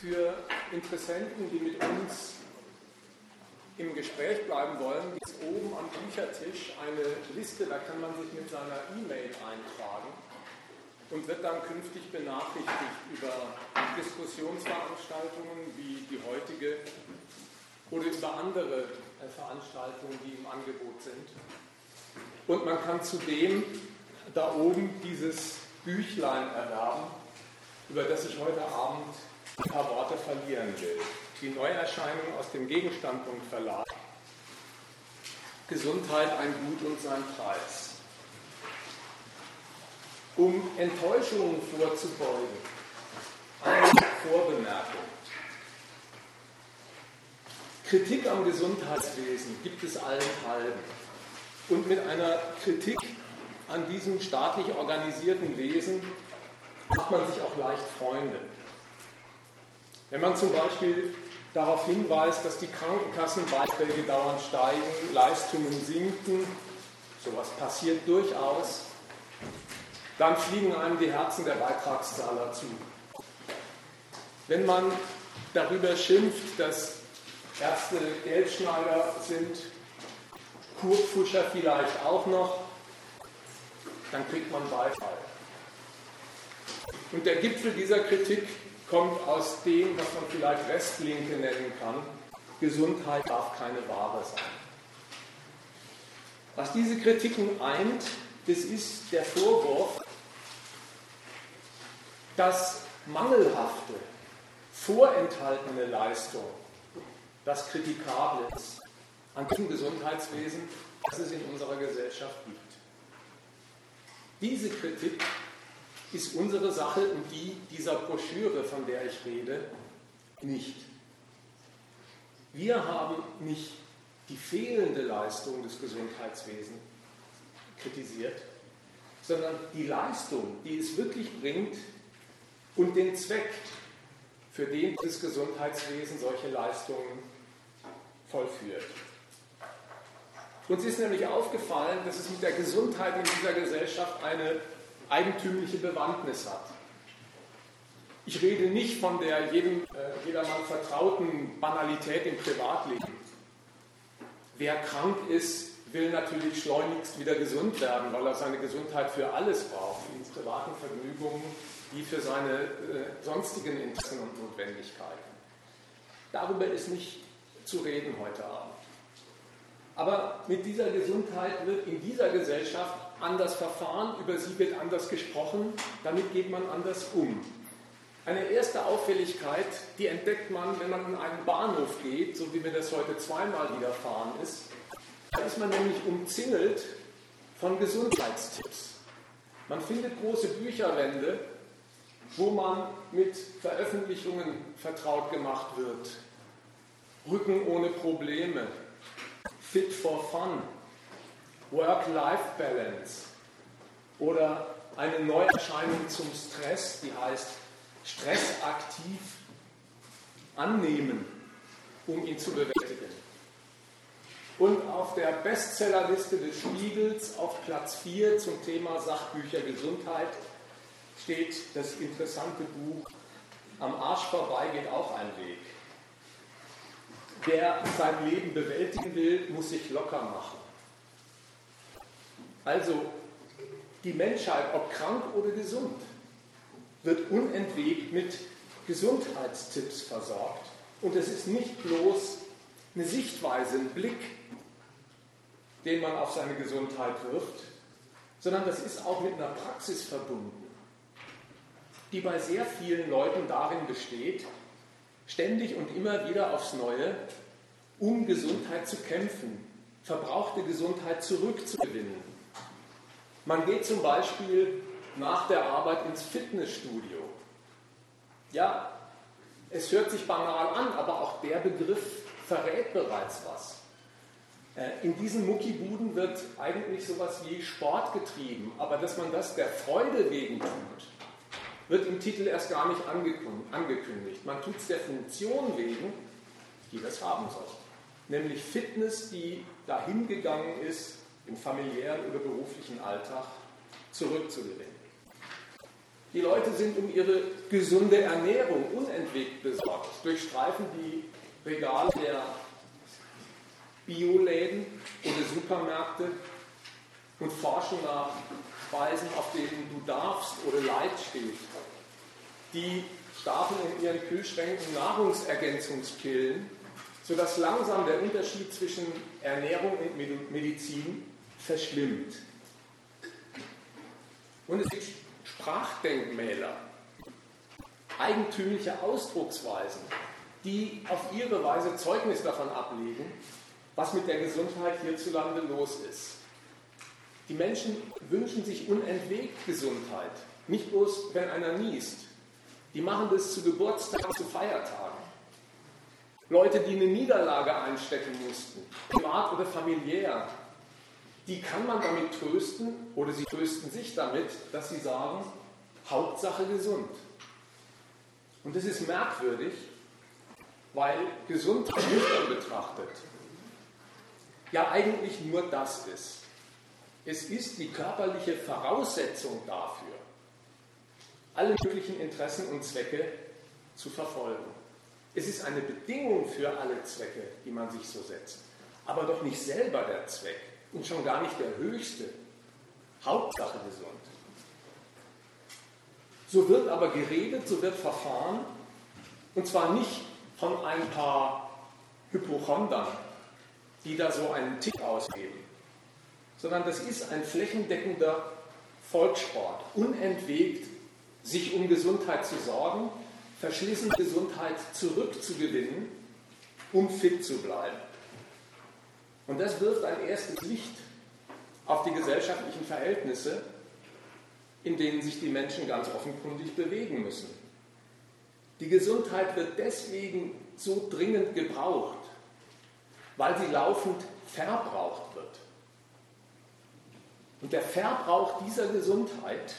Für Interessenten, die mit uns im Gespräch bleiben wollen, gibt es oben am Büchertisch eine Liste, da kann man sich mit seiner E-Mail eintragen und wird dann künftig benachrichtigt über Diskussionsveranstaltungen wie die heutige oder über andere äh, Veranstaltungen, die im Angebot sind. Und man kann zudem da oben dieses Büchlein erwerben, über das ich heute Abend ein paar Worte verlieren will. Die Neuerscheinung aus dem Gegenstandpunkt Verlag. Gesundheit ein Gut und sein Preis. Um Enttäuschungen vorzubeugen, eine Vorbemerkung. Kritik am Gesundheitswesen gibt es allenthalben. Und mit einer Kritik an diesem staatlich organisierten Wesen macht man sich auch leicht Freunde. Wenn man zum Beispiel darauf hinweist, dass die Krankenkassenbeiträge dauernd steigen, Leistungen sinken, sowas passiert durchaus, dann fliegen einem die Herzen der Beitragszahler zu. Wenn man darüber schimpft, dass Ärzte Geldschneider sind, Kurpfuscher vielleicht auch noch, dann kriegt man Beifall. Und der Gipfel dieser Kritik kommt aus dem, was man vielleicht Restlinke nennen kann. Gesundheit darf keine Ware sein. Was diese Kritiken eint, das ist der Vorwurf, dass mangelhafte, vorenthaltene Leistung das kritikabel ist an dem Gesundheitswesen, das es in unserer Gesellschaft gibt. Diese Kritik ist unsere Sache und die dieser Broschüre, von der ich rede, nicht. Wir haben nicht die fehlende Leistung des Gesundheitswesens kritisiert, sondern die Leistung, die es wirklich bringt und den Zweck, für den das Gesundheitswesen solche Leistungen vollführt. Uns ist nämlich aufgefallen, dass es mit der Gesundheit in dieser Gesellschaft eine eigentümliche Bewandtnis hat. Ich rede nicht von der jedem, äh, jedermann vertrauten Banalität im Privatleben. Wer krank ist, will natürlich schleunigst wieder gesund werden, weil er seine Gesundheit für alles braucht, für die privaten Vergnügungen wie für seine äh, sonstigen Interessen und Notwendigkeiten. Darüber ist nicht zu reden heute Abend. Aber mit dieser Gesundheit wird in dieser Gesellschaft anders verfahren, über sie wird anders gesprochen, damit geht man anders um. Eine erste Auffälligkeit, die entdeckt man, wenn man in einen Bahnhof geht, so wie mir das heute zweimal widerfahren ist. Da ist man nämlich umzingelt von Gesundheitstipps. Man findet große Bücherwände, wo man mit Veröffentlichungen vertraut gemacht wird. Rücken ohne Probleme, Fit for Fun, Work-Life-Balance oder eine Neuerscheinung zum Stress, die heißt Stress aktiv annehmen, um ihn zu bewältigen. Und auf der Bestsellerliste des Spiegels auf Platz 4 zum Thema Sachbücher Gesundheit steht das interessante Buch Am Arsch vorbei geht auch ein Weg. Wer sein Leben bewältigen will, muss sich locker machen. Also die Menschheit, ob krank oder gesund, wird unentwegt mit Gesundheitstipps versorgt. Und es ist nicht bloß eine Sichtweise, ein Blick, den man auf seine Gesundheit wirft, sondern das ist auch mit einer Praxis verbunden, die bei sehr vielen Leuten darin besteht, ständig und immer wieder aufs Neue um Gesundheit zu kämpfen, verbrauchte Gesundheit zurückzugewinnen. Man geht zum Beispiel nach der Arbeit ins Fitnessstudio. Ja, es hört sich banal an, aber auch der Begriff verrät bereits was. Äh, in diesen Muckibuden wird eigentlich sowas wie Sport getrieben, aber dass man das der Freude wegen tut, wird im Titel erst gar nicht angekündigt. Man tut es der Funktion wegen, die das haben soll. Nämlich Fitness, die dahin gegangen ist, im familiären oder beruflichen Alltag zurückzugewinnen. Die Leute sind um ihre gesunde Ernährung unentwegt besorgt, durchstreifen die Regale der Bioläden oder Supermärkte und forschen nach Speisen, auf denen du darfst oder Leid steht. Die stapeln in ihren Kühlschränken Nahrungsergänzungspillen, sodass langsam der Unterschied zwischen Ernährung und Medizin verschwimmt. Und es gibt Sprachdenkmäler, eigentümliche Ausdrucksweisen, die auf ihre Weise Zeugnis davon ablegen, was mit der Gesundheit hierzulande los ist. Die Menschen wünschen sich unentwegt Gesundheit, nicht bloß, wenn einer niest. Die machen das zu Geburtstagen, zu Feiertagen. Leute, die eine Niederlage einstecken mussten, privat oder familiär, die kann man damit trösten oder sie trösten sich damit, dass sie sagen, Hauptsache gesund. Und das ist merkwürdig, weil Gesundheit nüchtern betrachtet ja eigentlich nur das ist. Es ist die körperliche Voraussetzung dafür, alle möglichen Interessen und Zwecke zu verfolgen. Es ist eine Bedingung für alle Zwecke, die man sich so setzt, aber doch nicht selber der Zweck und schon gar nicht der höchste. Hauptsache gesund. So wird aber geredet, so wird verfahren, und zwar nicht von ein paar Hypochondern, die da so einen Tick ausgeben, sondern das ist ein flächendeckender Volkssport, unentwegt sich um Gesundheit zu sorgen, verschließend Gesundheit zurückzugewinnen, um fit zu bleiben. Und das wirft ein erstes Licht auf die gesellschaftlichen Verhältnisse, in denen sich die Menschen ganz offenkundig bewegen müssen. Die Gesundheit wird deswegen so dringend gebraucht, weil sie laufend verbraucht wird. Und der Verbrauch dieser Gesundheit,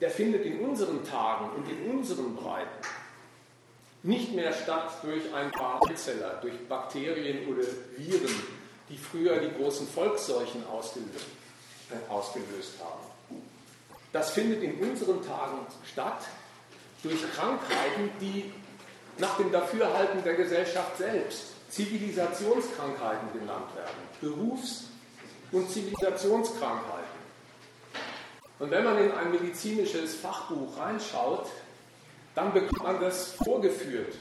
der findet in unseren Tagen und in unseren Breiten nicht mehr statt durch ein paar Zeller, durch Bakterien oder Viren, die früher die großen Volksseuchen ausgelöst, äh, ausgelöst haben. Das findet in unseren Tagen statt durch Krankheiten, die nach dem Dafürhalten der Gesellschaft selbst Zivilisationskrankheiten genannt werden. Berufs- und Zivilisationskrankheiten. Und wenn man in ein medizinisches Fachbuch reinschaut, dann bekommt man das vorgeführt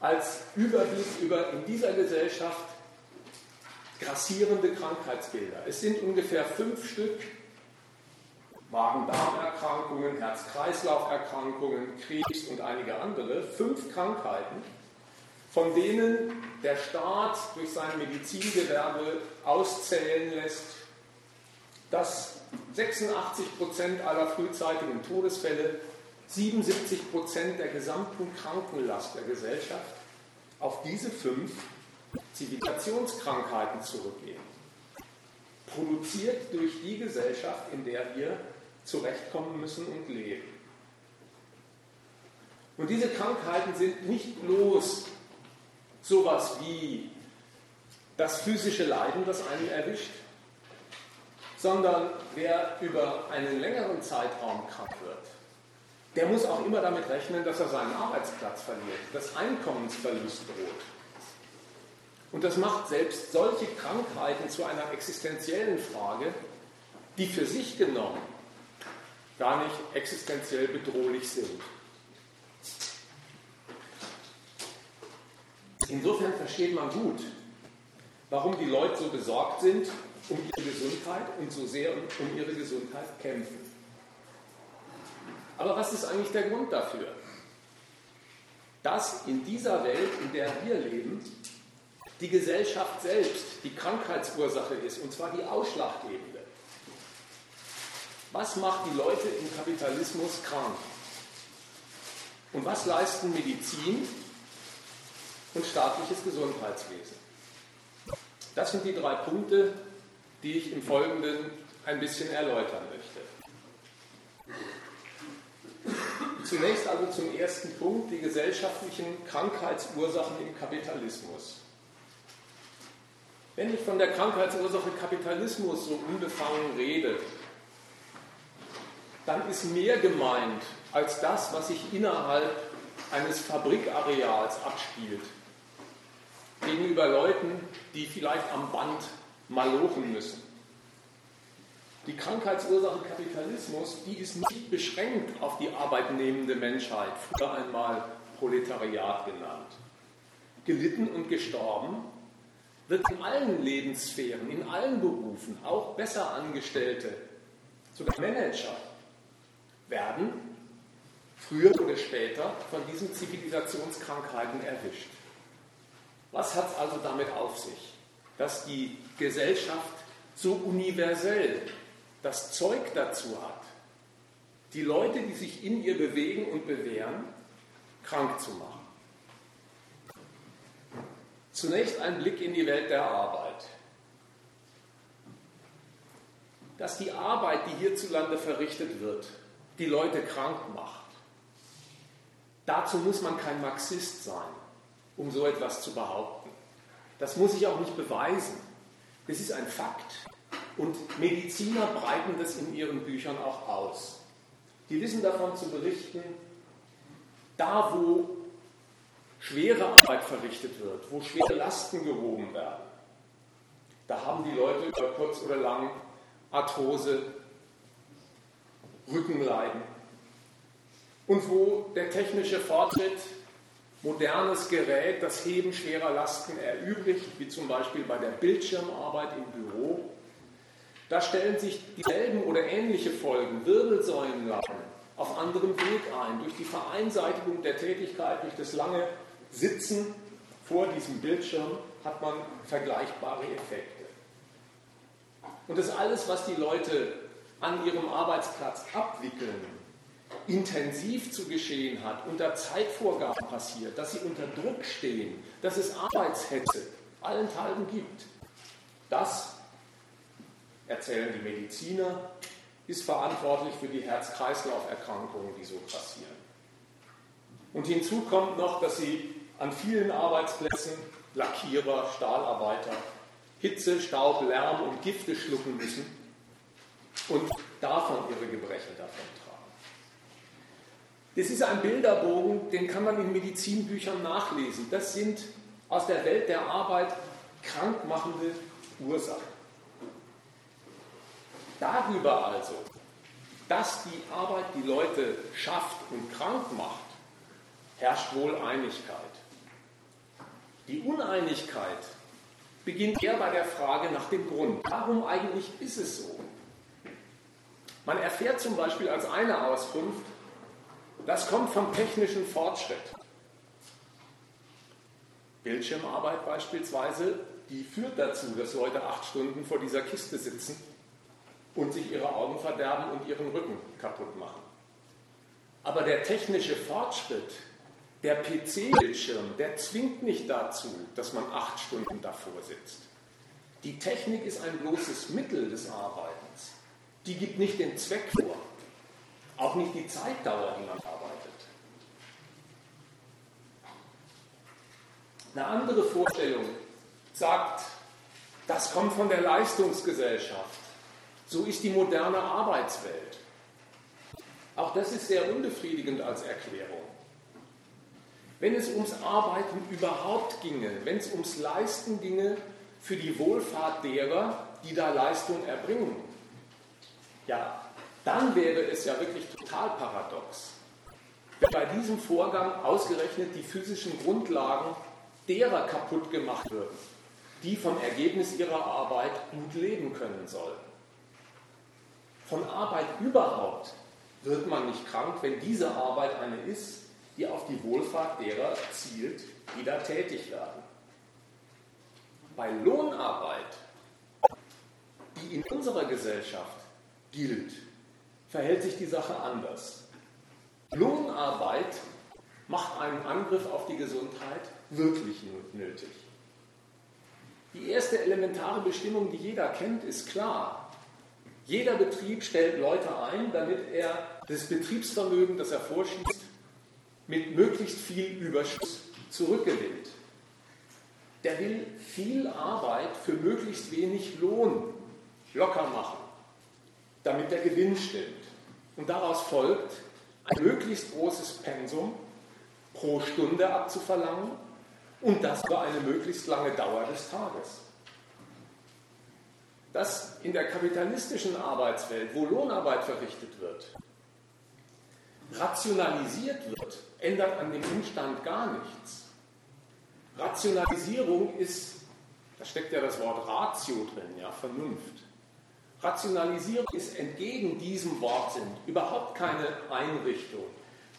als Überblick über in dieser Gesellschaft grassierende Krankheitsbilder. Es sind ungefähr fünf Stück Magen-Darm-Erkrankungen, Herz-Kreislauf-Erkrankungen, Krebs und einige andere. Fünf Krankheiten, von denen der Staat durch sein Medizingewerbe auszählen lässt, dass 86 Prozent aller frühzeitigen Todesfälle 77 Prozent der gesamten Krankenlast der Gesellschaft auf diese fünf Zivilisationskrankheiten zurückgehen. Produziert durch die Gesellschaft, in der wir zurechtkommen müssen und leben. Und diese Krankheiten sind nicht bloß sowas wie das physische Leiden, das einen erwischt, sondern wer über einen längeren Zeitraum krank wird, der muss auch immer damit rechnen, dass er seinen Arbeitsplatz verliert, dass Einkommensverlust droht. Und das macht selbst solche Krankheiten zu einer existenziellen Frage, die für sich genommen gar nicht existenziell bedrohlich sind. Insofern versteht man gut, warum die Leute so besorgt sind um ihre Gesundheit und so sehr um ihre Gesundheit kämpfen. Aber was ist eigentlich der Grund dafür? Dass in dieser Welt, in der wir leben, die Gesellschaft selbst die Krankheitsursache ist, und zwar die ausschlaggebende. Was macht die Leute im Kapitalismus krank? Und was leisten Medizin und staatliches Gesundheitswesen? Das sind die drei Punkte, die ich im Folgenden ein bisschen erläutern möchte. Zunächst also zum ersten Punkt, die gesellschaftlichen Krankheitsursachen im Kapitalismus. Wenn ich von der Krankheitsursache Kapitalismus so unbefangen rede, dann ist mehr gemeint als das, was sich innerhalb eines Fabrikareals abspielt. Gegenüber Leuten, die vielleicht am Band malochen müssen. Die Krankheitsursache Kapitalismus, die ist nicht beschränkt auf die arbeitnehmende Menschheit, früher einmal Proletariat genannt. Gelitten und gestorben wird in allen Lebenssphären, in allen Berufen, auch besser Angestellte, sogar Manager, werden früher oder später von diesen Zivilisationskrankheiten erwischt. Was hat es also damit auf sich, dass die Gesellschaft so universell das Zeug dazu hat, die Leute, die sich in ihr bewegen und bewähren, krank zu machen? Zunächst ein Blick in die Welt der Arbeit. Dass die Arbeit, die hierzulande verrichtet wird, die Leute krank macht. Dazu muss man kein Marxist sein, um so etwas zu behaupten. Das muss ich auch nicht beweisen. Das ist ein Fakt. Und Mediziner breiten das in ihren Büchern auch aus. Die wissen davon zu berichten, da wo schwere Arbeit verrichtet wird, wo schwere Lasten gehoben werden, da haben die Leute über kurz oder lang Arthrose, Rückenleiden. Und wo der technische Fortschritt modernes Gerät das Heben schwerer Lasten erübrigt, wie zum Beispiel bei der Bildschirmarbeit im Büro, da stellen sich dieselben oder ähnliche Folgen, Wirbelsäulenlagen, auf anderem Weg ein, durch die Vereinseitigung der Tätigkeit, durch das lange Sitzen vor diesem Bildschirm hat man vergleichbare Effekte. Und das alles, was die Leute an ihrem Arbeitsplatz abwickeln, intensiv zu geschehen hat, unter Zeitvorgaben passiert, dass sie unter Druck stehen, dass es Arbeitshetze allenthalben gibt, das, erzählen die Mediziner, ist verantwortlich für die Herz-Kreislauf-Erkrankungen, die so passieren. Und hinzu kommt noch, dass sie an vielen Arbeitsplätzen Lackierer, Stahlarbeiter Hitze, Staub, Lärm und Gifte schlucken müssen und davon ihre Gebrechen davon tragen. Das ist ein Bilderbogen, den kann man in Medizinbüchern nachlesen. Das sind aus der Welt der Arbeit krankmachende Ursachen. Darüber also, dass die Arbeit die Leute schafft und krank macht, herrscht wohl Einigkeit. Die Uneinigkeit beginnt eher bei der Frage nach dem Grund. Warum eigentlich ist es so? Man erfährt zum Beispiel als eine Auskunft, das kommt vom technischen Fortschritt. Bildschirmarbeit beispielsweise, die führt dazu, dass Leute acht Stunden vor dieser Kiste sitzen und sich ihre Augen verderben und ihren Rücken kaputt machen. Aber der technische Fortschritt der PC-Bildschirm, der zwingt nicht dazu, dass man acht Stunden davor sitzt. Die Technik ist ein bloßes Mittel des Arbeitens. Die gibt nicht den Zweck vor, auch nicht die Zeitdauer, die man arbeitet. Eine andere Vorstellung sagt, das kommt von der Leistungsgesellschaft. So ist die moderne Arbeitswelt. Auch das ist sehr unbefriedigend als Erklärung. Wenn es ums Arbeiten überhaupt ginge, wenn es ums Leisten ginge für die Wohlfahrt derer, die da Leistung erbringen, ja, dann wäre es ja wirklich total paradox, wenn bei diesem Vorgang ausgerechnet die physischen Grundlagen derer kaputt gemacht würden, die vom Ergebnis ihrer Arbeit gut leben können sollen. Von Arbeit überhaupt wird man nicht krank, wenn diese Arbeit eine ist, die auf die Wohlfahrt derer zielt, die da tätig werden. Bei Lohnarbeit, die in unserer Gesellschaft gilt, verhält sich die Sache anders. Lohnarbeit macht einen Angriff auf die Gesundheit wirklich nötig. Die erste elementare Bestimmung, die jeder kennt, ist klar. Jeder Betrieb stellt Leute ein, damit er das Betriebsvermögen, das er vorschießt, mit möglichst viel Überschuss zurückgewinnt. Der will viel Arbeit für möglichst wenig Lohn locker machen, damit der Gewinn stimmt. Und daraus folgt, ein möglichst großes Pensum pro Stunde abzuverlangen und das über eine möglichst lange Dauer des Tages. Dass in der kapitalistischen Arbeitswelt, wo Lohnarbeit verrichtet wird, rationalisiert wird, ändert an dem Umstand gar nichts. Rationalisierung ist, da steckt ja das Wort Ratio drin, ja, Vernunft. Rationalisierung ist entgegen diesem Wortsinn überhaupt keine Einrichtung,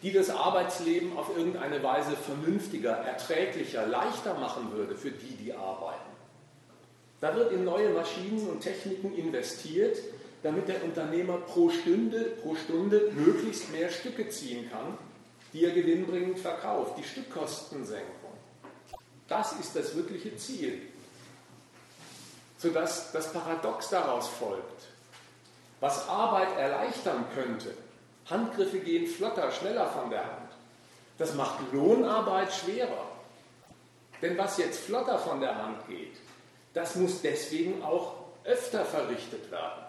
die das Arbeitsleben auf irgendeine Weise vernünftiger, erträglicher, leichter machen würde für die, die arbeiten. Da wird in neue Maschinen und Techniken investiert, damit der Unternehmer pro Stunde, pro Stunde möglichst mehr Stücke ziehen kann, die er gewinnbringend verkauft, die Stückkostensenkung. Das ist das wirkliche Ziel. Sodass das Paradox daraus folgt. Was Arbeit erleichtern könnte, Handgriffe gehen flotter, schneller von der Hand, das macht Lohnarbeit schwerer. Denn was jetzt flotter von der Hand geht, das muss deswegen auch öfter verrichtet werden.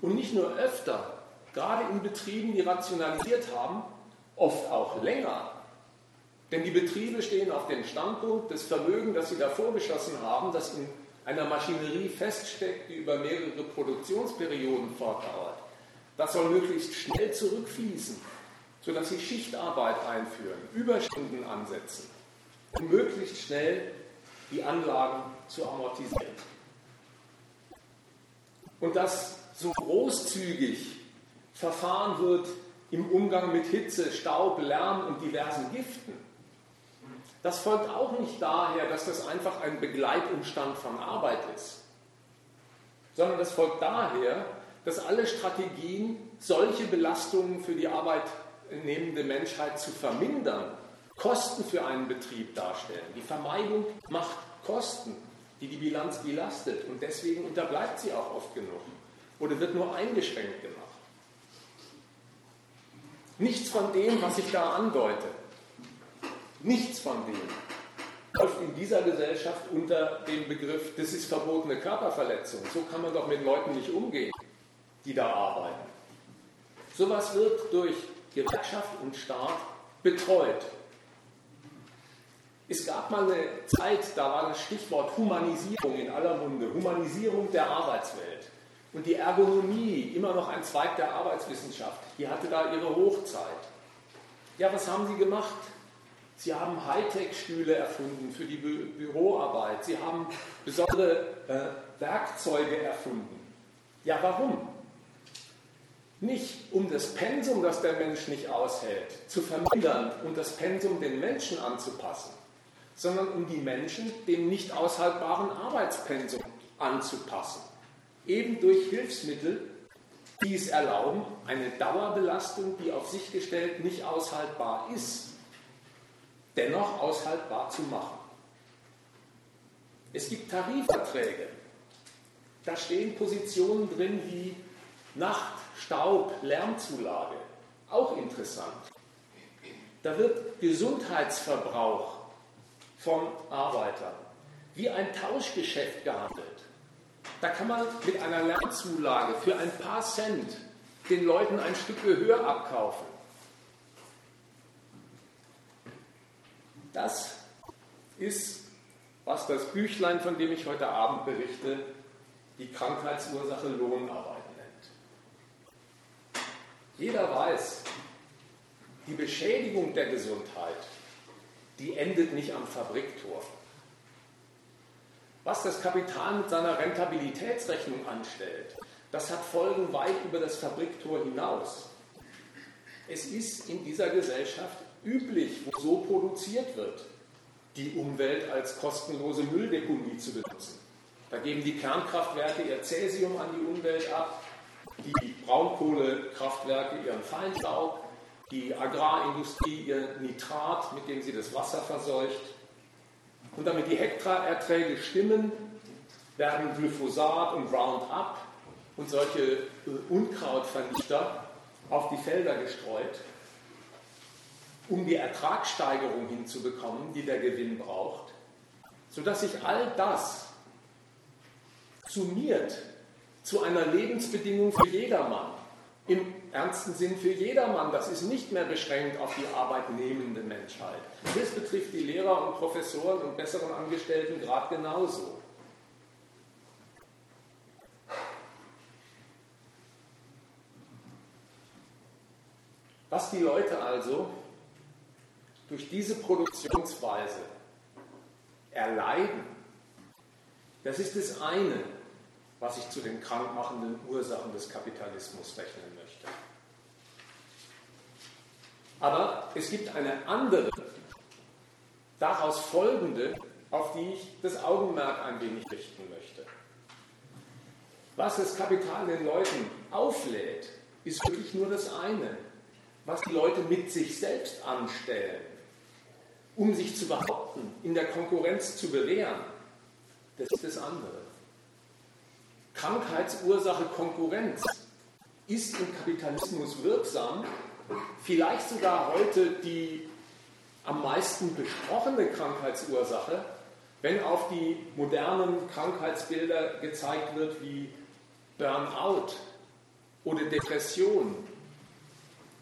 Und nicht nur öfter, gerade in Betrieben, die rationalisiert haben, oft auch länger. Denn die Betriebe stehen auf dem Standpunkt, das Vermögen, das sie davor geschossen haben, das in einer Maschinerie feststeckt, die über mehrere Produktionsperioden fortdauert, das soll möglichst schnell zurückfließen, sodass sie Schichtarbeit einführen, Überstunden ansetzen, um möglichst schnell die Anlagen zu amortisieren. Und dass so großzügig verfahren wird im Umgang mit Hitze, Staub, Lärm und diversen Giften, das folgt auch nicht daher, dass das einfach ein Begleitumstand von Arbeit ist, sondern das folgt daher, dass alle Strategien, solche Belastungen für die arbeitnehmende Menschheit zu vermindern, Kosten für einen Betrieb darstellen. Die Vermeidung macht Kosten, die die Bilanz belastet und deswegen unterbleibt sie auch oft genug oder wird nur eingeschränkt gemacht. Nichts von dem, was ich da andeute, Nichts von dem läuft in dieser Gesellschaft unter dem Begriff, das ist verbotene Körperverletzung. So kann man doch mit Leuten nicht umgehen, die da arbeiten. Sowas wird durch Gewerkschaft und Staat betreut. Es gab mal eine Zeit, da war das Stichwort Humanisierung in aller Munde, Humanisierung der Arbeitswelt. Und die Ergonomie, immer noch ein Zweig der Arbeitswissenschaft, die hatte da ihre Hochzeit. Ja, was haben sie gemacht? Sie haben Hightech-Stühle erfunden für die Bü Büroarbeit. Sie haben besondere äh, Werkzeuge erfunden. Ja, warum? Nicht um das Pensum, das der Mensch nicht aushält, zu vermindern und das Pensum den Menschen anzupassen, sondern um die Menschen dem nicht aushaltbaren Arbeitspensum anzupassen. Eben durch Hilfsmittel, die es erlauben, eine Dauerbelastung, die auf sich gestellt nicht aushaltbar ist, dennoch aushaltbar zu machen. Es gibt Tarifverträge. Da stehen Positionen drin wie Nacht, Staub, Lärmzulage. Auch interessant. Da wird Gesundheitsverbrauch von Arbeitern wie ein Tauschgeschäft gehandelt. Da kann man mit einer Lärmzulage für ein paar Cent den Leuten ein Stück Gehör abkaufen. Das ist, was das Büchlein, von dem ich heute Abend berichte, die Krankheitsursache Lohnarbeit nennt. Jeder weiß, die Beschädigung der Gesundheit, die endet nicht am Fabriktor. Was das Kapital mit seiner Rentabilitätsrechnung anstellt, das hat Folgen weit über das Fabriktor hinaus. Es ist in dieser Gesellschaft üblich, wo so produziert wird, die Umwelt als kostenlose Mülldeponie zu benutzen. Da geben die Kernkraftwerke ihr Cäsium an die Umwelt ab, die Braunkohlekraftwerke ihren Feinstaub, die Agrarindustrie ihr Nitrat, mit dem sie das Wasser verseucht. Und damit die Hektarerträge stimmen, werden Glyphosat und Roundup und solche äh, Unkrautvernichter auf die Felder gestreut um die Ertragssteigerung hinzubekommen, die der Gewinn braucht, sodass sich all das summiert zu einer Lebensbedingung für jedermann, im ernsten Sinn für jedermann. Das ist nicht mehr beschränkt auf die arbeitnehmende Menschheit. Das betrifft die Lehrer und Professoren und besseren Angestellten gerade genauso. Was die Leute also durch diese Produktionsweise erleiden, das ist das eine, was ich zu den krankmachenden Ursachen des Kapitalismus rechnen möchte. Aber es gibt eine andere, daraus folgende, auf die ich das Augenmerk ein wenig richten möchte. Was das Kapital den Leuten auflädt, ist wirklich nur das eine, was die Leute mit sich selbst anstellen, um sich zu behaupten, in der Konkurrenz zu bewähren. Das ist das andere. Krankheitsursache Konkurrenz ist im Kapitalismus wirksam, vielleicht sogar heute die am meisten besprochene Krankheitsursache, wenn auf die modernen Krankheitsbilder gezeigt wird wie Burnout oder Depression.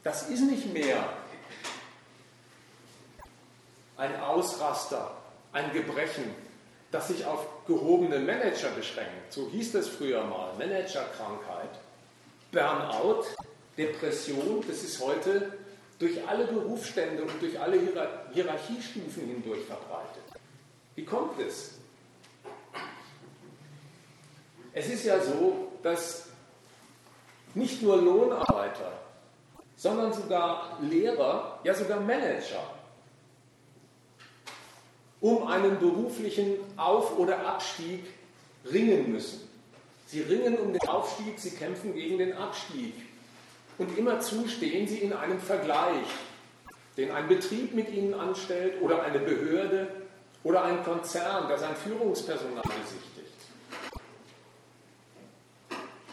Das ist nicht mehr ein Ausraster, ein Gebrechen, das sich auf gehobene Manager beschränkt. So hieß das früher mal, Managerkrankheit. Burnout, Depression, das ist heute durch alle Berufsstände und durch alle Hierarchiestufen hindurch verbreitet. Wie kommt es? Es ist ja so, dass nicht nur Lohnarbeiter, sondern sogar Lehrer, ja sogar Manager um einen beruflichen Auf- oder Abstieg ringen müssen. Sie ringen um den Aufstieg, sie kämpfen gegen den Abstieg. Und immerzu stehen sie in einem Vergleich, den ein Betrieb mit ihnen anstellt oder eine Behörde oder ein Konzern, das ein Führungspersonal besichtigt.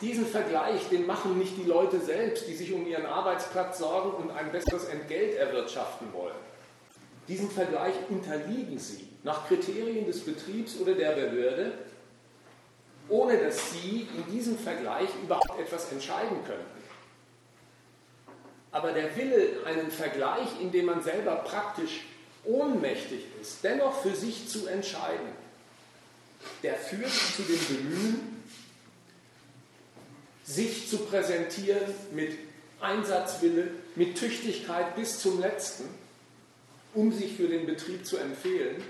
Diesen Vergleich, den machen nicht die Leute selbst, die sich um ihren Arbeitsplatz sorgen und ein besseres Entgelt erwirtschaften wollen. Diesem Vergleich unterliegen sie nach Kriterien des Betriebs oder der Behörde, ohne dass sie in diesem Vergleich überhaupt etwas entscheiden könnten. Aber der Wille, einen Vergleich, in dem man selber praktisch ohnmächtig ist, dennoch für sich zu entscheiden, der führt zu dem Bemühen, sich zu präsentieren mit Einsatzwille, mit Tüchtigkeit bis zum Letzten um sich für den Betrieb zu empfehlen,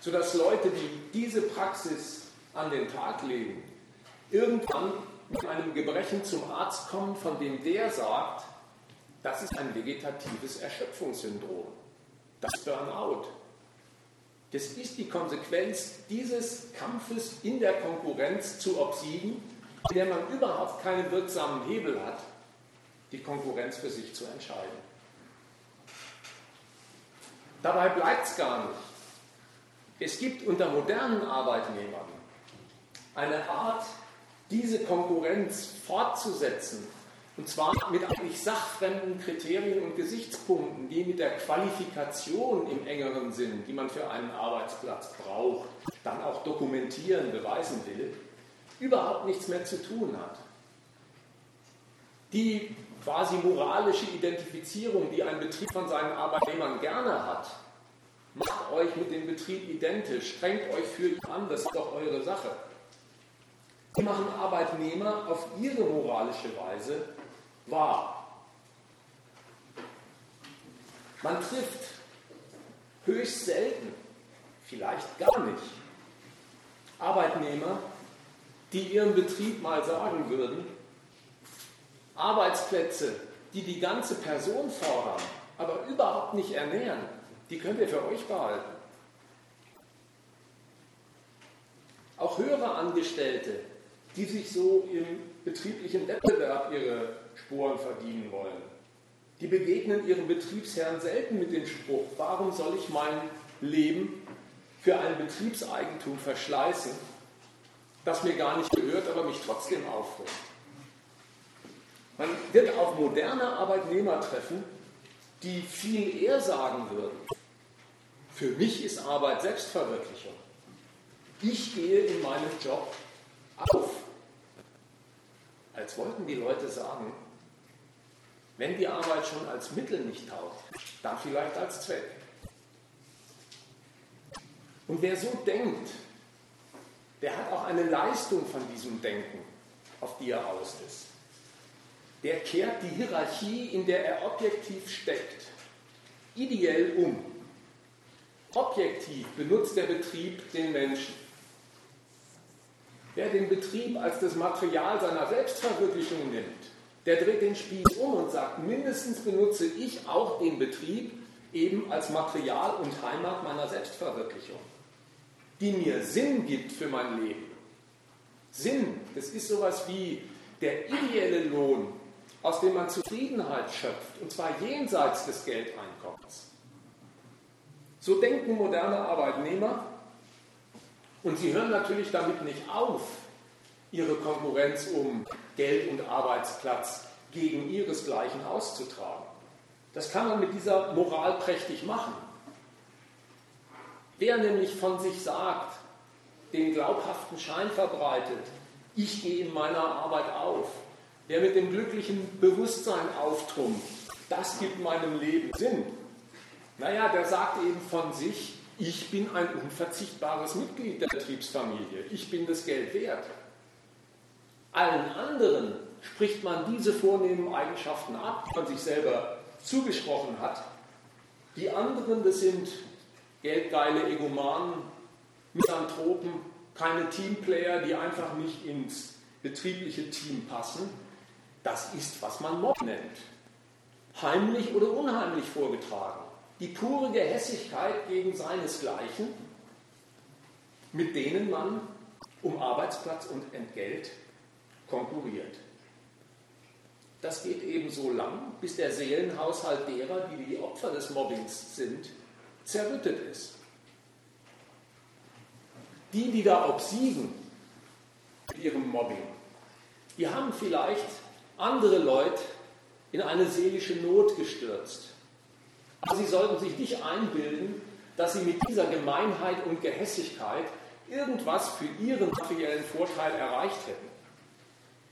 sodass Leute, die diese Praxis an den Tag legen, irgendwann mit einem Gebrechen zum Arzt kommen, von dem der sagt, das ist ein vegetatives Erschöpfungssyndrom, das Burnout. Das ist die Konsequenz dieses Kampfes in der Konkurrenz zu obsiegen, in der man überhaupt keinen wirksamen Hebel hat, die Konkurrenz für sich zu entscheiden. Dabei bleibt es gar nicht. Es gibt unter modernen Arbeitnehmern eine Art, diese Konkurrenz fortzusetzen. Und zwar mit eigentlich sachfremden Kriterien und Gesichtspunkten, die mit der Qualifikation im engeren Sinn, die man für einen Arbeitsplatz braucht, dann auch dokumentieren, beweisen will, überhaupt nichts mehr zu tun hat. Die quasi moralische Identifizierung, die ein Betrieb von seinen Arbeitnehmern gerne hat. Macht euch mit dem Betrieb identisch, strengt euch für ihn an, das ist doch eure Sache. Die machen Arbeitnehmer auf ihre moralische Weise wahr. Man trifft höchst selten, vielleicht gar nicht, Arbeitnehmer, die ihrem Betrieb mal sagen würden, Arbeitsplätze, die die ganze Person fordern, aber überhaupt nicht ernähren, die könnt ihr für euch behalten. Auch höhere Angestellte, die sich so im betrieblichen Wettbewerb ihre Sporen verdienen wollen, die begegnen ihrem Betriebsherrn selten mit dem Spruch, warum soll ich mein Leben für ein Betriebseigentum verschleißen, das mir gar nicht gehört, aber mich trotzdem auffrisst. Man wird auf moderne Arbeitnehmer treffen, die viel eher sagen würden, für mich ist Arbeit Selbstverwirklichung. Ich gehe in meinem Job auf. Als wollten die Leute sagen, Wenn die Arbeit schon als Mittel nicht taugt, dann vielleicht als Zweck. Und wer so denkt, der hat auch eine Leistung von diesem Denken, auf die er aus ist. Der kehrt die Hierarchie, in der er objektiv steckt, ideell um. Objektiv benutzt der Betrieb den Menschen. Wer den Betrieb als das Material seiner Selbstverwirklichung nimmt, der dreht den Spieß um und sagt, mindestens benutze ich auch den Betrieb eben als Material und Heimat meiner Selbstverwirklichung, die mir Sinn gibt für mein Leben. Sinn, das ist sowas wie der ideelle Lohn, aus dem man Zufriedenheit schöpft, und zwar jenseits des Geldeinkommens. So denken moderne Arbeitnehmer und sie hören natürlich damit nicht auf, ihre Konkurrenz um Geld und Arbeitsplatz gegen ihresgleichen auszutragen. Das kann man mit dieser Moral prächtig machen. Wer nämlich von sich sagt, den glaubhaften Schein verbreitet, ich gehe in meiner Arbeit auf, wer mit dem glücklichen Bewusstsein auftrumpft, das gibt meinem Leben Sinn. Naja, der sagt eben von sich, ich bin ein unverzichtbares Mitglied der Betriebsfamilie, ich bin das Geld wert. Allen anderen spricht man diese vornehmen Eigenschaften ab, die man sich selber zugesprochen hat. Die anderen, das sind geldgeile Egomanen, Misanthropen, keine Teamplayer, die einfach nicht ins betriebliche Team passen. Das ist, was man Mob nennt. Heimlich oder unheimlich vorgetragen. Die pure Gehässigkeit gegen seinesgleichen, mit denen man um Arbeitsplatz und Entgelt konkurriert. Das geht eben so lang, bis der Seelenhaushalt derer, die die Opfer des Mobbings sind, zerrüttet ist. Die, die da obsiegen mit ihrem Mobbing, die haben vielleicht andere Leute in eine seelische Not gestürzt. Aber sie sollten sich nicht einbilden, dass sie mit dieser Gemeinheit und Gehässigkeit irgendwas für ihren materiellen Vorteil erreicht hätten.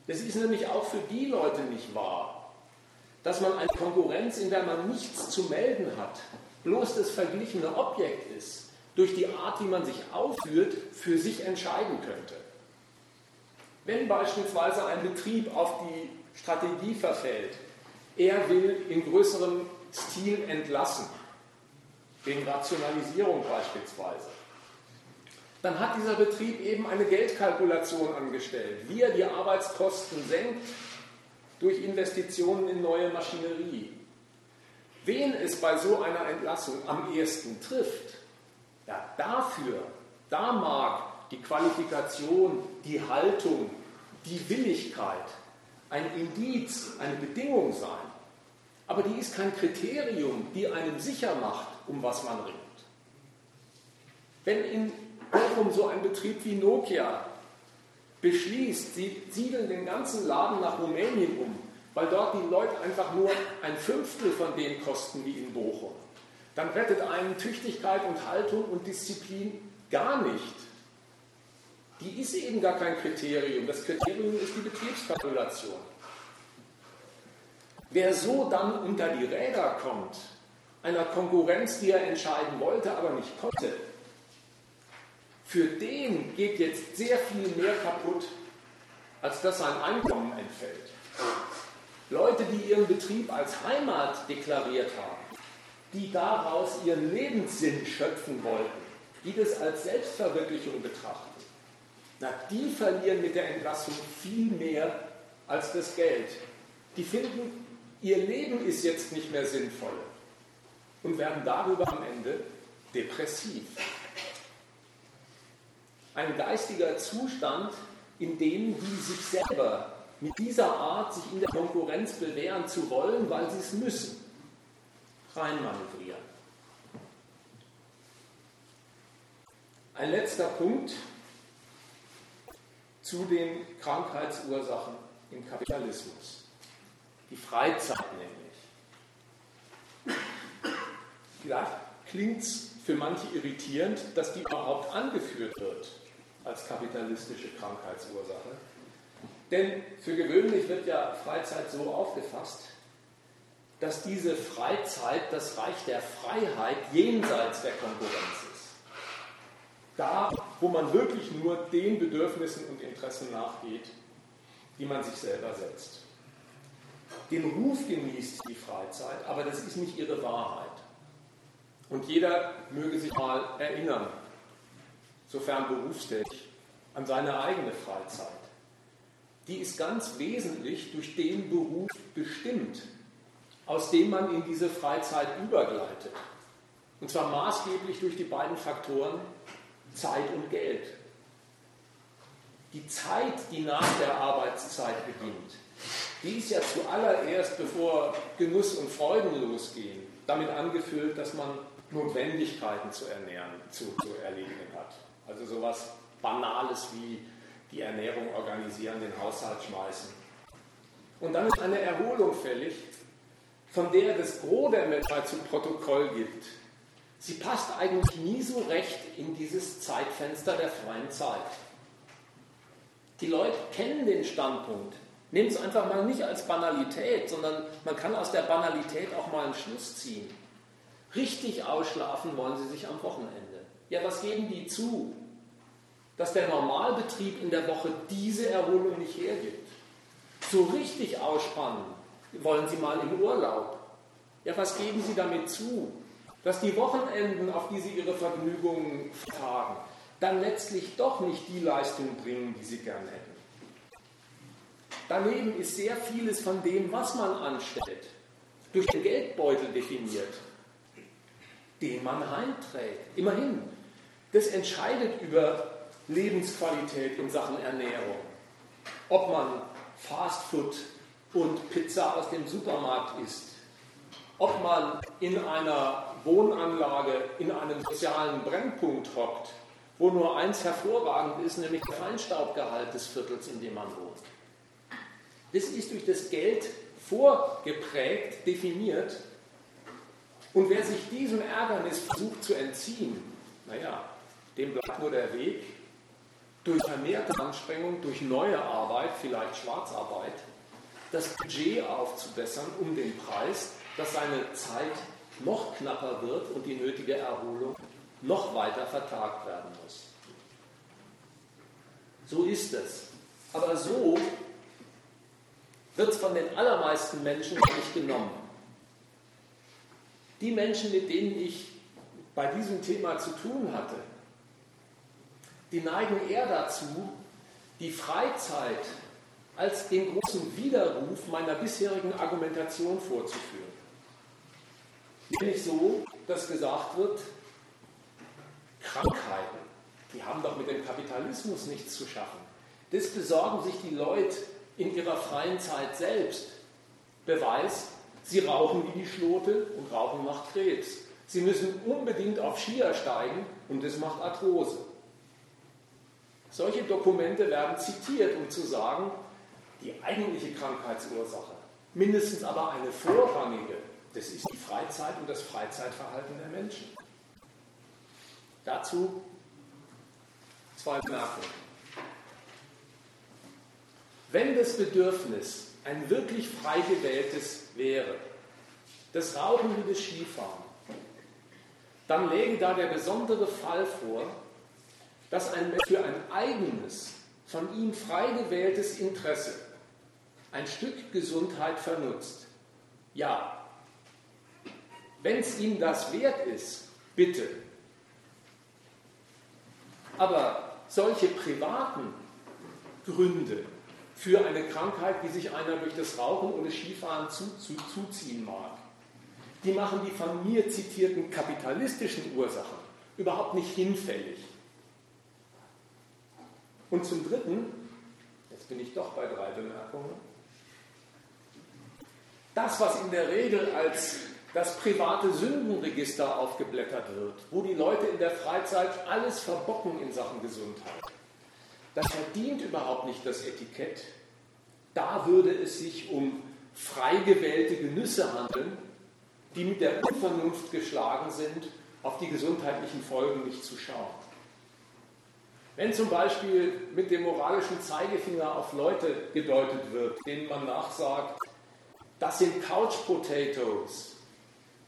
Das ist nämlich auch für die Leute nicht wahr, dass man eine Konkurrenz, in der man nichts zu melden hat, bloß das verglichene Objekt ist, durch die Art, wie man sich aufführt, für sich entscheiden könnte. Wenn beispielsweise ein Betrieb auf die Strategie verfällt, er will in größerem Stil entlassen, wegen Rationalisierung beispielsweise, dann hat dieser Betrieb eben eine Geldkalkulation angestellt, wie er die Arbeitskosten senkt durch Investitionen in neue Maschinerie. Wen es bei so einer Entlassung am ehesten trifft, ja, dafür, da mag die Qualifikation, die Haltung, die Willigkeit ein Indiz, eine Bedingung sein. Aber die ist kein Kriterium, die einem sicher macht, um was man ringt. Wenn in Bochum so ein Betrieb wie Nokia beschließt, sie siedeln den ganzen Laden nach Rumänien um, weil dort die Leute einfach nur ein Fünftel von dem kosten wie in Bochum, dann rettet einen Tüchtigkeit und Haltung und Disziplin gar nicht. Die ist eben gar kein Kriterium. Das Kriterium ist die Betriebskalkulation. Wer so dann unter die Räder kommt, einer Konkurrenz, die er entscheiden wollte, aber nicht konnte, für den geht jetzt sehr viel mehr kaputt, als dass sein Einkommen entfällt. Leute, die ihren Betrieb als Heimat deklariert haben, die daraus ihren Lebenssinn schöpfen wollten, die das als Selbstverwirklichung betrachten, na, die verlieren mit der Entlassung viel mehr als das Geld. Die finden, ihr Leben ist jetzt nicht mehr sinnvoll und werden darüber am Ende depressiv ein geistiger Zustand, in dem die sich selber mit dieser Art, sich in der Konkurrenz bewähren zu wollen, weil sie es müssen, reinmanövrieren. Ein letzter Punkt zu den Krankheitsursachen im Kapitalismus. Die Freizeit nämlich. Vielleicht klingt es für manche irritierend, dass die überhaupt angeführt wird als kapitalistische Krankheitsursache. Denn für gewöhnlich wird ja Freizeit so aufgefasst, dass diese Freizeit das Reich der Freiheit jenseits der Konkurrenz ist. Da, wo man wirklich nur den Bedürfnissen und Interessen nachgeht, die man sich selber setzt. Den Ruf genießt die Freizeit, aber das ist nicht ihre Wahrheit. Und jeder möge sich mal erinnern, sofern berufstätig, an seine eigene Freizeit. Die ist ganz wesentlich durch den Beruf bestimmt, aus dem man in diese Freizeit übergleitet. Und zwar maßgeblich durch die beiden Faktoren Zeit und Geld. Die Zeit, die nach der Arbeitszeit beginnt, die ist ja zuallererst, bevor Genuss und Freuden losgehen, damit angefüllt, dass man Notwendigkeiten zu ernähren, zu, zu erledigen hat. Also sowas Banales wie die Ernährung organisieren, den Haushalt schmeißen. Und dann ist eine Erholung fällig, von der das Gros der Menschheit zu Protokoll gibt. Sie passt eigentlich nie so recht in dieses Zeitfenster der freien Zeit. Die Leute kennen den Standpunkt. Nehmt es einfach mal nicht als Banalität, sondern man kann aus der Banalität auch mal einen Schluss ziehen. Richtig ausschlafen wollen sie sich am Wochenende. Ja, was geben die zu? Dass der Normalbetrieb in der Woche diese Erholung nicht hergibt. So richtig ausspannen wollen sie mal im Urlaub. Ja, was geben sie damit zu? Dass die Wochenenden, auf die sie ihre Vergnügungen vertagen, dann letztlich doch nicht die Leistung bringen, die sie gern hätten. Daneben ist sehr vieles von dem, was man anstellt, durch den Geldbeutel definiert den man heimträgt. Immerhin, das entscheidet über Lebensqualität in Sachen Ernährung. Ob man Fastfood und Pizza aus dem Supermarkt isst, ob man in einer Wohnanlage in einem sozialen Brennpunkt hockt, wo nur eins hervorragend ist, nämlich der Feinstaubgehalt des Viertels, in dem man wohnt. Das ist durch das Geld vorgeprägt, definiert und wer sich diesem Ärgernis versucht zu entziehen, naja, dem bleibt nur der Weg, durch vermehrte Anstrengung, durch neue Arbeit, vielleicht Schwarzarbeit, das Budget aufzubessern um den Preis, dass seine Zeit noch knapper wird und die nötige Erholung noch weiter vertagt werden muss. So ist es. Aber so wird es von den allermeisten Menschen nicht genommen. Die Menschen, mit denen ich bei diesem Thema zu tun hatte, die neigen eher dazu, die Freizeit als den großen Widerruf meiner bisherigen Argumentation vorzuführen. Nämlich so, dass gesagt wird, Krankheiten, die haben doch mit dem Kapitalismus nichts zu schaffen. Das besorgen sich die Leute in ihrer freien Zeit selbst. Beweis, Sie rauchen wie die Schlote und Rauchen macht Krebs. Sie müssen unbedingt auf Skier steigen und das macht Arthrose. Solche Dokumente werden zitiert, um zu sagen, die eigentliche Krankheitsursache, mindestens aber eine vorrangige, das ist die Freizeit und das Freizeitverhalten der Menschen. Dazu zwei Bemerkungen. Wenn das Bedürfnis ein wirklich frei gewähltes wäre, das Rauchen wie das Skifahren, dann läge da der besondere Fall vor, dass ein für ein eigenes, von ihm frei gewähltes Interesse ein Stück Gesundheit vernutzt. Ja, wenn es ihm das wert ist, bitte. Aber solche privaten Gründe, für eine Krankheit, die sich einer durch das Rauchen oder Skifahren zu, zu, zuziehen mag. Die machen die von mir zitierten kapitalistischen Ursachen überhaupt nicht hinfällig. Und zum Dritten, jetzt bin ich doch bei drei Bemerkungen, das, was in der Regel als das private Sündenregister aufgeblättert wird, wo die Leute in der Freizeit alles verbocken in Sachen Gesundheit, das verdient überhaupt nicht das Etikett. Da würde es sich um frei gewählte Genüsse handeln, die mit der Unvernunft geschlagen sind, auf die gesundheitlichen Folgen nicht zu schauen. Wenn zum Beispiel mit dem moralischen Zeigefinger auf Leute gedeutet wird, denen man nachsagt, das sind Couch Potatoes.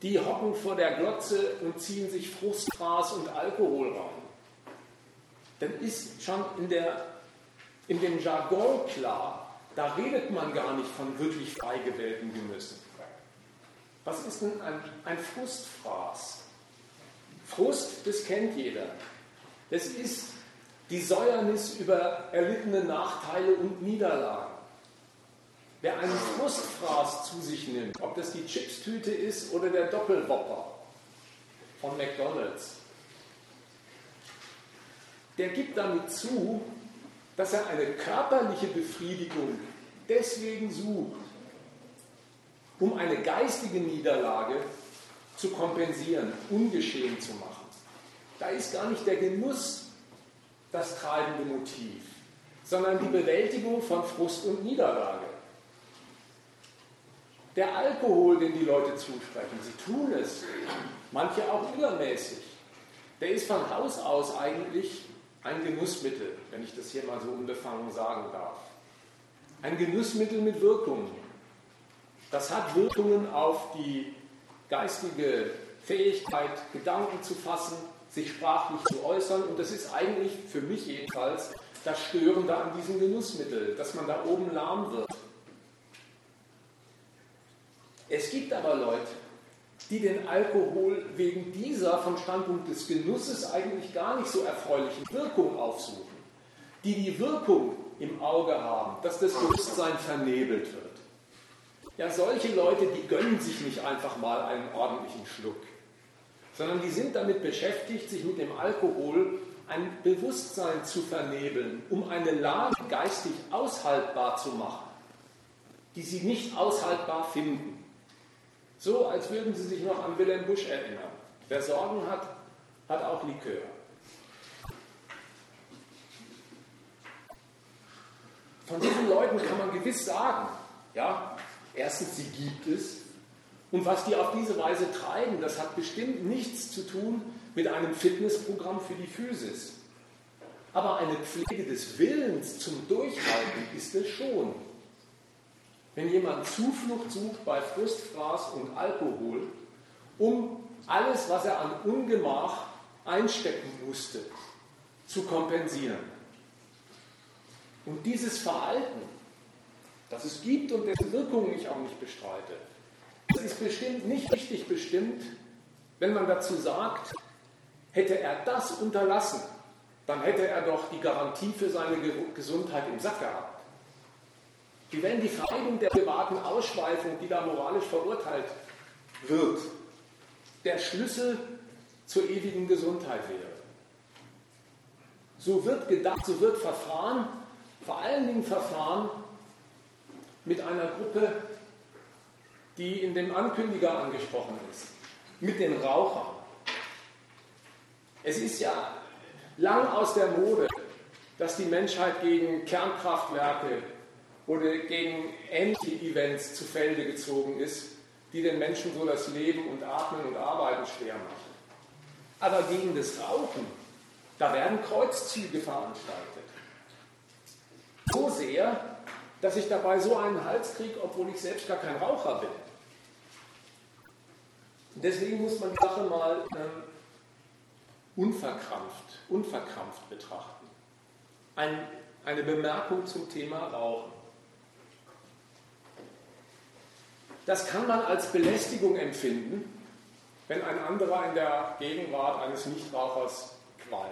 Die hocken vor der Glotze und ziehen sich Frustfraß und Alkohol rein. Dann ist schon in, der, in dem Jargon klar, da redet man gar nicht von wirklich frei gewählten Genüssen. Was ist denn ein, ein Frustfraß? Frust, das kennt jeder. Das ist die Säuernis über erlittene Nachteile und Niederlagen. Wer einen Frustfraß zu sich nimmt, ob das die Chipstüte ist oder der Doppelwopper von McDonald's, der gibt damit zu, dass er eine körperliche Befriedigung deswegen sucht, um eine geistige Niederlage zu kompensieren, ungeschehen zu machen. Da ist gar nicht der Genuss das treibende Motiv, sondern die Bewältigung von Frust und Niederlage. Der Alkohol, den die Leute zusprechen, sie tun es, manche auch übermäßig, der ist von Haus aus eigentlich ein Genussmittel, wenn ich das hier mal so unbefangen sagen darf. Ein Genussmittel mit Wirkungen. Das hat Wirkungen auf die geistige Fähigkeit, Gedanken zu fassen, sich sprachlich zu äußern. Und das ist eigentlich für mich jedenfalls das Störende an diesem Genussmittel, dass man da oben lahm wird. Es gibt aber Leute, die den Alkohol wegen dieser vom Standpunkt des Genusses eigentlich gar nicht so erfreulichen Wirkung aufsuchen, die die Wirkung im Auge haben, dass das Bewusstsein vernebelt wird. Ja, solche Leute, die gönnen sich nicht einfach mal einen ordentlichen Schluck, sondern die sind damit beschäftigt, sich mit dem Alkohol ein Bewusstsein zu vernebeln, um eine Lage geistig aushaltbar zu machen, die sie nicht aushaltbar finden. So, als würden Sie sich noch an Wilhelm Busch erinnern. Wer Sorgen hat, hat auch Likör. Von diesen Leuten kann man gewiss sagen, ja, erstens, sie gibt es. Und was die auf diese Weise treiben, das hat bestimmt nichts zu tun mit einem Fitnessprogramm für die Physis. Aber eine Pflege des Willens zum Durchhalten ist es schon. Wenn jemand Zuflucht sucht bei Frustfraß und Alkohol, um alles, was er an Ungemach einstecken musste, zu kompensieren. Und dieses Verhalten, das es gibt und dessen Wirkungen ich auch nicht bestreite, das ist bestimmt nicht richtig bestimmt, wenn man dazu sagt, hätte er das unterlassen, dann hätte er doch die Garantie für seine Gesundheit im Sack gehabt. Wie wenn die Vereinigung der privaten Ausschweifung, die da moralisch verurteilt wird, der Schlüssel zur ewigen Gesundheit wäre. So wird gedacht, so wird verfahren, vor allen Dingen verfahren mit einer Gruppe, die in dem Ankündiger angesprochen ist, mit den Rauchern. Es ist ja lang aus der Mode, dass die Menschheit gegen Kernkraftwerke oder gegen Anti-Events zu Felde gezogen ist, die den Menschen so das Leben und Atmen und Arbeiten schwer machen. Aber gegen das Rauchen, da werden Kreuzzüge veranstaltet. So sehr, dass ich dabei so einen Hals kriege, obwohl ich selbst gar kein Raucher bin. Deswegen muss man die Sache mal ähm, unverkrampft, unverkrampft betrachten. Ein, eine Bemerkung zum Thema Rauchen. Das kann man als Belästigung empfinden, wenn ein anderer in der Gegenwart eines Nichtrauchers qualmt.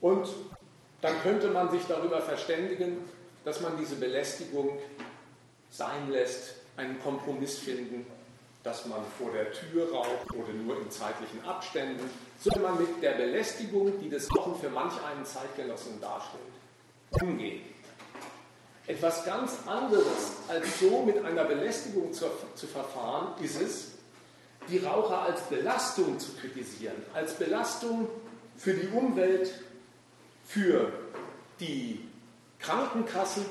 Und dann könnte man sich darüber verständigen, dass man diese Belästigung sein lässt, einen Kompromiss finden, dass man vor der Tür raucht oder nur in zeitlichen Abständen, so man mit der Belästigung, die das Rauchen für manch einen Zeitgenossen darstellt, umgehen. Etwas ganz anderes als so mit einer Belästigung zu, zu verfahren, ist es, die Raucher als Belastung zu kritisieren, als Belastung für die Umwelt, für die Krankenkassen,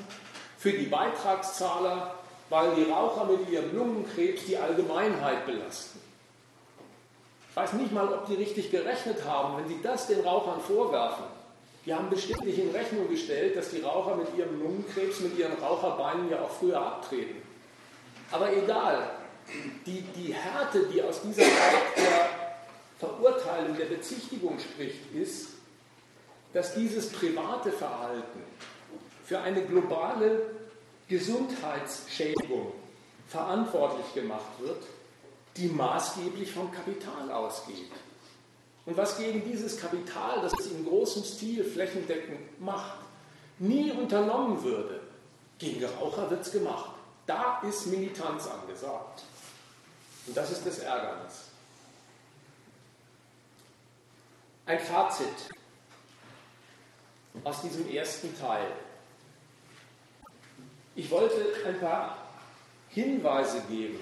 für die Beitragszahler, weil die Raucher mit ihrem Lungenkrebs die Allgemeinheit belasten. Ich weiß nicht mal, ob die richtig gerechnet haben, wenn sie das den Rauchern vorwerfen die haben bestimmt nicht in Rechnung gestellt, dass die Raucher mit ihrem Lungenkrebs, mit ihren Raucherbeinen ja auch früher abtreten. Aber egal, die, die Härte, die aus dieser Art der Verurteilung, der Bezichtigung spricht, ist, dass dieses private Verhalten für eine globale Gesundheitsschädigung verantwortlich gemacht wird, die maßgeblich vom Kapital ausgeht. Und was gegen dieses Kapital, das es in großem Stil flächendeckend macht, nie unternommen würde, gegen Raucher wird es gemacht. Da ist Militanz angesagt. Und das ist das Ärgernis. Ein Fazit aus diesem ersten Teil. Ich wollte ein paar Hinweise geben,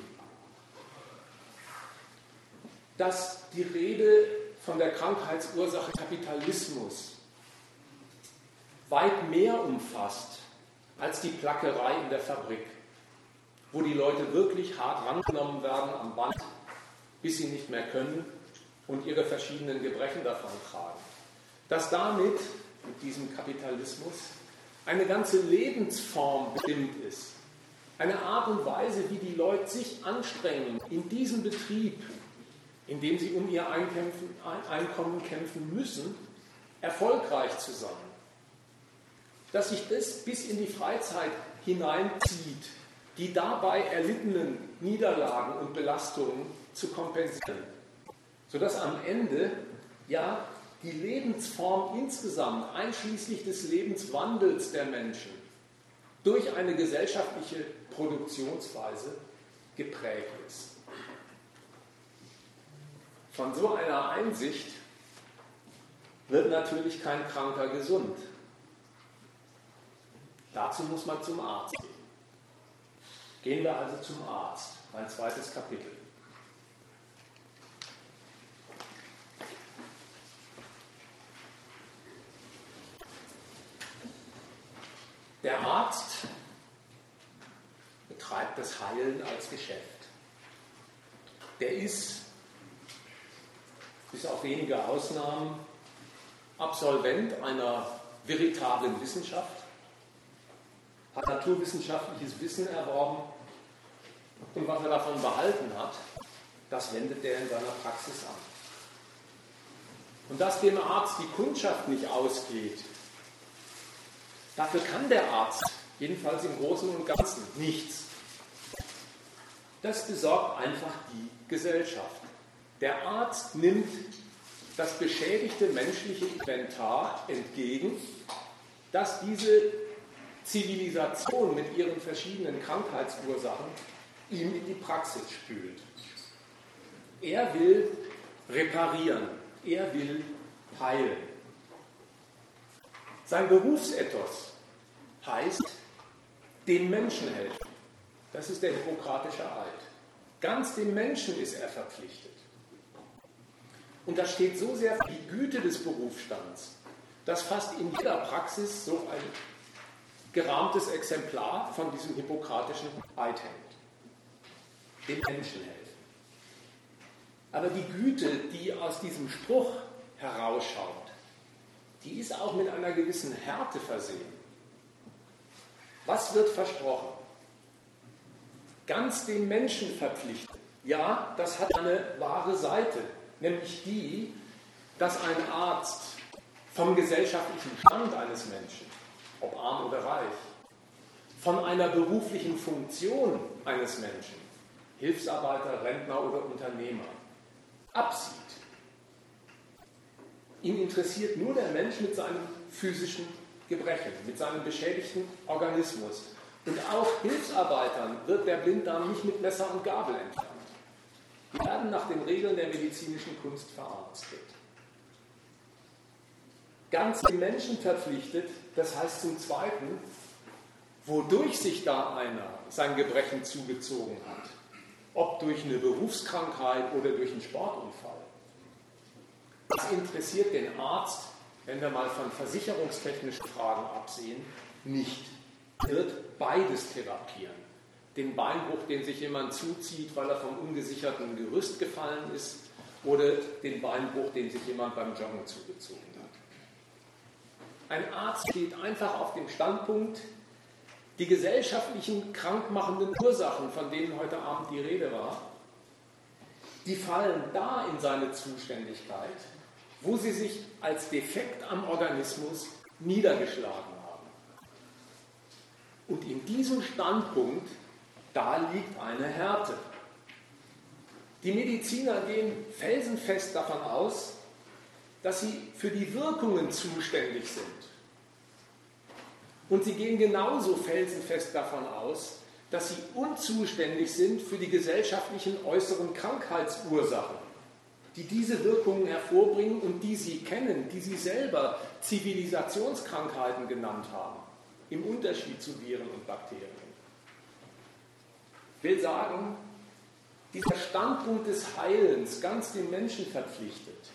dass die Rede von der Krankheitsursache Kapitalismus weit mehr umfasst als die Plackerei in der Fabrik, wo die Leute wirklich hart rangenommen werden am Band, bis sie nicht mehr können und ihre verschiedenen Gebrechen davon tragen. Dass damit, mit diesem Kapitalismus, eine ganze Lebensform bestimmt ist. Eine Art und Weise, wie die Leute sich anstrengen, in diesem Betrieb, in dem sie um ihr Einkommen kämpfen müssen, erfolgreich zu sein. Dass sich das bis in die Freizeit hineinzieht, die dabei erlittenen Niederlagen und Belastungen zu kompensieren, sodass am Ende ja die Lebensform insgesamt, einschließlich des Lebenswandels der Menschen, durch eine gesellschaftliche Produktionsweise geprägt ist. Von so einer Einsicht wird natürlich kein Kranker gesund. Dazu muss man zum Arzt gehen. Gehen wir also zum Arzt, mein zweites Kapitel. Der Arzt betreibt das Heilen als Geschäft. Der ist, bis auf wenige Ausnahmen, Absolvent einer veritablen Wissenschaft, hat naturwissenschaftliches Wissen erworben und was er davon behalten hat, das wendet er in seiner Praxis an. Und dass dem Arzt die Kundschaft nicht ausgeht, Dafür kann der Arzt, jedenfalls im Großen und Ganzen, nichts. Das besorgt einfach die Gesellschaft. Der Arzt nimmt das beschädigte menschliche Inventar entgegen, das diese Zivilisation mit ihren verschiedenen Krankheitsursachen ihm in die Praxis spült. Er will reparieren, er will heilen. Sein Berufsethos heißt, dem Menschen helfen. Das ist der hippokratische Eid. Ganz dem Menschen ist er verpflichtet. Und das steht so sehr für die Güte des Berufsstands, dass fast in jeder Praxis so ein gerahmtes Exemplar von diesem hippokratischen Eid hängt. Dem Menschen helfen. Aber die Güte, die aus diesem Spruch herausschaut, die ist auch mit einer gewissen Härte versehen. Was wird versprochen? Ganz dem Menschen verpflichtet. Ja, das hat eine wahre Seite, nämlich die, dass ein Arzt vom gesellschaftlichen Stand eines Menschen, ob arm oder reich, von einer beruflichen Funktion eines Menschen, Hilfsarbeiter, Rentner oder Unternehmer, absieht. Ihn interessiert nur der Mensch mit seinem physischen Gebrechen, mit seinem beschädigten Organismus. Und auch Hilfsarbeitern wird der Blinddarm nicht mit Messer und Gabel entfernt. Die werden nach den Regeln der medizinischen Kunst verarztet. Ganz den Menschen verpflichtet, das heißt zum Zweiten, wodurch sich da einer sein Gebrechen zugezogen hat, ob durch eine Berufskrankheit oder durch einen Sportunfall. Das interessiert den Arzt, wenn wir mal von versicherungstechnischen Fragen absehen, nicht. Er wird beides therapieren. Den Beinbruch, den sich jemand zuzieht, weil er vom ungesicherten Gerüst gefallen ist, oder den Beinbruch, den sich jemand beim Joggen zugezogen hat. Ein Arzt steht einfach auf dem Standpunkt, die gesellschaftlichen krankmachenden Ursachen, von denen heute Abend die Rede war, die fallen da in seine Zuständigkeit, wo sie sich als Defekt am Organismus niedergeschlagen haben. Und in diesem Standpunkt, da liegt eine Härte. Die Mediziner gehen felsenfest davon aus, dass sie für die Wirkungen zuständig sind. Und sie gehen genauso felsenfest davon aus, dass sie unzuständig sind für die gesellschaftlichen äußeren Krankheitsursachen, die diese Wirkungen hervorbringen und die sie kennen, die sie selber Zivilisationskrankheiten genannt haben, im Unterschied zu Viren und Bakterien. Will sagen, dieser Standpunkt des Heilens, ganz dem Menschen verpflichtet,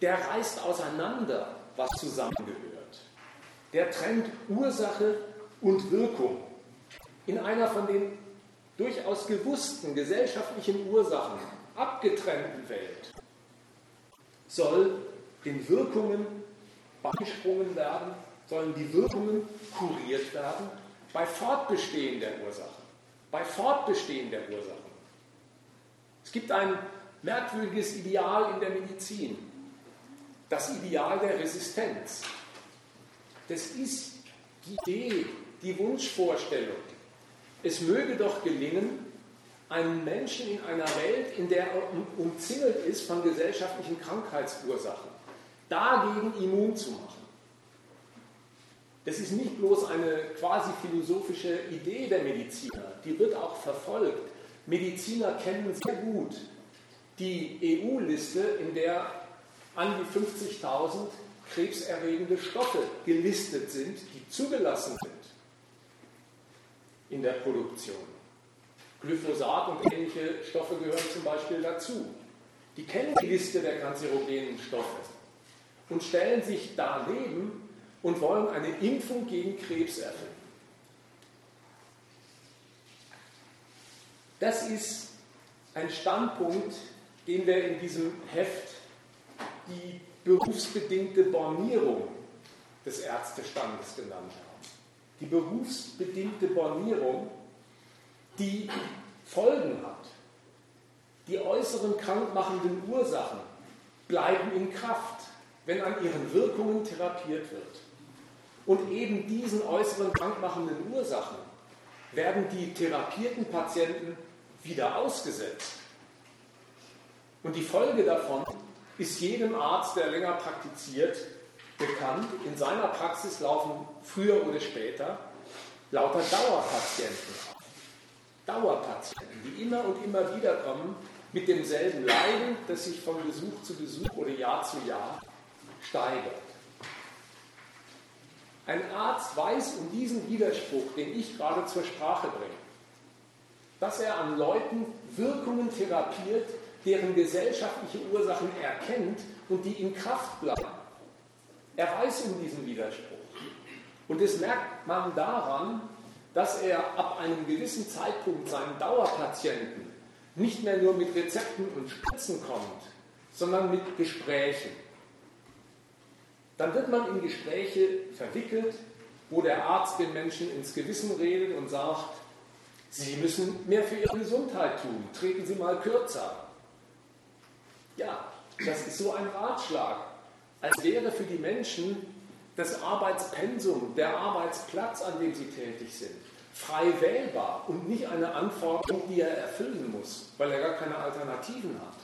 der reißt auseinander, was zusammengehört der trennt Ursache und Wirkung in einer von den durchaus gewussten gesellschaftlichen Ursachen abgetrennten Welt soll den Wirkungen beigesprungen werden, sollen die Wirkungen kuriert werden bei Fortbestehen der Ursachen. Bei Fortbestehen der Ursachen. Es gibt ein merkwürdiges Ideal in der Medizin, das Ideal der Resistenz. Das ist die Idee, die Wunschvorstellung. Es möge doch gelingen, einen Menschen in einer Welt, in der er umzingelt ist von gesellschaftlichen Krankheitsursachen, dagegen immun zu machen. Das ist nicht bloß eine quasi philosophische Idee der Mediziner, die wird auch verfolgt. Mediziner kennen sehr gut die EU-Liste, in der an die 50.000 krebserregende Stoffe gelistet sind, die zugelassen sind in der Produktion. Glyphosat und ähnliche Stoffe gehören zum Beispiel dazu. Die kennen die Liste der kanzerogenen Stoffe und stellen sich daneben und wollen eine Impfung gegen Krebs erfinden. Das ist ein Standpunkt, den wir in diesem Heft die berufsbedingte Bornierung des Ärztestandes genannt haben. Die berufsbedingte Bornierung, die Folgen hat. Die äußeren krankmachenden Ursachen bleiben in Kraft, wenn an ihren Wirkungen therapiert wird. Und eben diesen äußeren krankmachenden Ursachen werden die therapierten Patienten wieder ausgesetzt. Und die Folge davon ist jedem Arzt, der länger praktiziert, bekannt. In seiner Praxis laufen früher oder später lauter Dauerpatienten auf. Dauerpatienten, die immer und immer wieder kommen mit demselben Leiden, das sich von Besuch zu Besuch oder Jahr zu Jahr steigert. Ein Arzt weiß um diesen Widerspruch, den ich gerade zur Sprache bringe, dass er an Leuten Wirkungen therapiert, deren gesellschaftliche Ursachen erkennt und die in Kraft bleiben. Er weiß um diesen Widerspruch. Und das merkt man daran, dass er ab einem gewissen Zeitpunkt seinen Dauerpatienten nicht mehr nur mit Rezepten und Spritzen kommt, sondern mit Gesprächen. Dann wird man in Gespräche verwickelt, wo der Arzt den Menschen ins Gewissen redet und sagt, Sie müssen mehr für Ihre Gesundheit tun, treten Sie mal kürzer. Ja, das ist so ein Ratschlag, als wäre für die Menschen das Arbeitspensum, der Arbeitsplatz, an dem sie tätig sind, frei wählbar und nicht eine Anforderung, die er erfüllen muss, weil er gar keine Alternativen hat.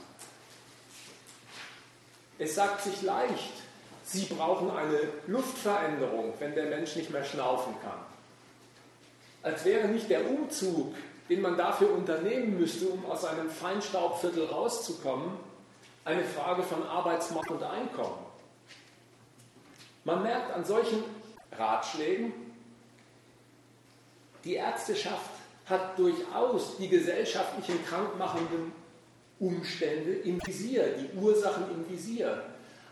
Es sagt sich leicht, Sie brauchen eine Luftveränderung, wenn der Mensch nicht mehr schnaufen kann. Als wäre nicht der Umzug, den man dafür unternehmen müsste, um aus einem Feinstaubviertel rauszukommen, eine Frage von Arbeitsmacht und Einkommen. Man merkt an solchen Ratschlägen, die Ärzteschaft hat durchaus die gesellschaftlichen krankmachenden Umstände im Visier, die Ursachen im Visier,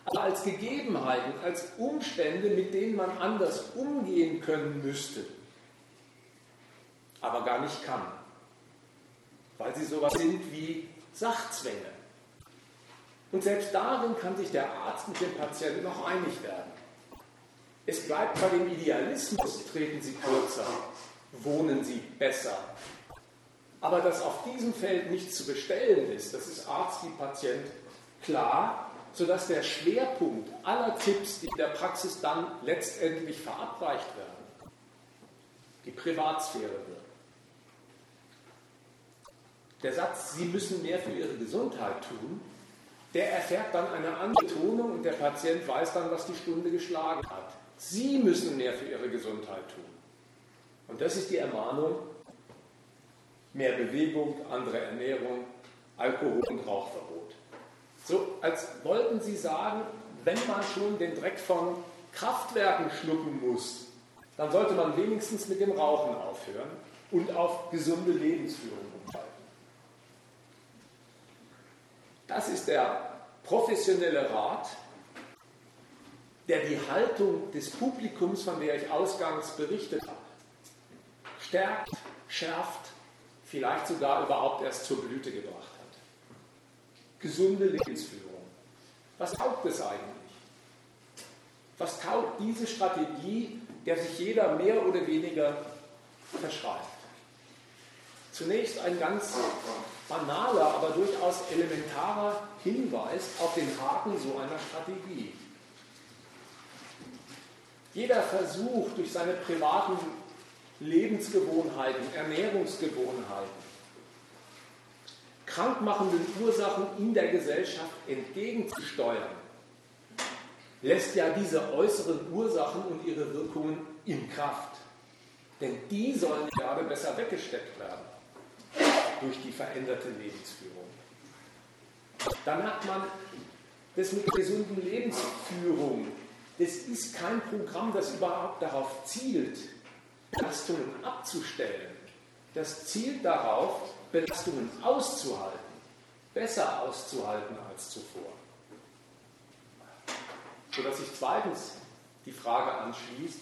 aber als Gegebenheiten, als Umstände, mit denen man anders umgehen können müsste, aber gar nicht kann, weil sie sowas sind wie Sachzwänge. Und selbst darin kann sich der Arzt mit dem Patienten noch einig werden. Es bleibt bei dem Idealismus, treten Sie kürzer, wohnen Sie besser. Aber dass auf diesem Feld nichts zu bestellen ist, das ist Arzt wie Patient klar, sodass der Schwerpunkt aller Tipps, die in der Praxis dann letztendlich verabreicht werden, die Privatsphäre wird. Der Satz, Sie müssen mehr für Ihre Gesundheit tun, der erfährt dann eine andere Tonung und der Patient weiß dann, was die Stunde geschlagen hat. Sie müssen mehr für Ihre Gesundheit tun. Und das ist die Ermahnung, mehr Bewegung, andere Ernährung, Alkohol- und Rauchverbot. So, als wollten Sie sagen, wenn man schon den Dreck von Kraftwerken schlucken muss, dann sollte man wenigstens mit dem Rauchen aufhören und auf gesunde Lebensführung umschalten. Das ist der professionelle Rat, der die Haltung des Publikums, von der ich ausgangs berichtet habe, stärkt, schärft, vielleicht sogar überhaupt erst zur Blüte gebracht. Gesunde Lebensführung. Was taugt es eigentlich? Was taugt diese Strategie, der sich jeder mehr oder weniger verschreibt? Zunächst ein ganz banaler, aber durchaus elementarer Hinweis auf den Haken so einer Strategie. Jeder Versuch, durch seine privaten Lebensgewohnheiten, Ernährungsgewohnheiten, krankmachenden Ursachen in der Gesellschaft entgegenzusteuern, lässt ja diese äußeren Ursachen und ihre Wirkungen in Kraft. Denn die sollen gerade besser weggesteckt werden durch die veränderte Lebensführung. Da merkt man, das mit gesunden Lebensführung, das ist kein Programm, das überhaupt darauf zielt, Belastungen abzustellen. Das zielt darauf, Belastungen auszuhalten, besser auszuhalten als zuvor. Sodass sich zweitens die Frage anschließt,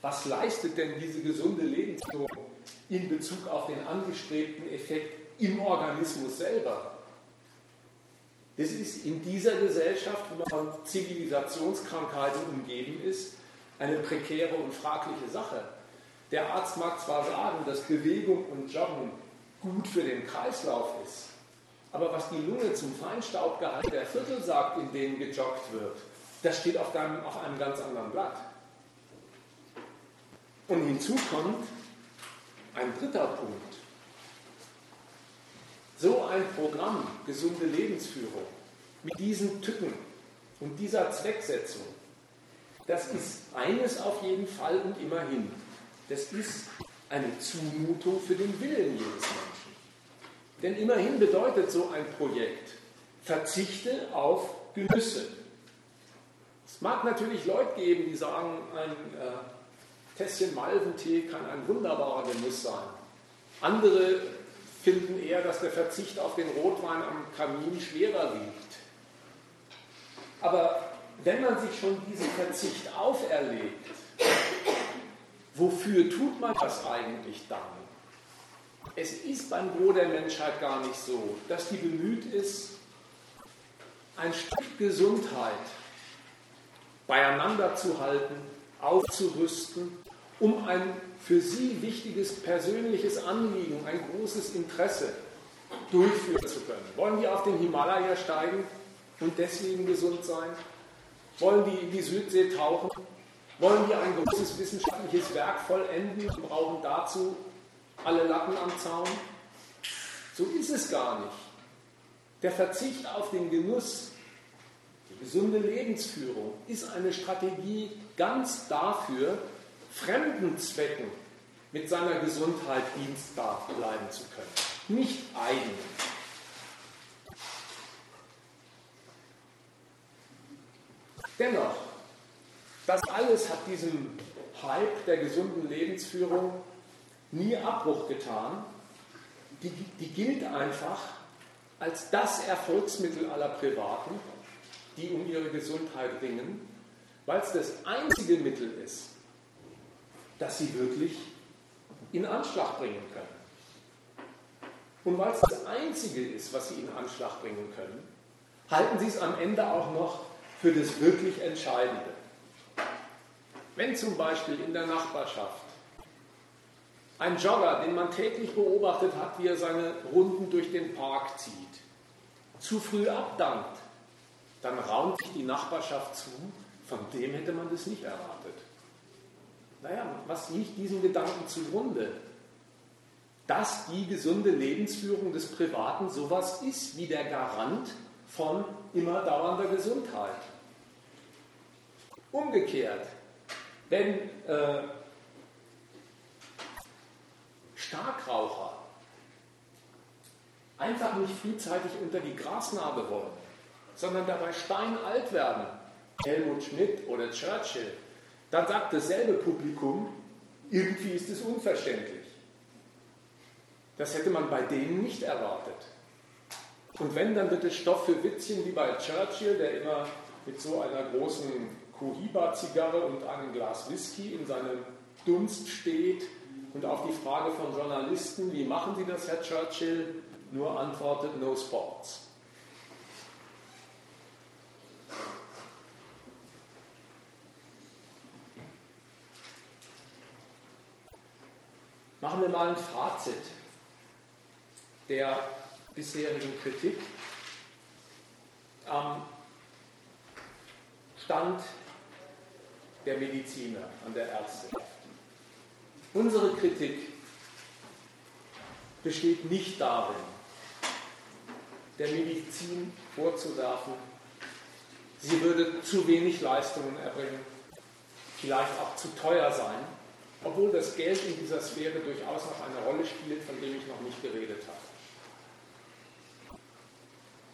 was leistet denn diese gesunde Lebensführung in Bezug auf den angestrebten Effekt im Organismus selber? Das ist in dieser Gesellschaft, wo man von Zivilisationskrankheiten umgeben ist, eine prekäre und fragliche Sache. Der Arzt mag zwar sagen, dass Bewegung und Joggen gut für den Kreislauf ist, aber was die Lunge zum Feinstaubgehalt der Viertel sagt, in denen gejoggt wird, das steht auf einem, auf einem ganz anderen Blatt. Und hinzu kommt ein dritter Punkt. So ein Programm, gesunde Lebensführung, mit diesen Tücken und dieser Zwecksetzung, das ist eines auf jeden Fall und immerhin. Das ist eine Zumutung für den Willen jedes Menschen. Denn immerhin bedeutet so ein Projekt, verzichte auf Genüsse. Es mag natürlich Leute geben, die sagen, ein äh, Tässchen Malventee kann ein wunderbarer Genuss sein. Andere finden eher, dass der Verzicht auf den Rotwein am Kamin schwerer wiegt. Aber wenn man sich schon diesen Verzicht auferlegt, wofür tut man das eigentlich dann? Es ist beim Gros der Menschheit gar nicht so, dass die bemüht ist, ein Stück Gesundheit beieinander zu halten, aufzurüsten um ein für sie wichtiges persönliches Anliegen, ein großes Interesse durchführen zu können. Wollen die auf den Himalaya steigen und deswegen gesund sein? Wollen die in die Südsee tauchen? Wollen die ein großes wissenschaftliches Werk vollenden und brauchen dazu alle Latten am Zaun? So ist es gar nicht. Der Verzicht auf den Genuss, die gesunde Lebensführung ist eine Strategie ganz dafür, fremden Zwecken mit seiner Gesundheit dienstbar bleiben zu können, nicht eigenen. Dennoch, das alles hat diesem Hype der gesunden Lebensführung nie Abbruch getan. Die, die gilt einfach als das Erfolgsmittel aller Privaten, die um ihre Gesundheit ringen, weil es das einzige Mittel ist, das sie wirklich in Anschlag bringen können. Und weil es das Einzige ist, was sie in Anschlag bringen können, halten sie es am Ende auch noch für das wirklich Entscheidende. Wenn zum Beispiel in der Nachbarschaft ein Jogger, den man täglich beobachtet hat, wie er seine Runden durch den Park zieht, zu früh abdankt, dann raunt sich die Nachbarschaft zu, von dem hätte man das nicht erwartet. Naja, was liegt diesem Gedanken zugrunde? Dass die gesunde Lebensführung des Privaten sowas ist wie der Garant von immer dauernder Gesundheit. Umgekehrt, wenn äh, Starkraucher einfach nicht frühzeitig unter die Grasnarbe wollen, sondern dabei steinalt werden, Helmut Schmidt oder Churchill, dann sagt dasselbe Publikum, irgendwie ist es unverständlich. Das hätte man bei denen nicht erwartet. Und wenn, dann wird es Stoff für Witzchen wie bei Churchill, der immer mit so einer großen Cohiba-Zigarre und einem Glas Whisky in seinem Dunst steht und auf die Frage von Journalisten, wie machen Sie das, Herr Churchill, nur antwortet, no sports. Machen wir mal ein Fazit der bisherigen Kritik am Stand der Mediziner, an der Ärzteschaft. Unsere Kritik besteht nicht darin, der Medizin vorzuwerfen, sie würde zu wenig Leistungen erbringen, vielleicht auch zu teuer sein, obwohl das Geld in dieser Sphäre durchaus noch eine Rolle spielt, von dem ich noch nicht geredet habe.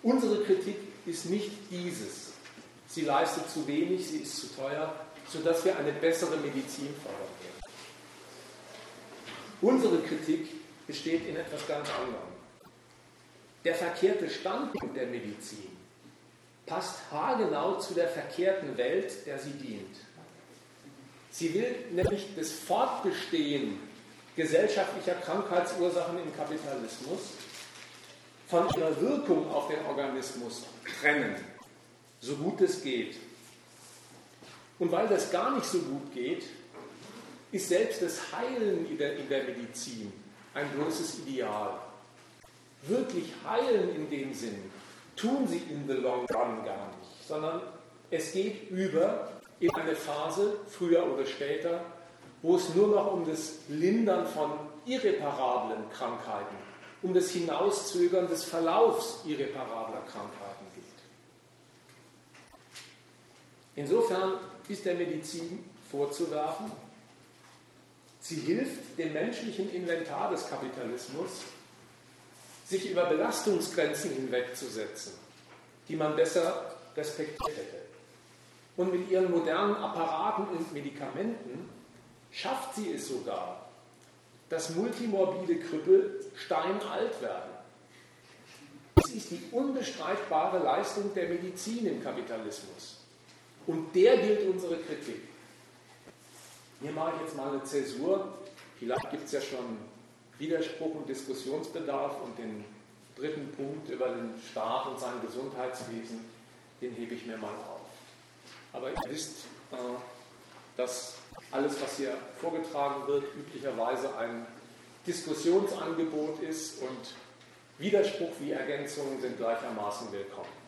Unsere Kritik ist nicht dieses. Sie leistet zu wenig, sie ist zu teuer, sodass wir eine bessere Medizin fordern. Unsere Kritik besteht in etwas ganz anderem. Der verkehrte Standpunkt der Medizin passt haargenau zu der verkehrten Welt, der sie dient. Sie will nämlich das Fortbestehen gesellschaftlicher Krankheitsursachen im Kapitalismus von ihrer Wirkung auf den Organismus trennen, so gut es geht. Und weil das gar nicht so gut geht, ist selbst das Heilen in der, in der Medizin ein bloßes Ideal. Wirklich heilen in dem Sinn tun sie in the long run gar nicht, sondern es geht über in eine Phase, früher oder später, wo es nur noch um das Lindern von irreparablen Krankheiten, um das Hinauszögern des Verlaufs irreparabler Krankheiten geht. Insofern ist der Medizin vorzuwerfen, sie hilft dem menschlichen Inventar des Kapitalismus, sich über Belastungsgrenzen hinwegzusetzen, die man besser respektiert hätte. Und mit ihren modernen Apparaten und Medikamenten schafft sie es sogar, dass multimorbide Krüppel steinalt werden. Das ist die unbestreitbare Leistung der Medizin im Kapitalismus. Und der gilt unsere Kritik. Hier mache ich jetzt mal eine Zäsur. Vielleicht gibt es ja schon Widerspruch und Diskussionsbedarf und den dritten Punkt über den Staat und sein Gesundheitswesen, den hebe ich mir mal auf. Aber ihr wisst, äh, dass alles, was hier vorgetragen wird, üblicherweise ein Diskussionsangebot ist und Widerspruch wie Ergänzungen sind gleichermaßen willkommen.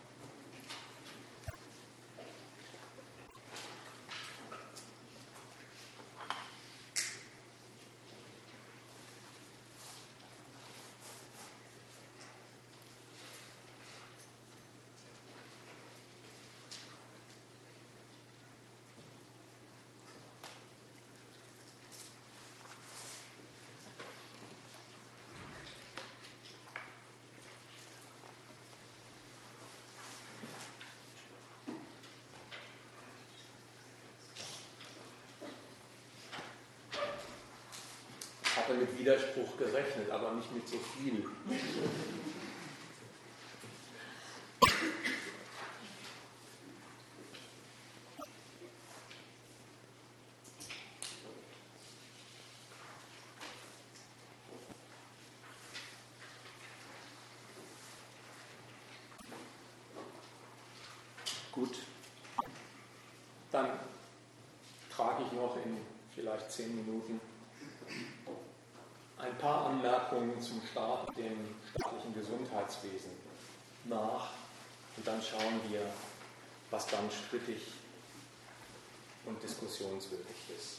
hatte mit Widerspruch gerechnet, aber nicht mit so viel. Gut, dann trage ich noch in vielleicht zehn Minuten ein paar Anmerkungen zum Staat, dem staatlichen Gesundheitswesen nach und dann schauen wir, was dann strittig und diskussionswürdig ist.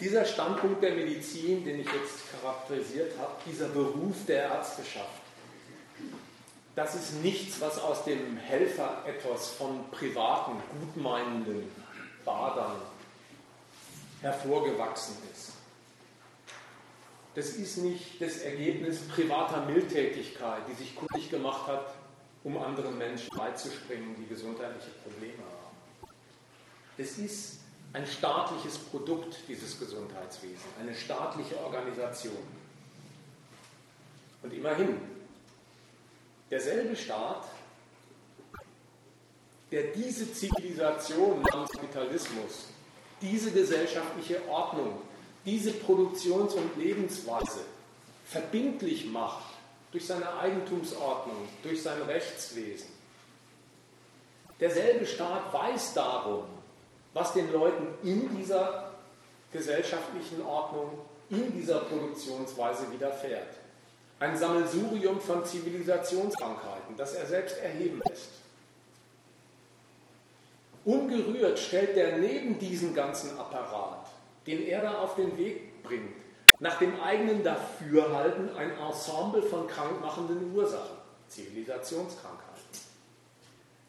Dieser Standpunkt der Medizin, den ich jetzt charakterisiert habe, dieser Beruf der Ärzteschaft, das ist nichts, was aus dem Helferethos von privaten, gutmeinenden Badern hervorgewachsen ist. Das ist nicht das Ergebnis privater Mildtätigkeit, die sich kundig gemacht hat, um anderen Menschen beizubringen, die gesundheitliche Probleme haben. Das ist ein staatliches Produkt, dieses Gesundheitswesen, eine staatliche Organisation. Und immerhin, derselbe Staat, der diese Zivilisation namens Kapitalismus, diese gesellschaftliche Ordnung, diese Produktions- und Lebensweise verbindlich macht durch seine Eigentumsordnung, durch sein Rechtswesen. Derselbe Staat weiß darum, was den Leuten in dieser gesellschaftlichen Ordnung, in dieser Produktionsweise widerfährt ein Sammelsurium von Zivilisationskrankheiten, das er selbst erheben lässt. Ungerührt stellt er neben diesen ganzen Apparat, den er da auf den Weg bringt, nach dem eigenen Dafürhalten ein Ensemble von krankmachenden Ursachen, Zivilisationskrankheiten.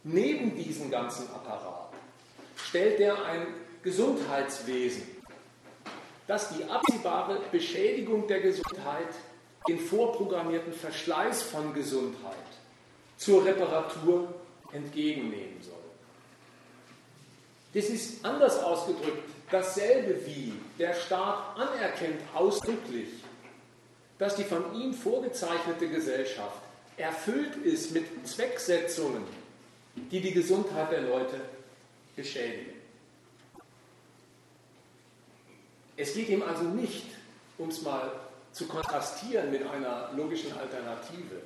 Neben diesem ganzen Apparat stellt er ein Gesundheitswesen, das die absehbare Beschädigung der Gesundheit den vorprogrammierten Verschleiß von Gesundheit zur Reparatur entgegennehmen soll. Das ist anders ausgedrückt dasselbe wie der Staat anerkennt ausdrücklich, dass die von ihm vorgezeichnete Gesellschaft erfüllt ist mit Zwecksetzungen, die die Gesundheit der Leute beschädigen. Es geht ihm also nicht, um es mal zu kontrastieren mit einer logischen Alternative.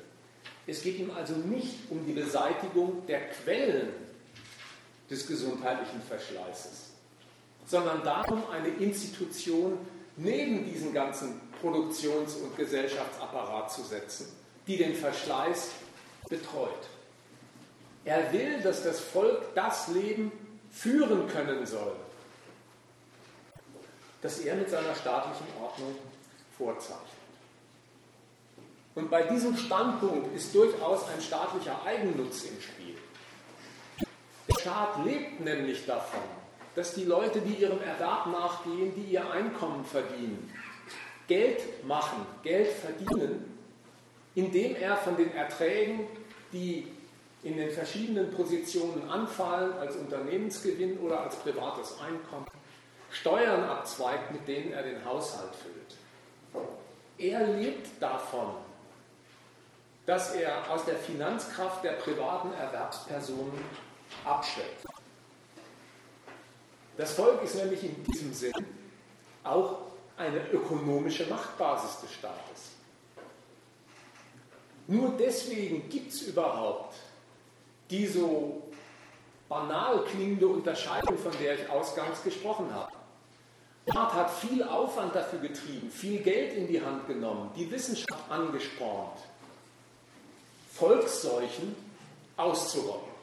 Es geht ihm also nicht um die Beseitigung der Quellen des gesundheitlichen Verschleißes, sondern darum, eine Institution neben diesen ganzen Produktions- und Gesellschaftsapparat zu setzen, die den Verschleiß betreut. Er will, dass das Volk das Leben führen können soll, das er mit seiner staatlichen Ordnung vorzeichnet. Und bei diesem Standpunkt ist durchaus ein staatlicher Eigennutz im Spiel. Der Staat lebt nämlich davon, dass die Leute, die ihrem Erwerb nachgehen, die ihr Einkommen verdienen, Geld machen, Geld verdienen, indem er von den Erträgen, die in den verschiedenen Positionen anfallen, als Unternehmensgewinn oder als privates Einkommen, Steuern abzweigt, mit denen er den Haushalt füllt. Er lebt davon, dass er aus der Finanzkraft der privaten Erwerbspersonen abschöpft. Das Volk ist nämlich in diesem Sinn auch eine ökonomische Machtbasis des Staates. Nur deswegen gibt es überhaupt die so banal klingende Unterscheidung, von der ich ausgangs gesprochen habe. Staat hat viel Aufwand dafür getrieben, viel Geld in die Hand genommen, die Wissenschaft angespornt, Volksseuchen auszurotten,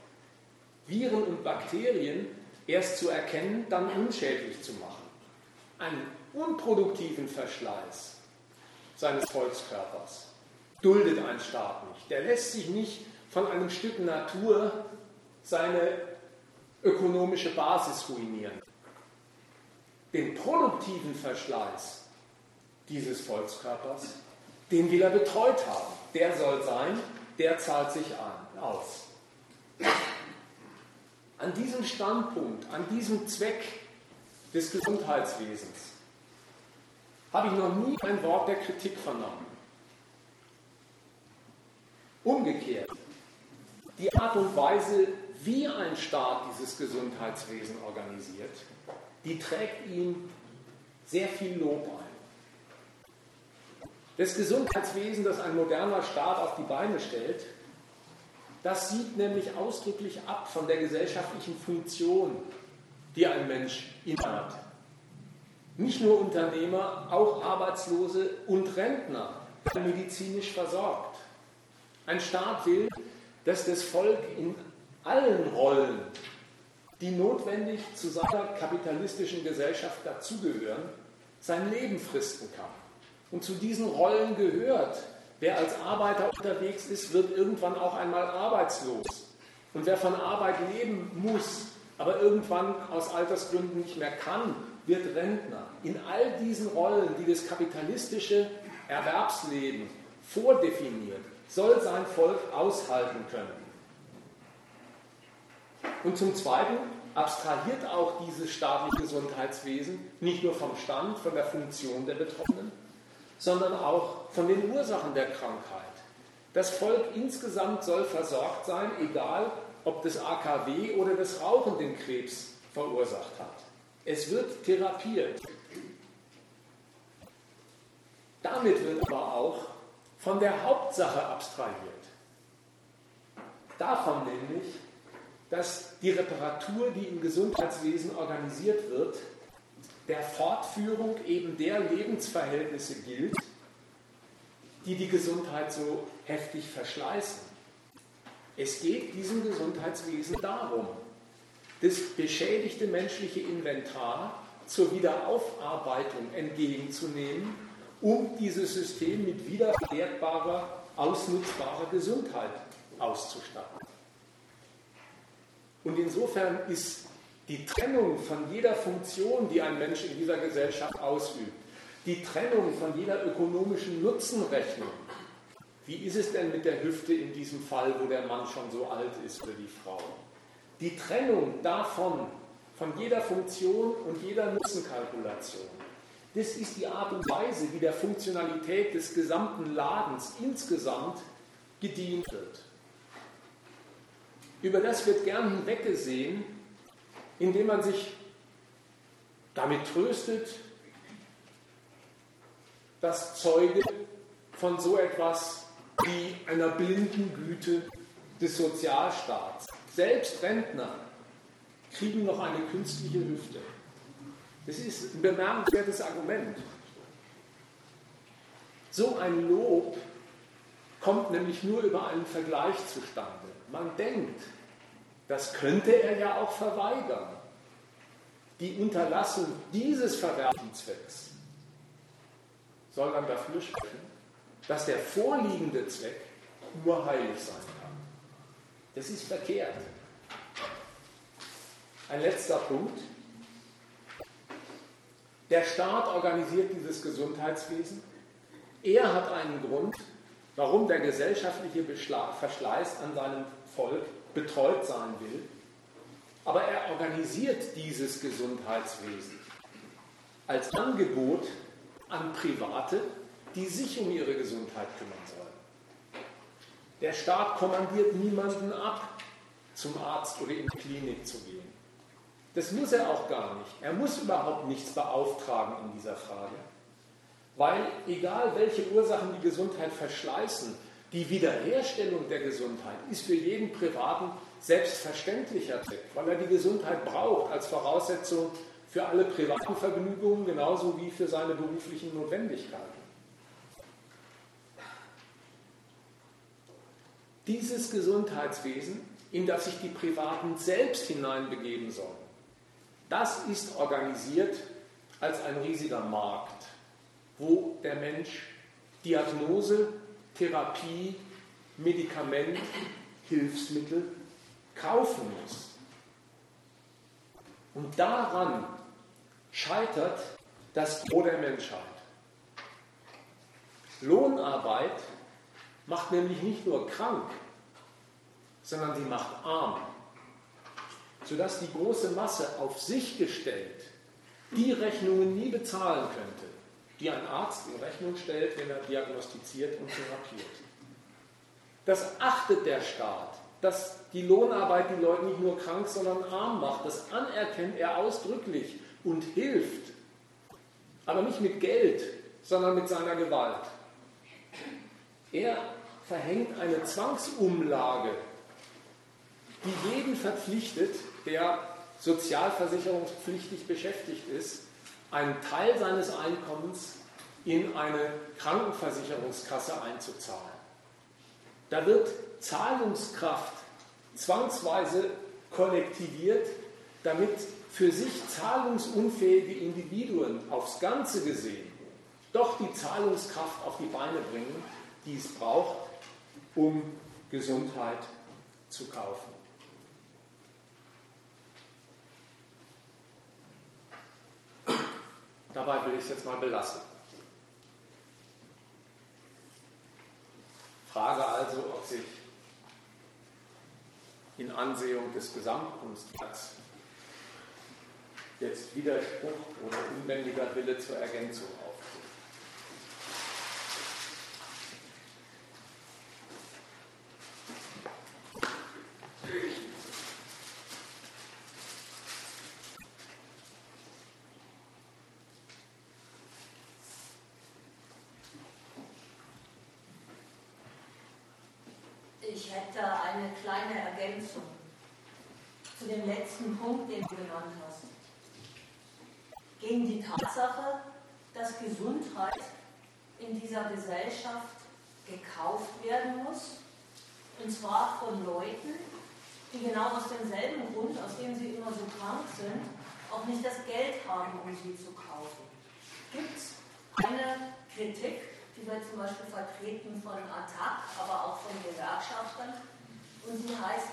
Viren und Bakterien erst zu erkennen, dann unschädlich zu machen, einen unproduktiven Verschleiß seines Volkskörpers duldet ein Staat nicht. Der lässt sich nicht von einem Stück Natur seine ökonomische Basis ruinieren den produktiven Verschleiß dieses Volkskörpers, den will er betreut haben. Der soll sein, der zahlt sich an, aus. An diesem Standpunkt, an diesem Zweck des Gesundheitswesens habe ich noch nie ein Wort der Kritik vernommen. Umgekehrt, die Art und Weise, wie ein Staat dieses Gesundheitswesen organisiert, die trägt ihm sehr viel Lob ein. Das Gesundheitswesen, das ein moderner Staat auf die Beine stellt, Das sieht nämlich ausdrücklich ab von der gesellschaftlichen Funktion, die ein Mensch innehat. Nicht nur Unternehmer, auch Arbeitslose und Rentner werden medizinisch versorgt. Ein Staat will, dass das Volk in allen Rollen, die notwendig zu seiner kapitalistischen Gesellschaft dazugehören, sein Leben fristen kann. Und zu diesen Rollen gehört Wer als Arbeiter unterwegs ist, wird irgendwann auch einmal arbeitslos. Und wer von Arbeit leben muss, aber irgendwann aus Altersgründen nicht mehr kann, wird Rentner. In all diesen Rollen, die das kapitalistische Erwerbsleben vordefiniert, soll sein Volk aushalten können. Und zum Zweiten abstrahiert auch dieses staatliche Gesundheitswesen nicht nur vom Stand, von der Funktion der Betroffenen, sondern auch von den Ursachen der Krankheit. Das Volk insgesamt soll versorgt sein, egal ob das AKW oder das Rauchen den Krebs verursacht hat. Es wird therapiert. Damit wird aber auch von der Hauptsache abstrahiert. Davon nämlich, dass die Reparatur, die im Gesundheitswesen organisiert wird, der Fortführung eben der Lebensverhältnisse gilt, die die Gesundheit so heftig verschleißen. Es geht diesem Gesundheitswesen darum, das beschädigte menschliche Inventar zur Wiederaufarbeitung entgegenzunehmen, um dieses System mit wiederverwertbarer, ausnutzbarer Gesundheit auszustatten. Und insofern ist die Trennung von jeder Funktion, die ein Mensch in dieser Gesellschaft ausübt, die Trennung von jeder ökonomischen Nutzenrechnung. Wie ist es denn mit der Hüfte in diesem Fall, wo der Mann schon so alt ist für die Frau? Die Trennung davon, von jeder Funktion und jeder Nutzenkalkulation. Das ist die Art und Weise, wie der Funktionalität des gesamten Ladens insgesamt gedient wird. Über das wird gern hinweggesehen, indem man sich damit tröstet, dass Zeuge von so etwas wie einer blinden Güte des Sozialstaats, selbst Rentner, kriegen noch eine künstliche Hüfte. Das ist ein bemerkenswertes Argument. So ein Lob kommt nämlich nur über einen Vergleich zustande. Man denkt, das könnte er ja auch verweigern. Die Unterlassung dieses Verwerbenzwecks soll dann dafür sprechen, dass der vorliegende Zweck nur heilig sein kann. Das ist verkehrt. Ein letzter Punkt. Der Staat organisiert dieses Gesundheitswesen. Er hat einen Grund, warum der gesellschaftliche Verschleiß an seinem Volk betreut sein will. Aber er organisiert dieses Gesundheitswesen als Angebot an Private, die sich um ihre Gesundheit kümmern sollen. Der Staat kommandiert niemanden ab, zum Arzt oder in die Klinik zu gehen. Das muss er auch gar nicht. Er muss überhaupt nichts beauftragen in dieser Frage. Weil egal welche Ursachen die Gesundheit verschleißen, die Wiederherstellung der Gesundheit ist für jeden Privaten selbstverständlicher Zweck, weil er die Gesundheit braucht als Voraussetzung für alle privaten Vergnügungen genauso wie für seine beruflichen Notwendigkeiten. Dieses Gesundheitswesen, in das sich die Privaten selbst hineinbegeben sollen, das ist organisiert als ein riesiger Markt, wo der Mensch Diagnose, Therapie, Medikament, Hilfsmittel kaufen muss. Und daran scheitert das Gros der Menschheit. Lohnarbeit macht nämlich nicht nur krank, sondern sie macht arm, sodass die große Masse auf sich gestellt die Rechnungen nie bezahlen könnte, die ein Arzt in Rechnung stellt, wenn er diagnostiziert und therapiert. Das achtet der Staat, dass die Lohnarbeit die Leute nicht nur krank, sondern arm macht. Das anerkennt er ausdrücklich und hilft. Aber nicht mit Geld, sondern mit seiner Gewalt. Er verhängt eine Zwangsumlage die jeden verpflichtet, der sozialversicherungspflichtig beschäftigt ist, einen Teil seines Einkommens in eine Krankenversicherungskasse einzuzahlen. Da wird Zahlungskraft zwangsweise kollektiviert, damit für sich zahlungsunfähige Individuen aufs Ganze gesehen doch die Zahlungskraft auf die Beine bringen, die es braucht, um Gesundheit zu kaufen. Dabei will ich es jetzt mal belassen. Frage also, ob sich in Ansehung des Gesamtkunstwerks jetzt Widerspruch oder unbändiger Wille zur Ergänzung letzten Punkt, den du genannt hast. Gegen die Tatsache, dass Gesundheit in dieser Gesellschaft gekauft werden muss, und zwar von Leuten, die genau aus demselben Grund, aus dem sie immer so krank sind, auch nicht das Geld haben, um sie zu kaufen. Gibt es eine Kritik, die wird zum Beispiel vertreten von ATTAC, aber auch von Gewerkschaftern, und die heißt,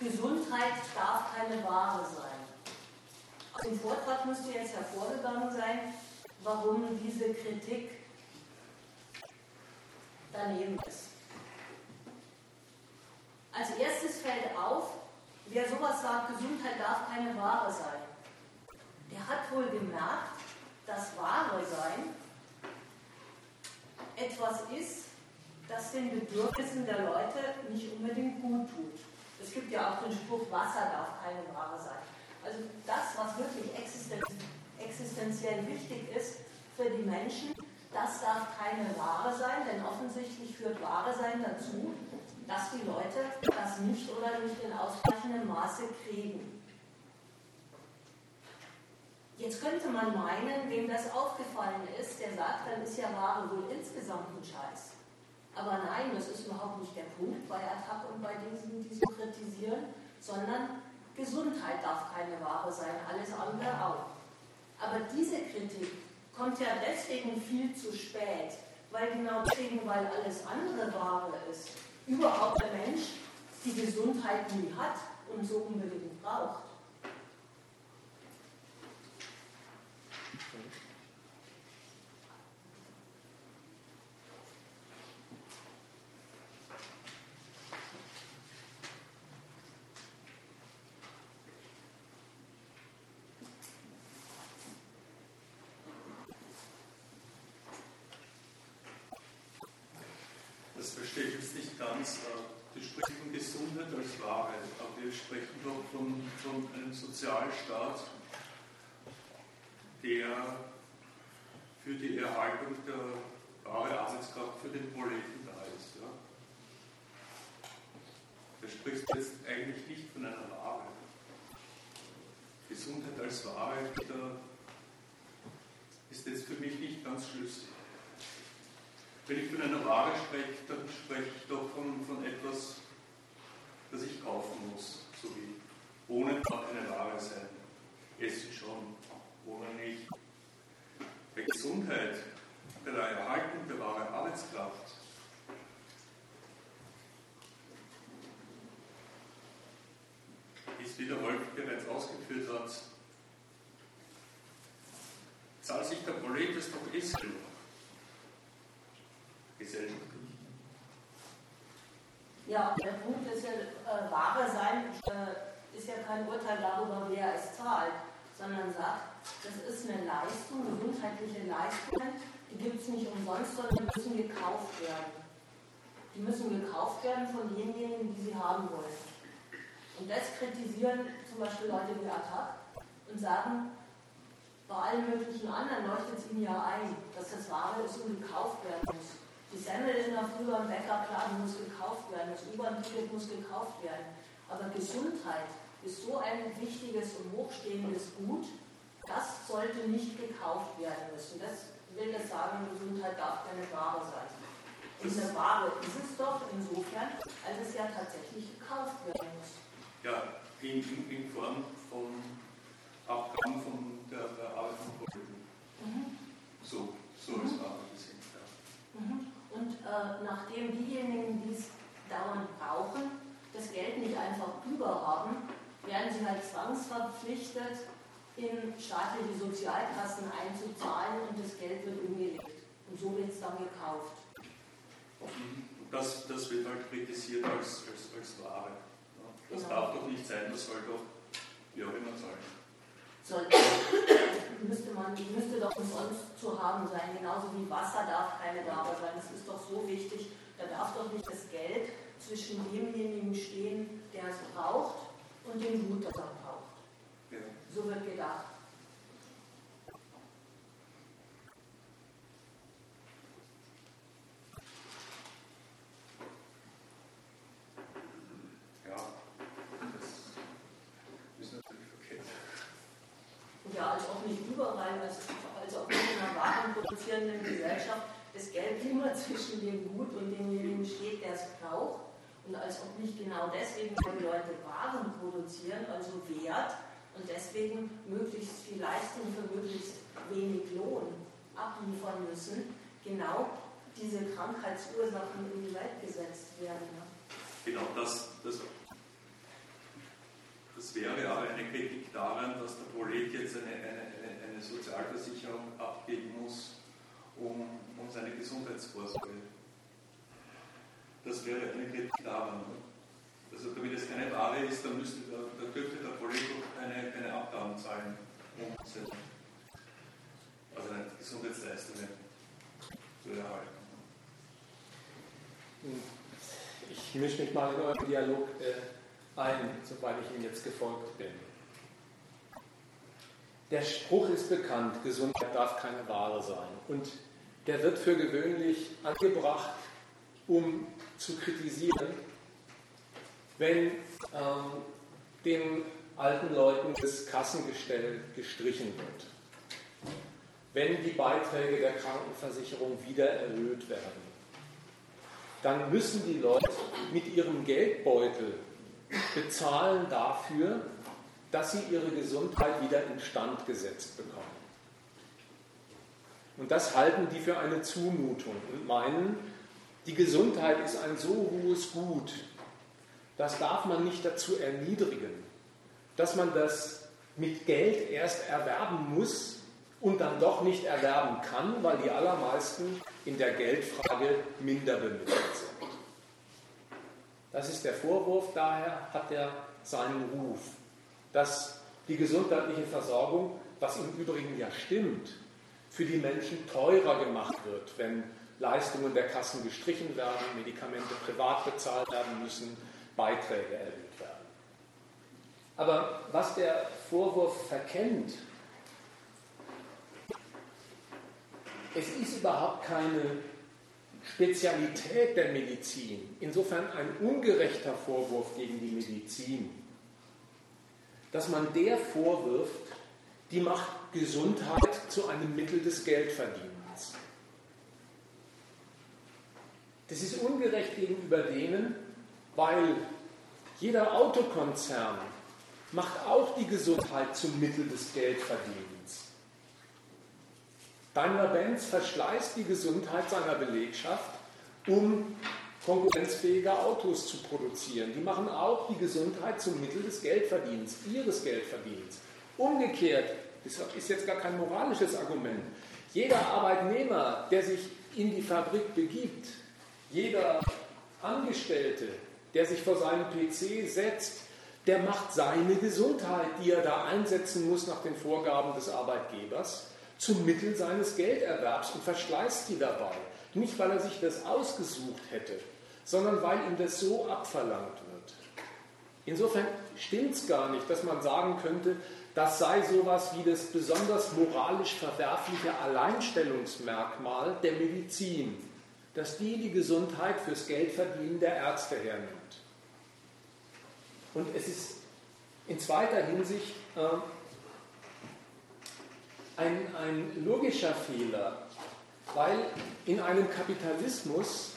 Gesundheit darf keine Ware sein. Aus dem Vortrag müsste jetzt hervorgegangen sein, warum diese Kritik daneben ist. Als erstes fällt auf, wer sowas sagt, Gesundheit darf keine Ware sein, der hat wohl gemerkt, dass Ware sein etwas ist, das den Bedürfnissen der Leute nicht unbedingt gut tut. Es gibt ja auch den Spruch, Wasser darf keine Ware sein. Also das, was wirklich existenziell wichtig ist für die Menschen, das darf keine Ware sein, denn offensichtlich führt Ware sein dazu, dass die Leute das nicht oder nicht in ausreichendem Maße kriegen. Jetzt könnte man meinen, wem das aufgefallen ist, der sagt, dann ist ja Ware wohl insgesamt ein Scheiß. Aber nein, das ist überhaupt nicht der Punkt bei Attac und bei diesen, die so kritisieren, sondern Gesundheit darf keine Ware sein, alles andere auch. Aber diese Kritik kommt ja deswegen viel zu spät, weil genau deswegen, weil alles andere Ware ist, überhaupt der Mensch die Gesundheit nie hat und so unbedingt braucht. ganz, äh, wir sprechen von Gesundheit als Wahrheit, aber wir sprechen doch von, von einem Sozialstaat, der für die Erhaltung der wahre Arbeitskraft für den Proleten da ist. Ja? Da sprichst jetzt eigentlich nicht von einer Ware. Gesundheit als Wahrheit ist jetzt für mich nicht ganz schlüssig. Wenn ich von einer Ware spreche, dann spreche ich doch von, von etwas, das ich kaufen muss. So wie Wohnen kann eine Ware sein. Essen schon, Wohnen nicht. Bei Gesundheit, bei der Erhaltung der wahren Arbeitskraft, ist, wie der Wolf bereits ausgeführt hat, zahlt sich der Prolet es doch eh selber gesellschaftlich? Ja, der Punkt ist ja, äh, Ware sein äh, ist ja kein Urteil darüber, wer es zahlt, sondern sagt, das ist eine Leistung, gesundheitliche Leistungen, die gibt es nicht umsonst, sondern die müssen gekauft werden. Die müssen gekauft werden von denjenigen, die sie haben wollen. Und das kritisieren zum Beispiel Leute wie Attac und sagen, bei allen möglichen anderen leuchtet es ihnen ja ein, dass das Ware ist und gekauft werden muss. Die Semmel in der Früh beim Bäcker, klar, die muss gekauft werden. Das U-Bahn-Ticket muss gekauft werden. Aber Gesundheit ist so ein wichtiges und hochstehendes Gut, das sollte nicht gekauft werden müssen. Das will das sagen, Gesundheit darf keine Ware sein. Und eine Ware ist es doch insofern, als es ja tatsächlich gekauft werden muss. Ja, in, in, Form von Abgaben von der, von. Mhm. So, so als Ware gesehen. Und äh, nachdem diejenigen, die es dauernd brauchen, das Geld nicht einfach überhaben, werden sie halt zwangsverpflichtet, in staatliche Sozialkassen einzuzahlen und das Geld wird umgelegt. Und so wird es dann gekauft. Das, das wird halt kritisiert als, als, als Ware. Das genau. darf doch nicht sein, das soll doch wie auch immer zahlen. Soll, müsste, man, müsste doch umsonst zu haben sein, genauso wie Wasser darf keine Ware sein. Das ist doch so wichtig. Da darf doch nicht das Geld zwischen demjenigen stehen, der es braucht, und dem Gut, das er braucht. Ja. So wird gedacht. Ja, als auch nicht überall, als, als auch nicht in einer warenproduzierenden Gesellschaft das Geld immer zwischen dem Gut und demjenigen steht, der es braucht. Und als ob nicht genau deswegen, die Leute Waren produzieren, also Wert, und deswegen möglichst viel Leistung für möglichst wenig Lohn abliefern müssen, genau diese Krankheitsursachen in die Welt gesetzt werden. Genau, das, das, das wäre aber eine Kritik daran, dass der Prolet jetzt eine, eine, eine Sozialversicherung abgeben muss, um, um seine Gesundheitsvorsorge. Das wäre eine Kritik daran. Also damit es keine Ware ist, dann, müsste, da, da dürfte der Politiker keine, keine Abgaben zahlen, um seine, also eine Gesundheitsleistungen zu erhalten. Ich mische mich mal in euren Dialog äh, ein, soweit ich Ihnen jetzt gefolgt bin. Der Spruch ist bekannt, Gesundheit darf keine Ware sein. Und der wird für gewöhnlich angebracht, um zu kritisieren, wenn ähm, den alten Leuten das Kassengestell gestrichen wird, wenn die Beiträge der Krankenversicherung wieder erhöht werden, dann müssen die Leute mit ihrem Geldbeutel bezahlen dafür, dass sie ihre Gesundheit wieder instand gesetzt bekommen. Und das halten die für eine Zumutung und meinen, die Gesundheit ist ein so hohes Gut, das darf man nicht dazu erniedrigen, dass man das mit Geld erst erwerben muss und dann doch nicht erwerben kann, weil die allermeisten in der Geldfrage minder bemittelt sind. Das ist der Vorwurf, daher hat er seinen Ruf, dass die gesundheitliche Versorgung, was im Übrigen ja stimmt, für die Menschen teurer gemacht wird, wenn Leistungen der Kassen gestrichen werden, Medikamente privat bezahlt werden müssen, Beiträge erhöht werden. Aber was der Vorwurf verkennt, es ist überhaupt keine Spezialität der Medizin, insofern ein ungerechter Vorwurf gegen die Medizin, dass man der vorwirft, die macht Gesundheit zu einem Mittel des Geldverdienens. Das ist ungerecht gegenüber denen, weil jeder Autokonzern macht auch die Gesundheit zum Mittel des Geldverdienens. Daimler-Benz verschleißt die Gesundheit seiner Belegschaft, um konkurrenzfähige Autos zu produzieren. Die machen auch die Gesundheit zum Mittel des Geldverdienens, ihres Geldverdienens. Umgekehrt, das ist jetzt gar kein moralisches Argument, jeder Arbeitnehmer, der sich in die Fabrik begibt, jeder Angestellte, der sich vor seinen PC setzt, der macht seine Gesundheit, die er da einsetzen muss nach den Vorgaben des Arbeitgebers, zum Mittel seines Gelderwerbs und verschleißt die dabei. Nicht, weil er sich das ausgesucht hätte, sondern weil ihm das so abverlangt wird. Insofern stimmt es gar nicht, dass man sagen könnte, das sei sowas wie das besonders moralisch verwerfliche Alleinstellungsmerkmal der Medizin dass die die Gesundheit fürs Geldverdienen der Ärzte hernimmt. Und es ist in zweiter Hinsicht äh, ein, ein logischer Fehler, weil in einem Kapitalismus,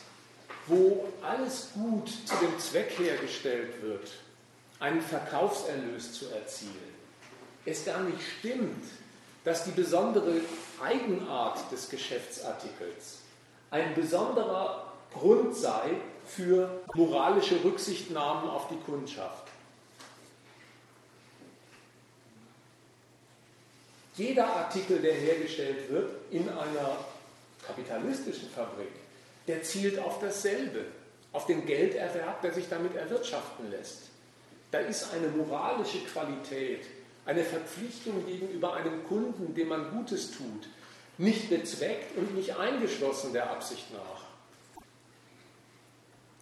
wo alles Gut zu dem Zweck hergestellt wird, einen Verkaufserlös zu erzielen, es gar nicht stimmt, dass die besondere Eigenart des Geschäftsartikels ein besonderer Grund sei für moralische Rücksichtnahmen auf die Kundschaft. Jeder Artikel, der hergestellt wird in einer kapitalistischen Fabrik, der zielt auf dasselbe, auf den Gelderwerb, der sich damit erwirtschaften lässt. Da ist eine moralische Qualität, eine Verpflichtung gegenüber einem Kunden, dem man Gutes tut, nicht bezweckt und nicht eingeschlossen der Absicht nach.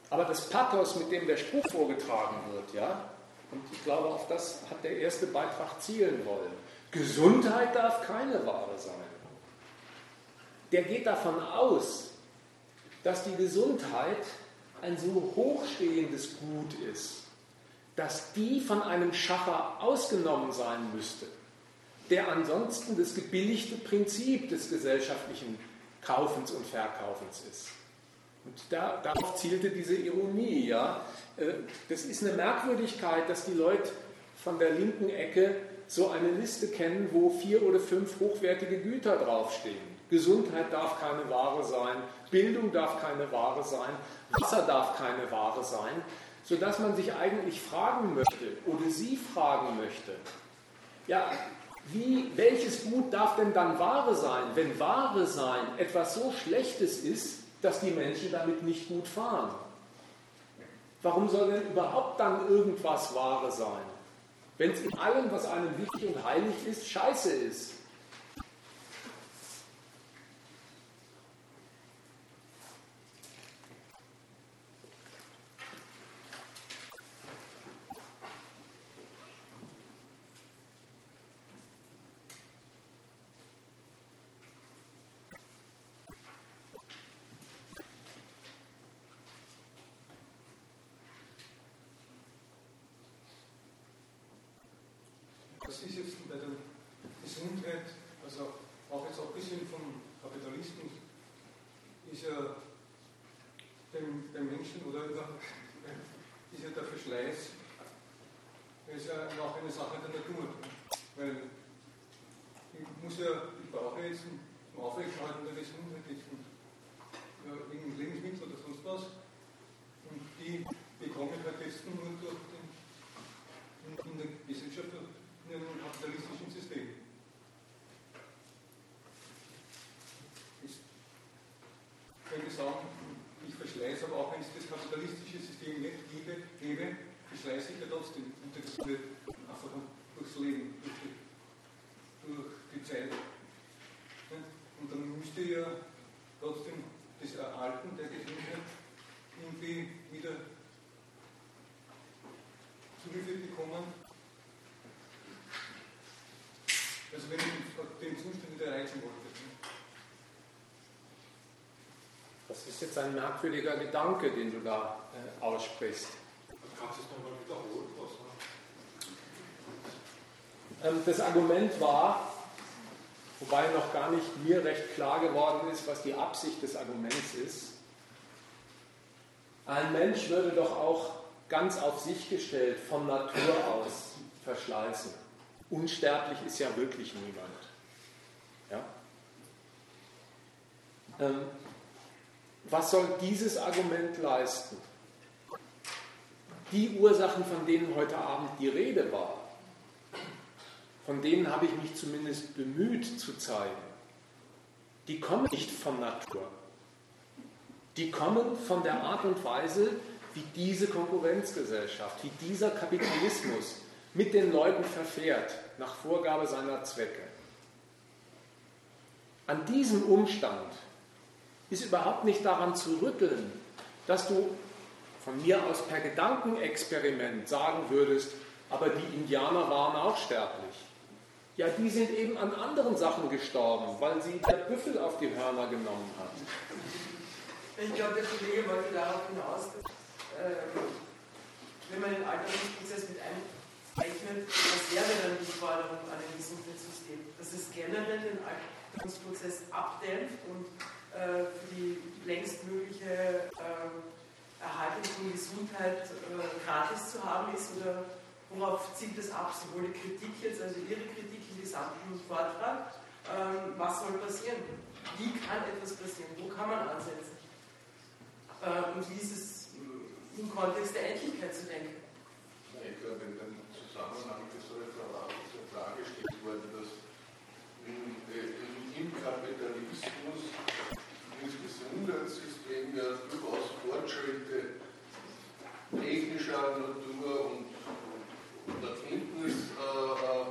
Aber das Pathos, mit dem der Spruch vorgetragen wird, ja, und ich glaube, auf das hat der erste Beitrag zielen wollen. Gesundheit darf keine Ware sein. Der geht davon aus, dass die Gesundheit ein so hochstehendes Gut ist, dass die von einem Schacher ausgenommen sein müsste, der ansonsten das gebilligte Prinzip des gesellschaftlichen Kaufens und Verkaufens ist. Und da, darauf zielte diese Ironie. Ja? Äh, das ist eine Merkwürdigkeit, dass die Leute von der linken Ecke so eine Liste kennen, wo vier oder fünf hochwertige Güter draufstehen. Gesundheit darf keine Ware sein, Bildung darf keine Ware sein, Wasser darf keine Ware sein, sodass man sich eigentlich fragen möchte oder Sie fragen möchte, ja, wie, welches Gut darf denn dann Ware sein, wenn Ware sein etwas so Schlechtes ist, dass die Menschen damit nicht gut fahren? Warum soll denn überhaupt dann irgendwas Ware sein? Wenn es in allem, was einem wichtig und heilig ist, scheiße ist. das ist jetzt bei der Gesundheit, also auch jetzt abgesehen vom Kapitalismus, ist ja dem, dem Menschen oder ist ja der Verschleiß ist ja auch eine Sache der Natur. Weil ich muss ja, ich brauche jetzt zum Aufrechterhalten der Gesundheit jetzt ja, wegen Lebensmittel oder sonst was. Und die bekomme ich halt jetzt nur durch den, in, in der Gesellschaft in einem kapitalistischen System. Ich könnte sagen, ich verschleiße, aber auch wenn es das kapitalistische System nicht gebe, gebe verschleiße ich ja trotzdem. Und das wird einfach durchs Leben, durch die, durch die Zeit. Und dann müsste ja trotzdem das Erhalten der Gesundheit irgendwie wieder zugeführt bekommen, Also wenn ich den Zustand wieder erreichen wollte. Das ist jetzt ein merkwürdiger Gedanke, den du da äh, aussprichst. Kannst du es nochmal wiederholen? Ähm, das Argument war, wobei noch gar nicht mir recht klar geworden ist, was die Absicht des Arguments ist, ein Mensch würde doch auch ganz auf sich gestellt von Natur aus verschleißen. Unsterblich ist ja wirklich niemand. Ja? Ähm, was soll dieses Argument leisten? Die Ursachen, von denen heute Abend die Rede war, von denen habe ich mich zumindest bemüht zu zeigen, die kommen nicht von Natur. Die kommen von der Art und Weise, wie diese Konkurrenzgesellschaft, wie dieser Kapitalismus mit den Leuten verfährt, nach Vorgabe seiner Zwecke. An diesem Umstand ist überhaupt nicht daran zu rütteln, dass du von mir aus per Gedankenexperiment sagen würdest, aber die Indianer waren auch sterblich. Ja, die sind eben an anderen Sachen gestorben, weil sie der Büffel auf die Hörner genommen hat. Ich glaube, der Kollege wollte darauf hinaus, äh, wenn man den Alterungsprozess mit einrechnet, was wäre dann die Forderung an ein Gesundheitssystem? Dass es generell den Alterungsprozess abdämpft und äh, die längstmögliche äh, Erhaltung von Gesundheit äh, gratis zu haben ist oder worauf zieht das ab? Sowohl die Kritik jetzt, also Ihre Kritik im gesamten Vortrag, ähm, was soll passieren? Wie kann etwas passieren? Wo kann man ansetzen? Äh, und wie ist es im Kontext der Endlichkeit zu denken. Ich glaube, in dem Zusammenhang ist so eine Frage gestellt worden, dass im, Kapitalismus Gesundheitssystem ja durchaus Fortschritte technischer Natur und, und Erkenntnis äh, äh,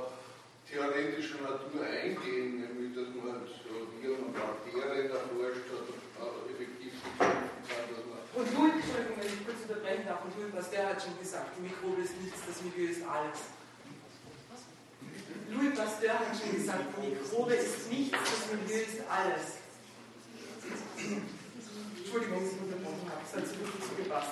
theoretischer Natur eingehen, nämlich dass man halt Viren und Bakterien erforscht hat, äh, effektiv und Louis, Entschuldigung, wenn ich kurz unterbrechen darf, und Louis Pasteur hat schon gesagt, die Mikrobe ist nichts, das Milieu ist alles. Louis Pasteur hat schon gesagt, die Mikrobe ist nichts, das Milieu ist alles. Entschuldigung, dass ich unterbrochen habe, es hat so gut so gepasst.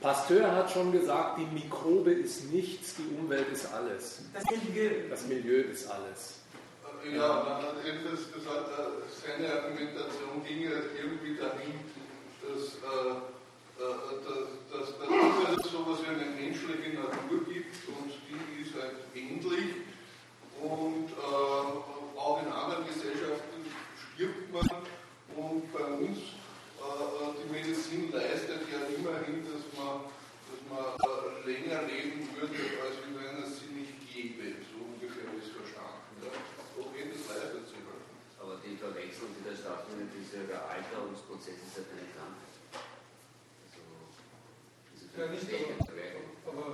Pasteur hat schon gesagt, die Mikrobe ist nichts, die Umwelt ist alles. Das Milieu. Das Milieu ist alles. Ja, man hat etwas gesagt, seine Argumentation ging ja irgendwie dahin, dass, äh, äh, dass, dass, dass es so etwas wie eine menschliche Natur gibt und die ist halt endlich und äh, auch in anderen Gesellschaften stirbt man und bei uns äh, die Medizin leistet ja immerhin, dass man, dass man äh, länger leben würde, als wenn es sie nicht gäbe. So ungefähr ist verstanden. Ja. Okay, das leistet sich. Aber die Verwechslung, die da stattfindet, ist ja der Alterungsprozess, ist ja keine Krankheit. Also, diese Ja, nicht, aber, aber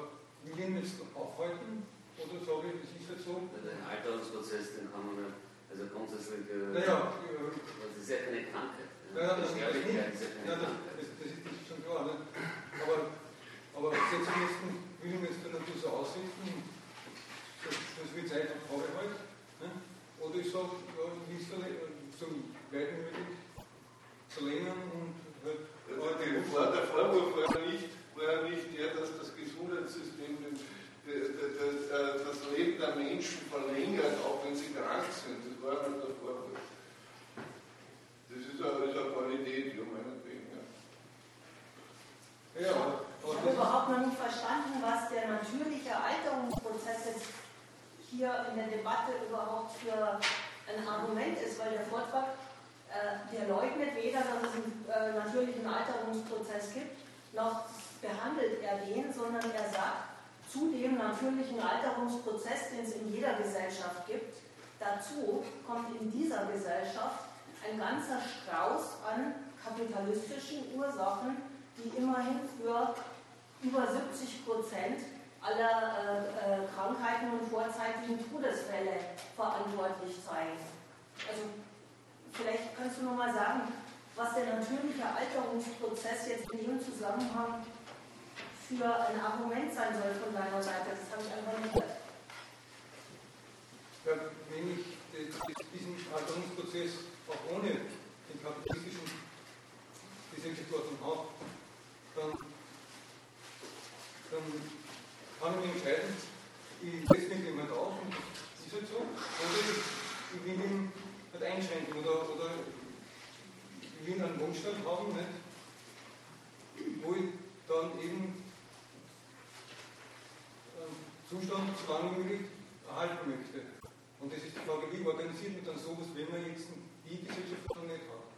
will ihn jetzt aufhalten? Oder sage ich, es ist jetzt so? Den Alterungsprozess, den kann man ja, also grundsätzlich, äh, Naja, das ist ja keine Krankheit. Ja, Die das, das, Sterblichkeit ist ja ja, das, das, das, ist, das schon klar. Ne? Aber, aber Gesetzesmäßig will ich jetzt dann natürlich so ausrichten, dass, dass wir Zeit auf Frage halt. Ne? Oder ich sage, ja, wie es dann so weit wie möglich verlängern und halt. Also der, Vor- der Vorwurf war ja nicht, war ja nicht der, dass das Gesundheitssystem den, der, der, das Leben der Menschen verlängert, auch wenn sie krank sind. Das war ja nicht der Vorwurf. Das ist eine, das ist eine Qualität, ja, meinetwegen. Ja. Ja, aber Ich habe überhaupt noch nicht verstanden, was der natürliche Alterungsprozess jetzt hier in der Debatte überhaupt für ein Argument ist, weil der Vortrag, äh, der leugnet weder, dass es einen äh, natürlichen Alterungsprozess gibt, noch behandelt er den, sondern er sagt, zu dem natürlichen Alterungsprozess, den es in jeder Gesellschaft gibt, dazu kommt in dieser Gesellschaft ein ganzer Strauß an kapitalistischen Ursachen, die immerhin für über 70 Prozent aller äh, äh, Krankheiten und vorzeitigen Todesfälle verantwortlich sein. Also vielleicht kannst du nochmal sagen, was der natürliche Alterungsprozess jetzt in dem Zusammenhang für ein Argument sein soll von deiner Seite. Das habe ich einfach nicht gehört. Ja, wenn ich diesen Alterungsprozess auch ohne den kapitalistischen Gesellschaftsordnung habe, dann, dann kann ich mich entscheiden, ich setze mich dem halt auf und das ist halt so. Oder ich, will ihn halt einschränken oder, oder ich will einen Wohnstand haben, nicht? wo ich dann eben einen Zustand so lange wie möglich erhalten möchte. Und das ist die Frage, wie organisiert man dann sowas, wenn man jetzt die Gesellschaft noch nicht hat?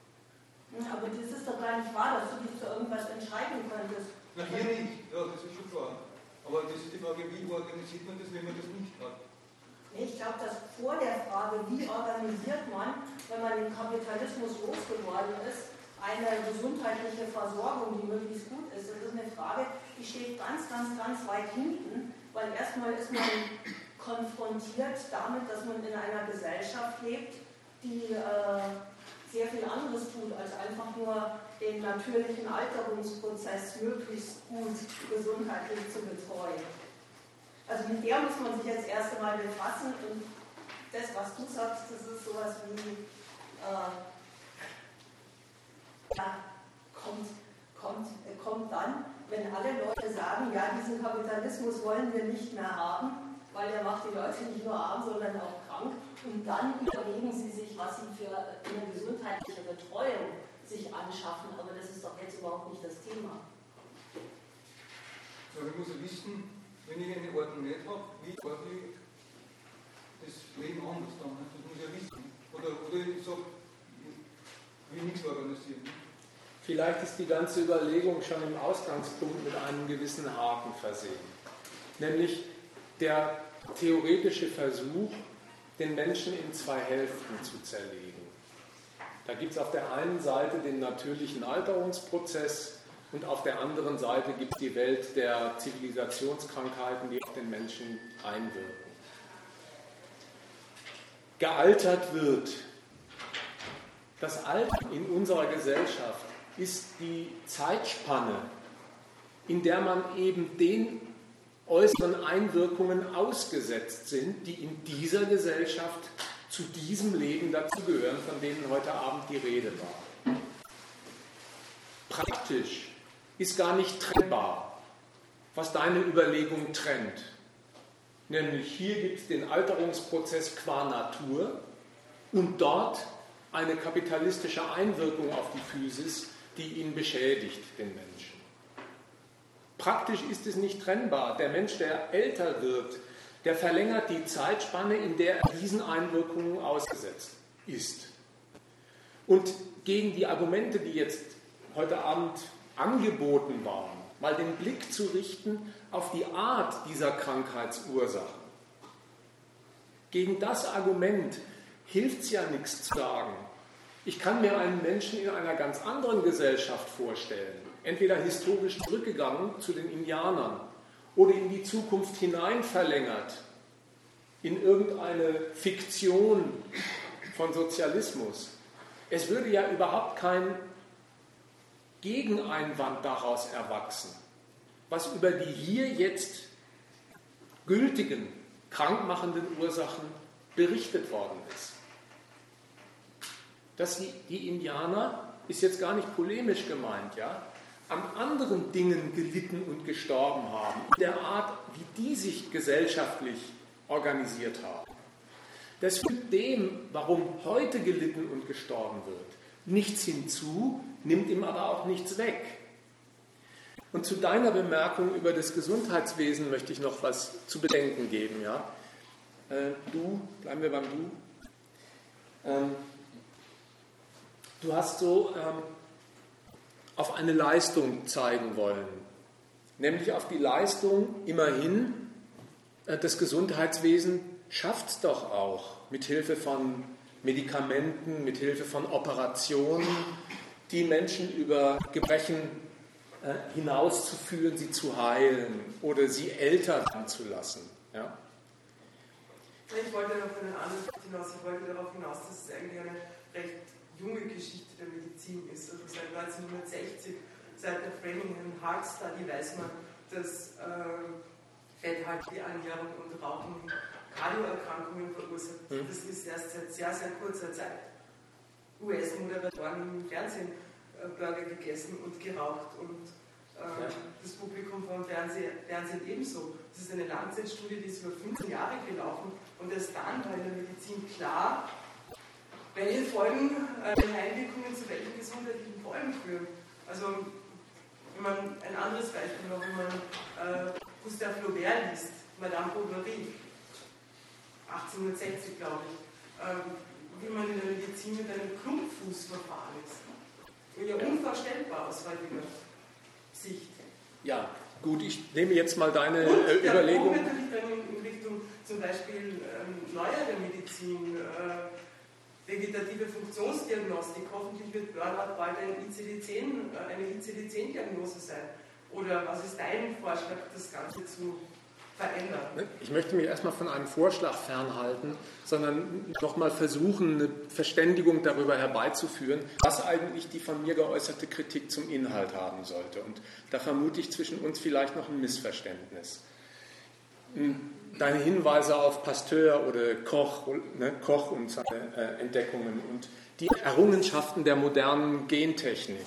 Aber das ist doch gar nicht wahr, dass du dich für irgendwas entscheiden könntest. Na, hier nicht, ja, das ist schon klar. Aber das ist die Frage, wie organisiert man das, wenn man das nicht hat? Ich glaube, dass vor der Frage, wie organisiert man, wenn man den Kapitalismus losgeworden ist, eine gesundheitliche Versorgung, die möglichst gut ist, das ist eine Frage, die steht ganz, ganz, ganz weit hinten, weil erstmal ist man konfrontiert damit, dass man in einer Gesellschaft lebt, die äh, sehr viel anderes tut, als einfach nur den natürlichen Alterungsprozess möglichst gut gesundheitlich zu betreuen. Also mit der muss man sich jetzt erst einmal befassen und das, was du sagst, das ist sowas wie, äh, ja, kommt, kommt, kommt dann, wenn alle Leute sagen, ja, diesen Kapitalismus wollen wir nicht mehr haben, weil der macht die Leute nicht nur arm, sondern auch krank. Und dann überlegen sie sich, was sie für eine gesundheitliche Betreuung sich anschaffen. Aber das ist doch jetzt überhaupt nicht das Thema. Ja, ich muss ja wissen, wenn ich eine Ordnung nicht habe, wie ordne ich das Leben anders dann? Das muss ich ja wissen. Oder, oder ich sage, wie nichts organisieren. Vielleicht ist die ganze Überlegung schon im Ausgangspunkt mit einem gewissen Haken versehen. Nämlich der theoretische Versuch, den Menschen in zwei Hälften zu zerlegen. Da gibt es auf der einen Seite den natürlichen Alterungsprozess und auf der anderen Seite gibt es die Welt der Zivilisationskrankheiten, die auf den Menschen einwirken. Gealtert wird. Das Alter in unserer Gesellschaft ist die Zeitspanne, in der man eben den äußeren Einwirkungen ausgesetzt sind, die in dieser Gesellschaft zu diesem Leben dazugehören, von denen heute Abend die Rede war. Praktisch ist gar nicht trennbar, was deine Überlegung trennt. Nämlich hier gibt es den Alterungsprozess qua Natur und dort eine kapitalistische Einwirkung auf die Physis, die ihn beschädigt, den Menschen. Praktisch ist es nicht trennbar. Der Mensch, der älter wird, der verlängert die Zeitspanne, in der er diesen Einwirkungen ausgesetzt ist. Und gegen die Argumente, die jetzt heute Abend angeboten waren, mal den Blick zu richten auf die Art dieser Krankheitsursachen. Gegen das Argument hilft es ja nichts zu sagen. Ich kann mir einen Menschen in einer ganz anderen Gesellschaft vorstellen, entweder historisch zurückgegangen zu den Indianern oder in die Zukunft hinein verlängert, in irgendeine Fiktion von Sozialismus. Es würde ja überhaupt kein Gegeneinwand daraus erwachsen, was über die hier jetzt gültigen, krankmachenden Ursachen berichtet worden ist. Dass die, die Indianer, ist jetzt gar nicht polemisch gemeint, ja, an anderen Dingen gelitten und gestorben haben, der Art, wie die sich gesellschaftlich organisiert haben. Das fügt dem, warum heute gelitten und gestorben wird, nichts hinzu, nimmt ihm aber auch nichts weg. Und zu deiner Bemerkung über das Gesundheitswesen möchte ich noch was zu bedenken geben. Ja? Äh, du, bleiben wir beim Du. Ähm, du hast so ähm, auf eine Leistung zeigen wollen, nämlich auf die Leistung immerhin, äh, das Gesundheitswesen schafft es doch auch mit Hilfe von Medikamenten, mit Hilfe von Operationen, die Menschen über Gebrechen äh, hinauszuführen, sie zu heilen oder sie älter werden zu lassen. Ja? Ich wollte anderen hinaus. Ich wollte darauf hinaus, dass es eigentlich eine recht junge Geschichte der Medizin ist. Also seit 1960, seit der Framingham Heart Study weiß man, dass äh, fetthaltige Ernährung und Rauchen Kardioerkrankungen verursacht. Mhm. Das ist erst seit sehr, sehr kurzer Zeit. US-Moderatoren im Fernsehen äh, Burger gegessen und geraucht und äh, ja. das Publikum vom Fernsehen, Fernsehen ebenso. Das ist eine Langzeitstudie, die ist über 15 Jahre gelaufen und erst dann war in der Medizin klar, welche Folgen, äh, Einwirkungen zu welchen gesundheitlichen Folgen führen. Also, wenn man ein anderes Beispiel noch, wenn man äh, Gustave Flaubert liest, Madame Bovary, 1860 glaube ich, äh, wie man in der Medizin mit einem Klumpfuß verfahren ist. Ja, unvorstellbar aus heutiger Sicht. Ja, gut, ich nehme jetzt mal deine Und äh, Überlegung. Natürlich dann in, in Richtung zum Beispiel ähm, neuere Medizin, äh, vegetative Funktionsdiagnostik. Hoffentlich wird Burnout bald ein ICD-10, äh, eine ICD-10-Diagnose sein. Oder was ist dein Vorschlag, das Ganze zu verändern? Ne, ich möchte mich erstmal von einem Vorschlag fernhalten, sondern nochmal versuchen, eine Verständigung darüber herbeizuführen, was eigentlich die von mir geäußerte Kritik zum Inhalt haben sollte. Und da vermute ich zwischen uns vielleicht noch ein Missverständnis. Hm deine Hinweise auf Pasteur oder Koch, ne, Koch und seine äh, Entdeckungen und die Errungenschaften der modernen Gentechnik.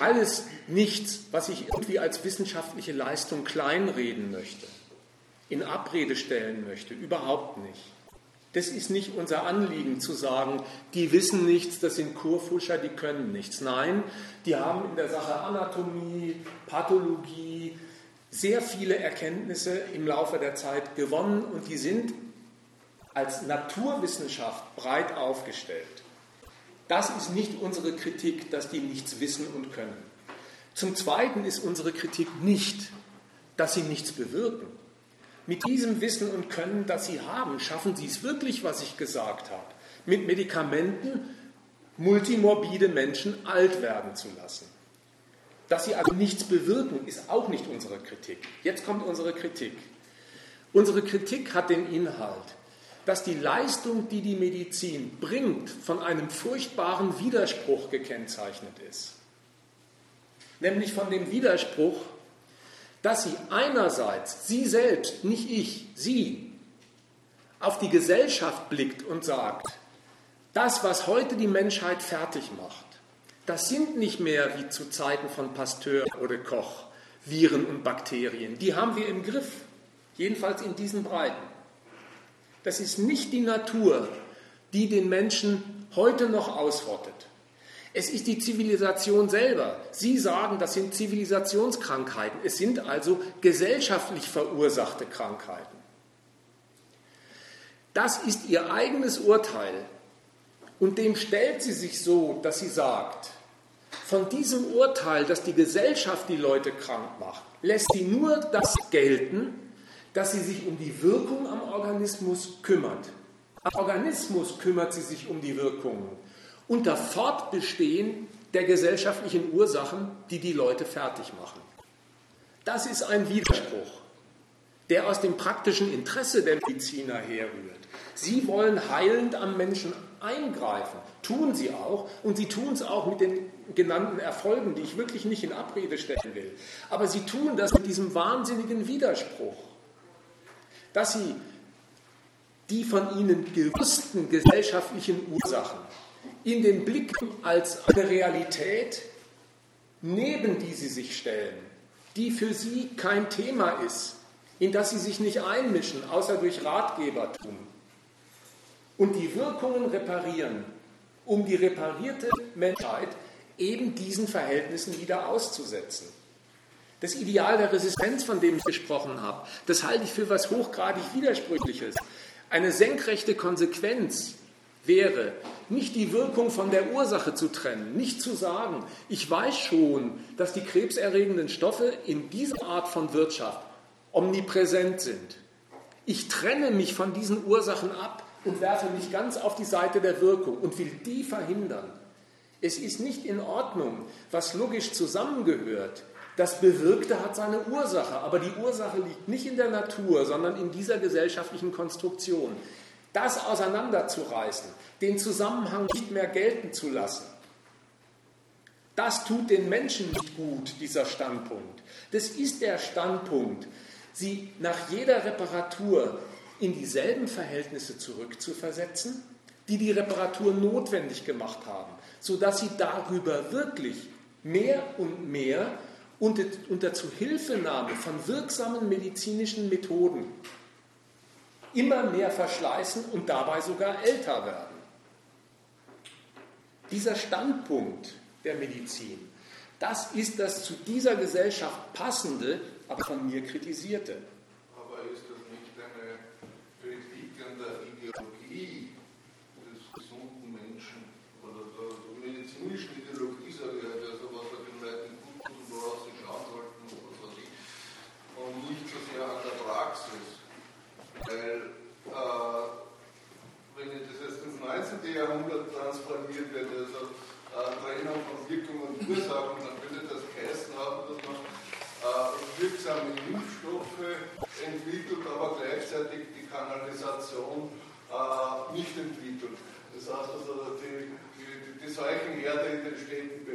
Alles nichts, was ich irgendwie als wissenschaftliche Leistung kleinreden möchte, in Abrede stellen möchte, überhaupt nicht. Das ist nicht unser Anliegen zu sagen, die wissen nichts, das sind Kurfuscher, die können nichts. Nein, die haben in der Sache Anatomie, Pathologie sehr viele Erkenntnisse im Laufe der Zeit gewonnen und die sind als Naturwissenschaft breit aufgestellt. Das ist nicht unsere Kritik, dass die nichts wissen und können. Zum Zweiten ist unsere Kritik nicht, dass sie nichts bewirken. Mit diesem Wissen und Können, das Sie haben, schaffen Sie es wirklich, was ich gesagt habe, mit Medikamenten multimorbide Menschen alt werden zu lassen. Dass sie also nichts bewirken, ist auch nicht unsere Kritik. Jetzt kommt unsere Kritik. Unsere Kritik hat den Inhalt, dass die Leistung, die die Medizin bringt, von einem furchtbaren Widerspruch gekennzeichnet ist. Nämlich von dem Widerspruch, dass sie einerseits, sie selbst, nicht ich, sie, auf die Gesellschaft blickt und sagt, das, was heute die Menschheit fertig macht, das sind nicht mehr wie zu Zeiten von Pasteur oder Koch Viren und Bakterien. Die haben wir im Griff, jedenfalls in diesen Breiten. Das ist nicht die Natur, die den Menschen heute noch ausrottet. Es ist die Zivilisation selber. Sie sagen, das sind Zivilisationskrankheiten. Es sind also gesellschaftlich verursachte Krankheiten. Das ist ihr eigenes Urteil. Und dem stellt sie sich so, dass sie sagt, von diesem Urteil, dass die Gesellschaft die Leute krank macht, lässt sie nur das gelten, dass sie sich um die Wirkung am Organismus kümmert. Am Organismus kümmert sie sich um die Wirkungen unter Fortbestehen der gesellschaftlichen Ursachen, die die Leute fertig machen. Das ist ein Widerspruch, der aus dem praktischen Interesse der Mediziner herrührt. Sie wollen heilend am Menschen eingreifen, tun sie auch, und sie tun es auch mit den genannten Erfolgen, die ich wirklich nicht in Abrede stellen will. Aber sie tun das mit diesem wahnsinnigen Widerspruch, dass sie die von ihnen gewussten gesellschaftlichen Ursachen in den Blick als eine Realität, neben die sie sich stellen, die für sie kein Thema ist, in das sie sich nicht einmischen, außer durch Ratgebertum, und die Wirkungen reparieren, um die reparierte Menschheit eben diesen Verhältnissen wieder auszusetzen. Das Ideal der Resistenz, von dem ich gesprochen habe, das halte ich für was hochgradig Widersprüchliches. Eine senkrechte Konsequenz wäre, nicht die Wirkung von der Ursache zu trennen, nicht zu sagen, ich weiß schon, dass die krebserregenden Stoffe in dieser Art von Wirtschaft omnipräsent sind. Ich trenne mich von diesen Ursachen ab und werfe mich ganz auf die Seite der Wirkung und will die verhindern. Es ist nicht in Ordnung, was logisch zusammengehört. Das Bewirkte hat seine Ursache, aber die Ursache liegt nicht in der Natur, sondern in dieser gesellschaftlichen Konstruktion das auseinanderzureißen, den Zusammenhang nicht mehr gelten zu lassen, das tut den Menschen nicht gut, dieser Standpunkt. Das ist der Standpunkt, sie nach jeder Reparatur in dieselben Verhältnisse zurückzuversetzen, die die Reparatur notwendig gemacht haben, sodass sie darüber wirklich mehr und mehr unter, unter Zuhilfenahme von wirksamen medizinischen Methoden immer mehr verschleißen und dabei sogar älter werden. Dieser Standpunkt der Medizin, das ist das zu dieser Gesellschaft passende, aber von mir kritisierte. today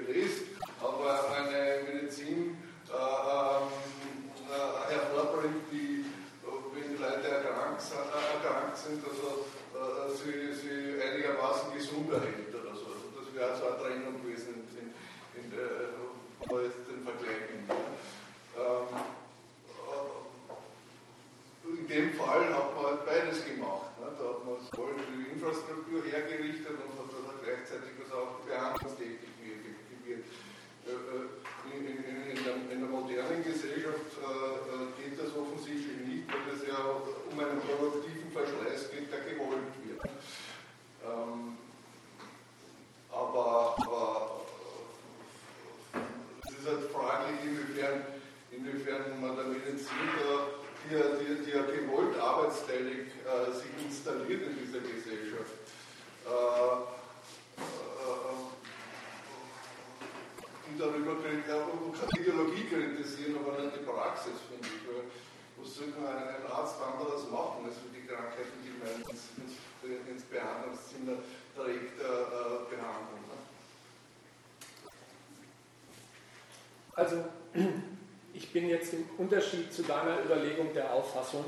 jetzt im Unterschied zu deiner Überlegung der Auffassung,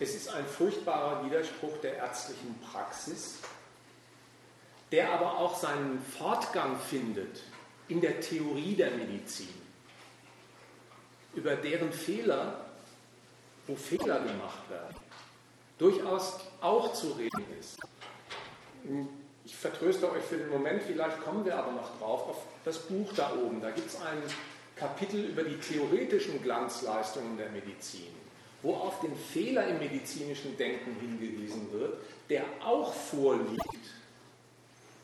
es ist ein furchtbarer Widerspruch der ärztlichen Praxis, der aber auch seinen Fortgang findet in der Theorie der Medizin, über deren Fehler, wo Fehler gemacht werden, durchaus auch zu reden ist. Ich vertröste euch für den Moment, vielleicht kommen wir aber noch drauf, auf das Buch da oben. Da gibt es ein Kapitel über die theoretischen Glanzleistungen der Medizin, wo auf den Fehler im medizinischen Denken hingewiesen wird, der auch vorliegt,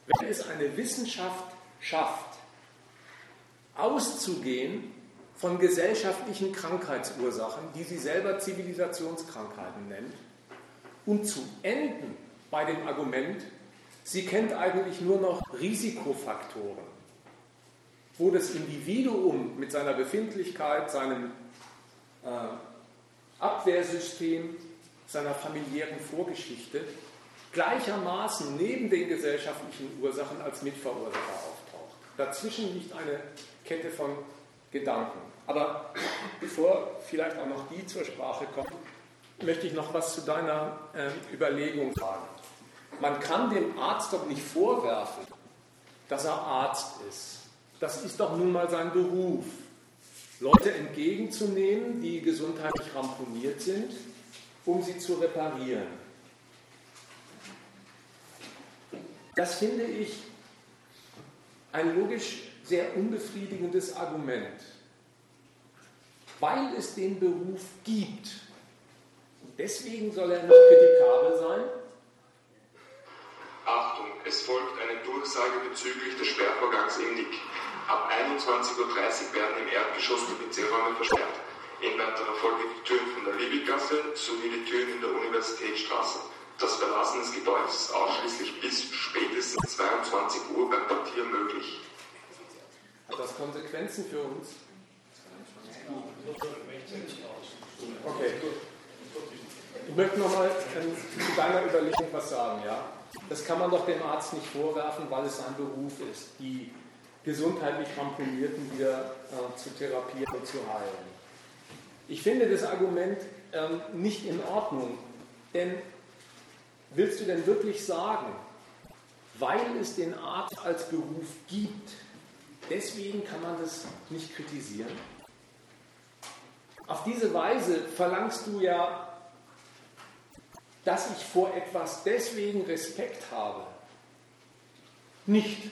wenn es eine Wissenschaft schafft, auszugehen von gesellschaftlichen Krankheitsursachen, die sie selber Zivilisationskrankheiten nennt, und zu enden bei dem Argument, sie kennt eigentlich nur noch Risikofaktoren, wo das Individuum mit seiner Befindlichkeit, seinem äh, Abwehrsystem, seiner familiären Vorgeschichte gleichermaßen neben den gesellschaftlichen Ursachen als Mitverursacher auftaucht. Dazwischen liegt eine Kette von Gedanken. Aber bevor vielleicht auch noch die zur Sprache kommen, möchte ich noch was zu deiner äh, Überlegung sagen. Man kann dem Arzt doch nicht vorwerfen, dass er Arzt ist. Das ist doch nun mal sein Beruf. Leute entgegenzunehmen, die gesundheitlich ramponiert sind, um sie zu reparieren. Das finde ich ein logisch sehr unbefriedigendes Argument, weil es den Beruf gibt. Deswegen soll er nicht kritikabel sein. Achtung, es folgt eine Durchsage bezüglich des Sperrvorgangs im Nick. Ab 21.30 Uhr werden im Erdgeschoss die PC-Räume versperrt. In weiterer Folge die Türen von der Liebiggasse sowie die Türen in der Universitätsstraße. Das Verlassen des Gebäudes ist ausschließlich bis spätestens 22 Uhr beim Quartier möglich. Hat das Konsequenzen für uns? Okay. Ich möchte nochmal zu deiner Überlegung was sagen. Ja? Das kann man doch dem Arzt nicht vorwerfen, weil es sein Beruf ist, die gesundheitlich Ramponierten wieder äh, zu therapieren und zu heilen. Ich finde das Argument ähm, nicht in Ordnung, denn willst du denn wirklich sagen, weil es den Arzt als Beruf gibt, Deswegen kann man das nicht kritisieren. Auf diese Weise verlangst du ja, dass ich vor etwas deswegen Respekt habe. Nicht,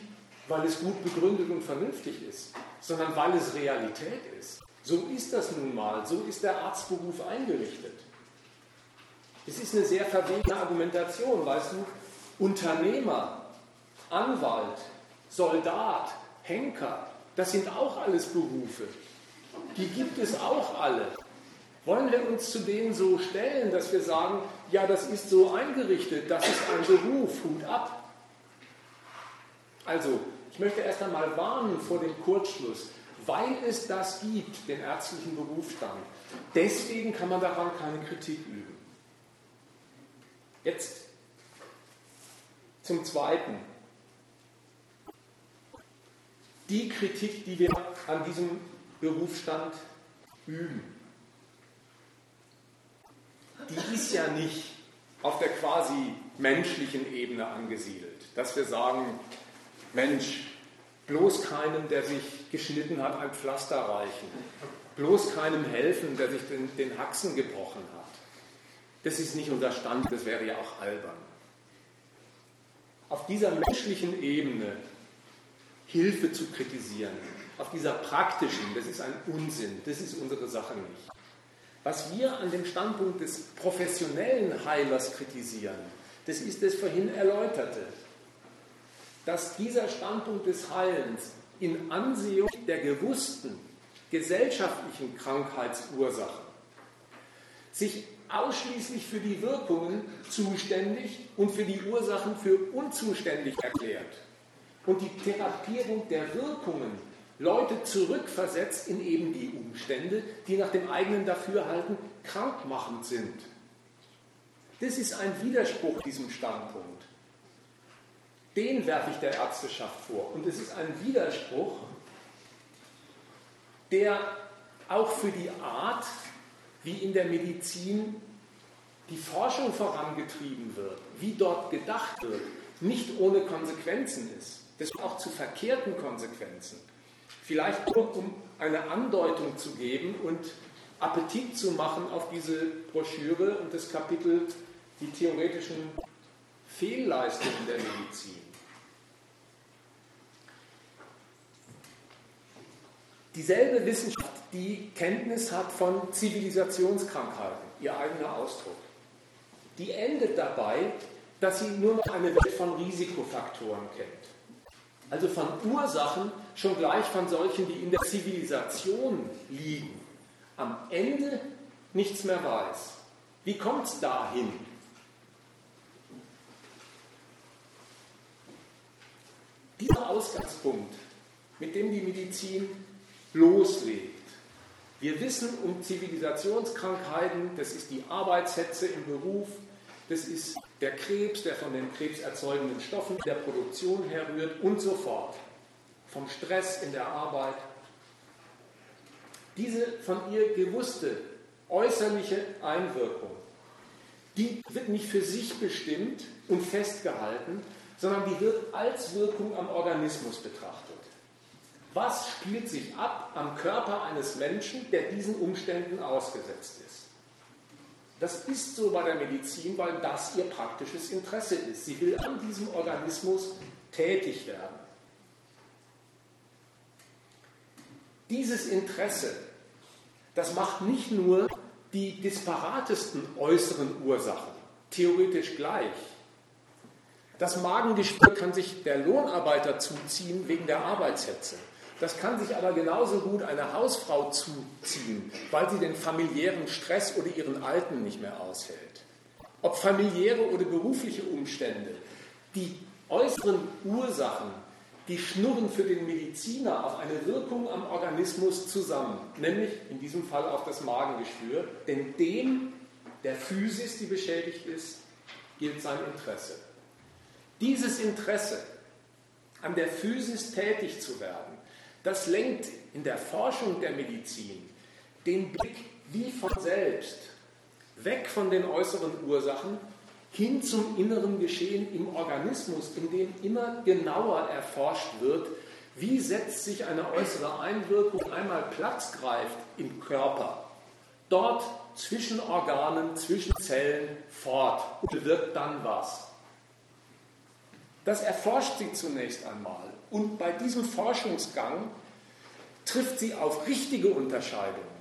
weil es gut begründet und vernünftig ist, sondern weil es Realität ist. So ist das nun mal, so ist der Arztberuf eingerichtet. Es ist eine sehr verwegene Argumentation, weißt du, Unternehmer, Anwalt, Soldat, Henker, das sind auch alles Berufe. Die gibt es auch alle. Wollen wir uns zu denen so stellen, dass wir sagen, ja, das ist so eingerichtet, das ist ein Beruf, Hut ab. Also, ich möchte erst einmal warnen vor dem Kurzschluss, weil es das gibt, den ärztlichen Berufsstand. Deswegen kann man daran keine Kritik üben. Jetzt zum Zweiten die Kritik, die wir an diesem Berufsstand üben, die ist ja nicht auf der quasi menschlichen Ebene angesiedelt, dass wir sagen, Mensch, bloß keinem, der sich geschnitten hat, ein Pflaster reichen, bloß keinem helfen, der sich den, den Haxen gebrochen hat. Das ist nicht unser Stand, das wäre ja auch albern. Auf dieser menschlichen Ebene Hilfe zu kritisieren. Auf dieser praktischen, das ist ein Unsinn, das ist unsere Sache nicht. Was wir an dem Standpunkt des professionellen Heilers kritisieren, das ist das vorhin erläuterte, dass dieser Standpunkt des Heilens in Ansehung der gewussten, gesellschaftlichen Krankheitsursachen sich ausschließlich für die Wirkungen zuständig und für die Ursachen für unzuständig erklärt und die Therapierung der Wirkungen Leute zurückversetzt in eben die Umstände, die nach dem eigenen Dafürhalten krankmachend sind. Das ist ein Widerspruch diesem Standpunkt. Den werfe ich der Ärzteschaft vor. Und es ist ein Widerspruch, der auch für die Art, wie in der Medizin die Forschung vorangetrieben wird, wie dort gedacht wird, nicht ohne Konsequenzen ist. Das auch zu verkehrten Konsequenzen. Vielleicht nur, um eine Andeutung zu geben und Appetit zu machen auf diese Broschüre und das Kapitel Die theoretischen Fehlleistungen der Medizin. Dieselbe Wissenschaft, die Kenntnis hat von Zivilisationskrankheiten, ihr eigener Ausdruck, die endet dabei, dass sie nur noch eine Welt von Risikofaktoren kennt. Also von Ursachen, schon gleich von solchen, die in der Zivilisation liegen. Am Ende nichts mehr weiß. Wie kommt es dahin? Dieser Ausgangspunkt, mit dem die Medizin loslegt. Wir wissen um Zivilisationskrankheiten, das ist die Arbeitshetze im Beruf, das ist der Krebs, der von den krebserzeugenden Stoffen der Produktion herrührt und so fort. Vom Stress in der Arbeit. Diese von ihr gewusste äußerliche Einwirkung, die wird nicht für sich bestimmt und festgehalten, sondern die wird als Wirkung am Organismus betrachtet. Was spielt sich ab am Körper eines Menschen, der diesen Umständen ausgesetzt ist? Das ist so bei der Medizin, weil das ihr praktisches Interesse ist. Sie will an diesem Organismus tätig werden. Dieses Interesse, das macht nicht nur die disparatesten äußeren Ursachen theoretisch gleich. Das Magengeschwür kann sich der Lohnarbeiter zuziehen wegen der Arbeitshetze. Das kann sich aber genauso gut eine Hausfrau zuziehen, weil sie den familiären Stress oder ihren Alten nicht mehr aushält. Ob familiäre oder berufliche Umstände, die äußeren Ursachen, die schnurren für den Mediziner auf eine Wirkung am Organismus zusammen, nämlich in diesem Fall auf das Magengeschwür, denn dem, der Physis, die beschädigt ist, gilt sein Interesse. Dieses Interesse, an der Physis tätig zu werden, das lenkt in der Forschung der Medizin den Blick wie von selbst weg von den äußeren Ursachen hin zum inneren Geschehen im Organismus, in dem immer genauer erforscht wird, wie setzt sich eine äußere Einwirkung einmal Platz greift im Körper, dort zwischen Organen, zwischen Zellen fort und bewirkt dann was. Das erforscht sie zunächst einmal. Und bei diesem Forschungsgang trifft sie auf richtige Unterscheidungen.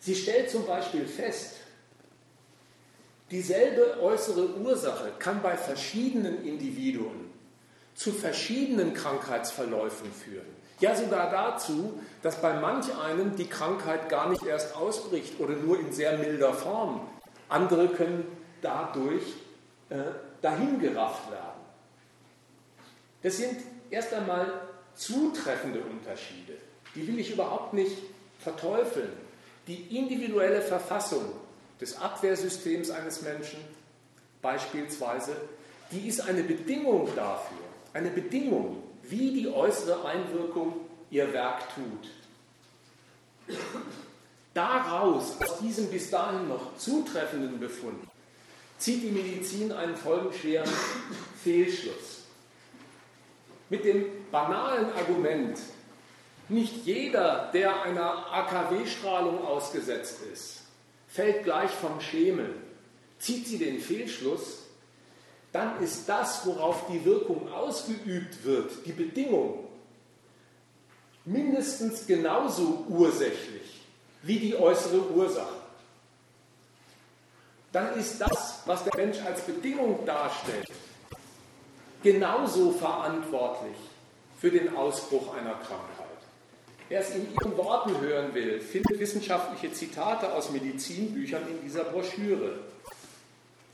Sie stellt zum Beispiel fest, dieselbe äußere Ursache kann bei verschiedenen Individuen zu verschiedenen Krankheitsverläufen führen. Ja, sogar dazu, dass bei manch einem die Krankheit gar nicht erst ausbricht oder nur in sehr milder Form. Andere können dadurch äh, dahingerafft werden. Das sind erst einmal zutreffende Unterschiede. Die will ich überhaupt nicht verteufeln. Die individuelle Verfassung des Abwehrsystems eines Menschen beispielsweise, die ist eine Bedingung dafür, eine Bedingung, wie die äußere Einwirkung ihr Werk tut. Daraus, aus diesem bis dahin noch zutreffenden Befund, zieht die Medizin einen folgenschweren Fehlschluss mit dem banalen Argument, nicht jeder, der einer AKW-Strahlung ausgesetzt ist, fällt gleich vom Schemel, zieht sie den Fehlschluss, dann ist das, worauf die Wirkung ausgeübt wird, die Bedingung, mindestens genauso ursächlich wie die äußere Ursache. Dann ist das, was der Mensch als Bedingung darstellt, genauso verantwortlich für den Ausbruch einer Krankheit. Wer es in Ihren Worten hören will, findet wissenschaftliche Zitate aus Medizinbüchern in dieser Broschüre.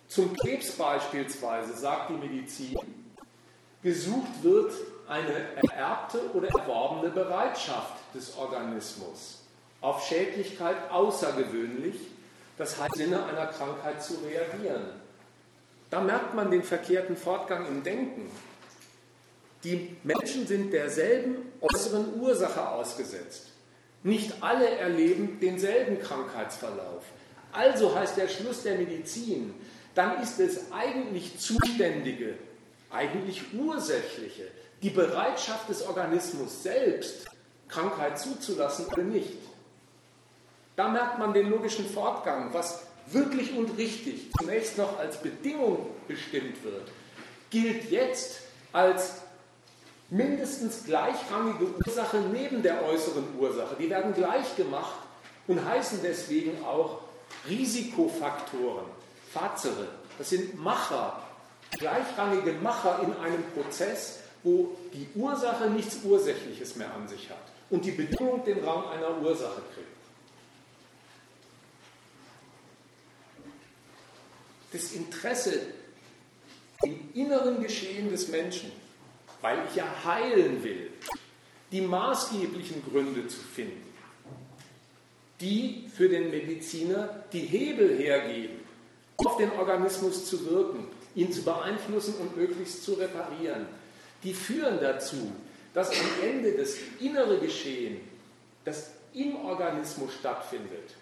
Zum Krebs beispielsweise sagt die Medizin, gesucht wird eine ererbte oder erworbene Bereitschaft des Organismus, auf Schädlichkeit außergewöhnlich, das heißt im Sinne einer Krankheit zu reagieren. Da merkt man den verkehrten Fortgang im Denken. Die Menschen sind derselben äußeren Ursache ausgesetzt. Nicht alle erleben denselben Krankheitsverlauf. Also heißt der Schluss der Medizin, dann ist es eigentlich Zuständige, eigentlich Ursächliche, die Bereitschaft des Organismus selbst, Krankheit zuzulassen oder nicht. Da merkt man den logischen Fortgang, was wirklich und richtig zunächst noch als Bedingung bestimmt wird, gilt jetzt als mindestens gleichrangige Ursache neben der äußeren Ursache. Die werden gleich gemacht und heißen deswegen auch Risikofaktoren, Fazere. Das sind Macher, gleichrangige Macher in einem Prozess, wo die Ursache nichts Ursächliches mehr an sich hat und die Bedingung den Rang einer Ursache kriegt. Das Interesse im inneren Geschehen des Menschen, weil ich ja heilen will, die maßgeblichen Gründe zu finden, die für den Mediziner die Hebel hergeben, auf den Organismus zu wirken, ihn zu beeinflussen und möglichst zu reparieren, die führen dazu, dass am Ende das innere Geschehen, das im Organismus stattfindet,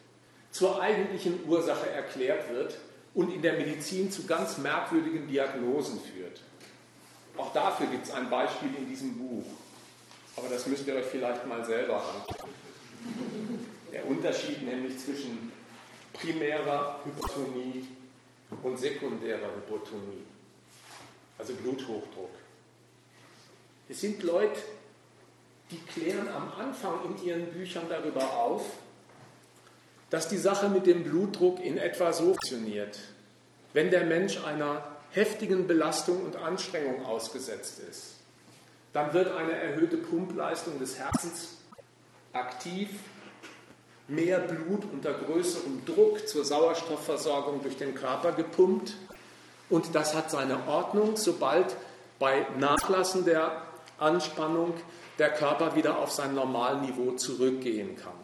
zur eigentlichen Ursache erklärt wird und in der Medizin zu ganz merkwürdigen Diagnosen führt. Auch dafür gibt es ein Beispiel in diesem Buch. Aber das müsst ihr euch vielleicht mal selber angucken. Der Unterschied nämlich zwischen primärer Hypotonie und sekundärer Hypotonie, also Bluthochdruck. Es sind Leute, die klären am Anfang in ihren Büchern darüber auf, dass die Sache mit dem Blutdruck in etwa so funktioniert. Wenn der Mensch einer heftigen Belastung und Anstrengung ausgesetzt ist, dann wird eine erhöhte Pumpleistung des Herzens aktiv, mehr Blut unter größerem Druck zur Sauerstoffversorgung durch den Körper gepumpt und das hat seine Ordnung, sobald bei Nachlassen der Anspannung der Körper wieder auf sein Normalniveau zurückgehen kann.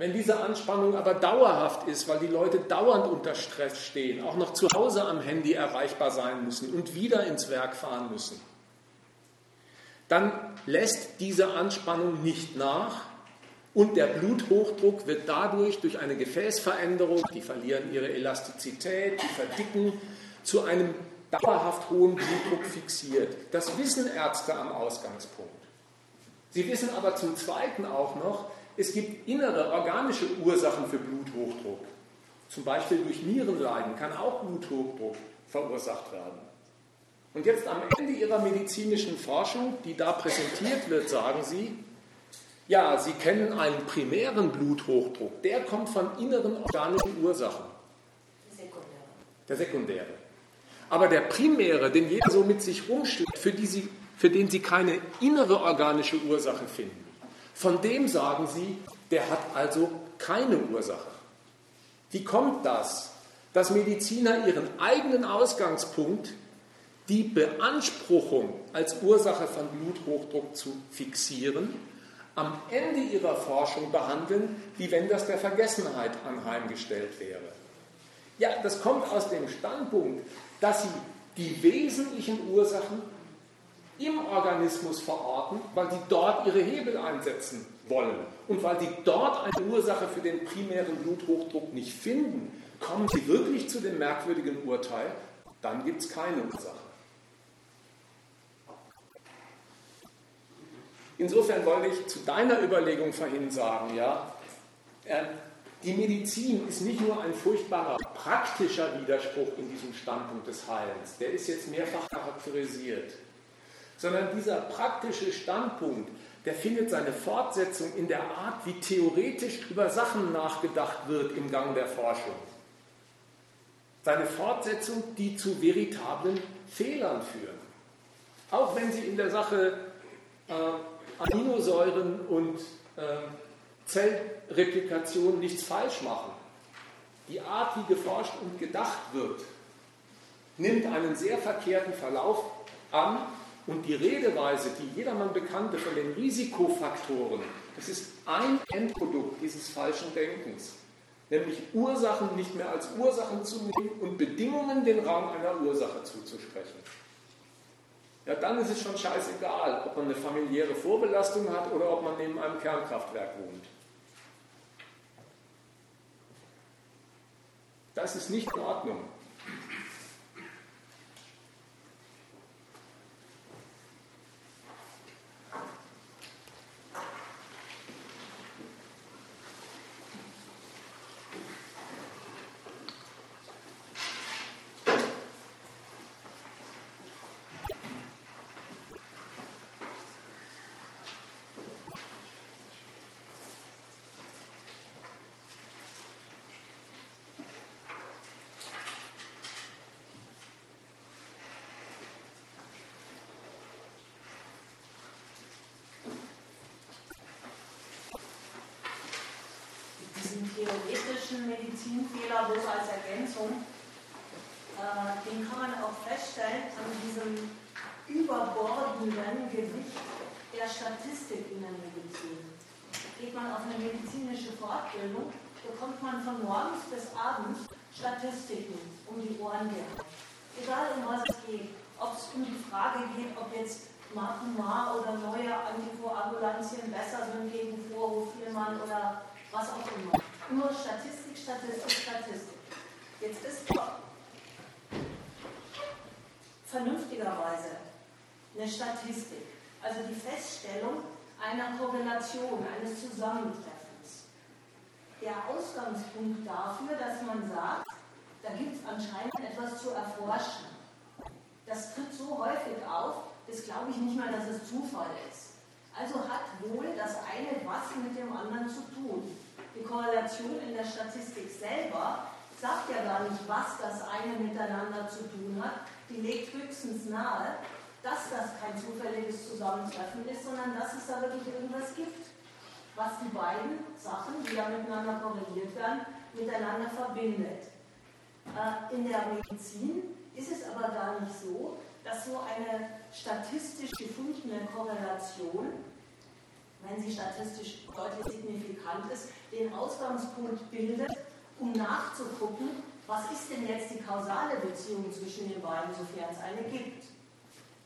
Wenn diese Anspannung aber dauerhaft ist, weil die Leute dauernd unter Stress stehen, auch noch zu Hause am Handy erreichbar sein müssen und wieder ins Werk fahren müssen, dann lässt diese Anspannung nicht nach und der Bluthochdruck wird dadurch durch eine Gefäßveränderung, die verlieren ihre Elastizität, die verdicken, zu einem dauerhaft hohen Blutdruck fixiert. Das wissen Ärzte am Ausgangspunkt. Sie wissen aber zum Zweiten auch noch, es gibt innere organische Ursachen für Bluthochdruck. Zum Beispiel durch Nierenleiden kann auch Bluthochdruck verursacht werden. Und jetzt am Ende Ihrer medizinischen Forschung, die da präsentiert wird, sagen Sie, ja, Sie kennen einen primären Bluthochdruck, der kommt von inneren organischen Ursachen. Der sekundäre. Der sekundäre. Aber der primäre, den jeder so mit sich rumschlägt, für, Sie, für den Sie keine innere organische Ursache finden, von dem sagen Sie, der hat also keine Ursache. Wie kommt das, dass Mediziner ihren eigenen Ausgangspunkt, die Beanspruchung als Ursache von Bluthochdruck zu fixieren, am Ende ihrer Forschung behandeln, wie wenn das der Vergessenheit anheimgestellt wäre? Ja, das kommt aus dem Standpunkt, dass sie die wesentlichen Ursachen im Organismus verorten, weil sie dort ihre Hebel einsetzen wollen. Und weil sie dort eine Ursache für den primären Bluthochdruck nicht finden, kommen sie wirklich zu dem merkwürdigen Urteil, dann gibt es keine Ursache. Insofern wollte ich zu deiner Überlegung vorhin sagen, ja, äh, die Medizin ist nicht nur ein furchtbarer praktischer Widerspruch in diesem Standpunkt des Heilens, der ist jetzt mehrfach charakterisiert, sondern dieser praktische Standpunkt, der findet seine Fortsetzung in der Art, wie theoretisch über Sachen nachgedacht wird im Gang der Forschung. Seine Fortsetzung, die zu veritablen Fehlern führen. Auch wenn sie in der Sache äh, Aminosäuren und äh, Zellreplikation nichts falsch machen. Die Art, wie geforscht und gedacht wird, nimmt einen sehr verkehrten Verlauf an und die Redeweise, die jedermann bekannte von den Risikofaktoren, das ist ein Endprodukt dieses falschen Denkens, nämlich Ursachen nicht mehr als Ursachen zu nehmen und Bedingungen den Raum einer Ursache zuzusprechen. Ja, dann ist es schon scheißegal, ob man eine familiäre Vorbelastung hat oder ob man neben einem Kernkraftwerk wohnt. Das ist nicht in Ordnung. diesen theoretischen Medizinfehler bloß als Ergänzung, äh, den kann man auch feststellen an diesem überbordenden Gewicht der Statistik in der Medizin. Geht man auf eine medizinische Fortbildung, bekommt man von morgens bis abends Statistiken um die Ohren gehauen. Egal um was es geht, ob es um die Frage geht, ob jetzt Macumar oder neue Antikoagulantien besser sind gegen Vorhofflimmern oder was auch immer. Nur Statistik, Statistik, Statistik. Jetzt ist vernünftigerweise eine Statistik, also die Feststellung einer Korrelation, eines Zusammentreffens. Der Ausgangspunkt dafür, dass man sagt, da gibt es anscheinend etwas zu erforschen. Das tritt so häufig auf, das glaube ich nicht mal, dass es Zufall ist. Also hat wohl das eine was mit dem anderen zu tun. Die Korrelation in der Statistik selber sagt ja gar nicht, was das eine miteinander zu tun hat. Die legt höchstens nahe, dass das kein zufälliges Zusammentreffen ist, sondern dass es da wirklich irgendwas gibt, was die beiden Sachen, die da miteinander korreliert werden, miteinander verbindet. Äh, in der Medizin ist es aber gar nicht so, dass so eine statistisch gefundene Korrelation, wenn sie statistisch deutlich signifikant ist, den Ausgangspunkt bildet, um nachzugucken, was ist denn jetzt die kausale Beziehung zwischen den beiden, sofern es eine gibt.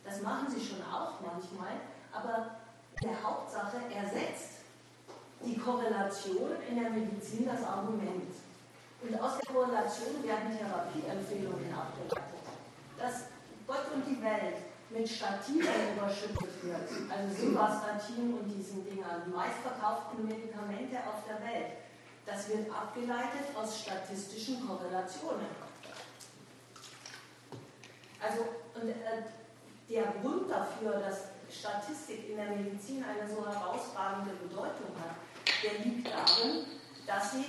Das machen sie schon auch manchmal, aber der Hauptsache ersetzt die Korrelation in der Medizin das Argument. Und aus der Korrelation werden Therapieempfehlungen abgeleitet. Dass Gott und die Welt mit Statinen überschüttet wird, also Simvastatin und diesen Dingern, die meistverkauften Medikamente auf der Welt, das wird abgeleitet aus statistischen Korrelationen. Also, und äh, der Grund dafür, dass Statistik in der Medizin eine so herausragende Bedeutung hat, der liegt darin, dass sie,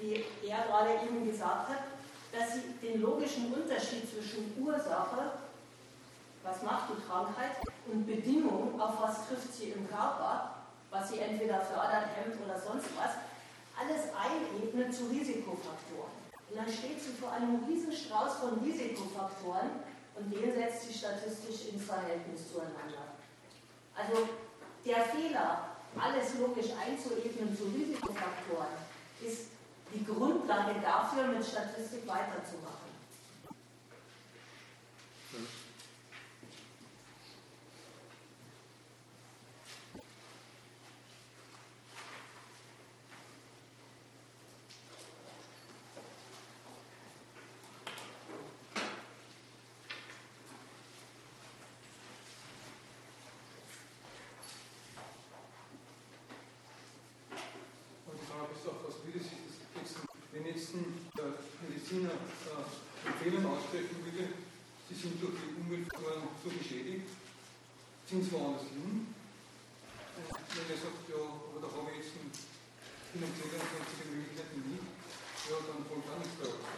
wie er gerade eben gesagt hat, dass sie den logischen Unterschied zwischen Ursache, was macht die Krankheit, und Bedingung, auf was trifft sie im Körper, was sie entweder fördert, hemmt oder sonst was, alles einebnet zu Risikofaktoren. Und dann steht sie vor einem Riesenstrauß von Risikofaktoren und den setzt sie statistisch ins Verhältnis zueinander. Also der Fehler, alles logisch einzuebnen zu Risikofaktoren, ist die Grundlage dafür, mit Statistik weiterzumachen. Und die Frage ist auch, was würde sich das jetzt, wenn jetzt ein äh, Mediziner äh, Empfehlungen aussprechen würde, sie sind durch die Umweltfaktoren so geschädigt, sind sie woanders hin. Und wenn er sagt, ja, aber da habe ich jetzt finanzielle und sonstige Möglichkeiten nicht, ja, dann folgt auch nichts daraus.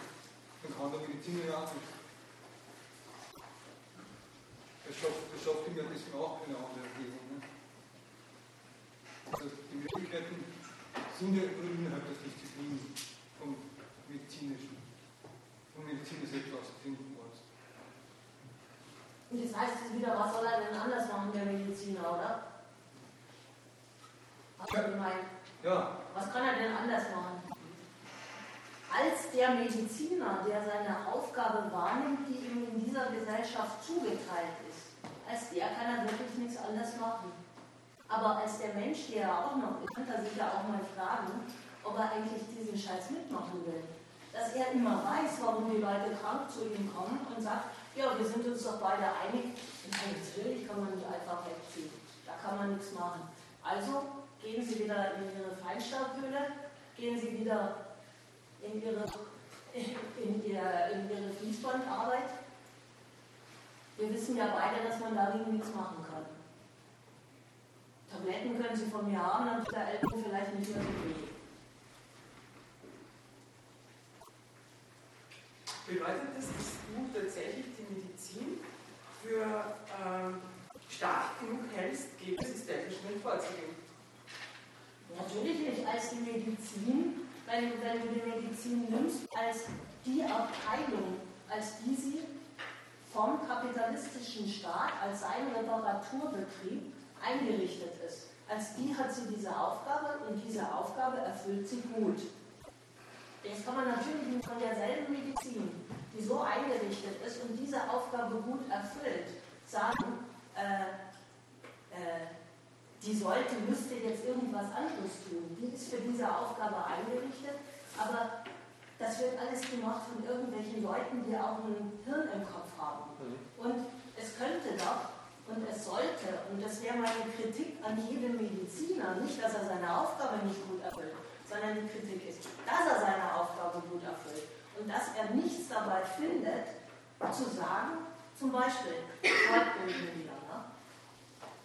Dann kann der Mediziner ja auch nicht. das schafft, das schafft ihm ja deswegen auch eine andere Erklärung. Ne? Also die Möglichkeiten sind ja innerhalb der Disziplin vom medizinischen, vom medizinischen etwas finden was. Und das heißt jetzt wieder, was soll er denn anders machen, der Mediziner, oder? Was, Ja. gemeint? Ja, was kann er denn anders machen? Als der Mediziner, der seine Aufgabe wahrnimmt, die ihm in dieser Gesellschaft zugeteilt ist, als der kann er wirklich nichts anders machen. Aber als der Mensch, der er auch noch ist, kann er sich ja auch mal fragen, ob er eigentlich diesen Scheiß mitmachen will. Dass er immer weiß, warum die Leute krank zu ihm kommen und sagt, ja, wir sind uns doch beide einig, natürlich kann man nicht einfach wegziehen. Da kann man nichts machen. Also gehen Sie wieder in Ihre Feinstaubhöhle, gehen Sie wieder in Ihre, in ihr, in ihre Fließbandarbeit. Wir wissen ja beide, dass man dagegen nichts machen kann. Tabletten können Sie von mir haben, dann tut der Ellbogen vielleicht nicht mehr so weh. Bedeutet das, dass du tatsächlich die Medizin für ähm, stark genug hältst, gegen das Establishment vorzugehen? Natürlich nicht als die Medizin, wenn, wenn du die Medizin nimmst, als die Abteilung, als die sie vom kapitalistischen Staat, als sein Reparaturbetrieb eingerichtet ist. Als die hat sie diese Aufgabe und diese Aufgabe erfüllt sie gut. Jetzt kann man natürlich von derselben Medizin, die so eingerichtet ist und diese Aufgabe gut erfüllt, sagen, äh, äh, die sollte, müsste jetzt irgendwas anderes tun. Die ist für diese Aufgabe eingerichtet, aber das wird alles gemacht von irgendwelchen Leuten, die auch ein Hirn im Kopf haben. Und es könnte doch und es sollte, und das wäre meine Kritik an jedem Mediziner, nicht, dass er seine Aufgabe nicht gut erfüllt, sondern die Kritik ist, dass er seine Aufgabe gut erfüllt und dass er nichts dabei findet, zu sagen, zum Beispiel, ne?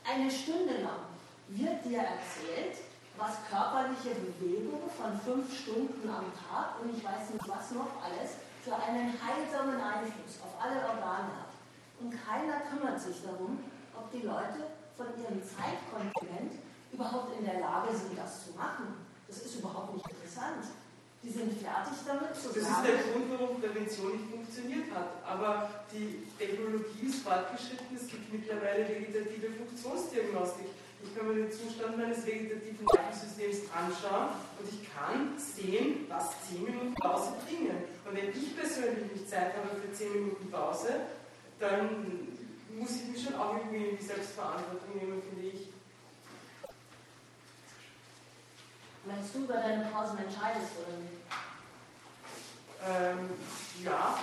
eine Stunde lang wird dir erzählt, was körperliche Bewegung von fünf Stunden am Tag und ich weiß nicht was noch alles für einen heilsamen Einfluss auf alle Organe hat. Und keiner kümmert sich darum, ob die Leute von ihrem Zeitkontinent überhaupt in der Lage sind, das zu machen. Das ist überhaupt nicht interessant. Die sind fertig damit zu Das ist der Grund, warum Prävention nicht funktioniert hat. Aber die Technologie ist fortgeschritten, es gibt mittlerweile vegetative Funktionsdiagnostik. Ich kann mir den Zustand meines vegetativen Nervensystems anschauen und ich kann sehen, was 10 Minuten Pause bringen. Und wenn ich persönlich nicht Zeit habe für 10 Minuten Pause, dann muss ich mich schon auch irgendwie in die Selbstverantwortung nehmen, finde ich. Wenn du über deine Pausen entscheidest oder nicht. Ähm, ja,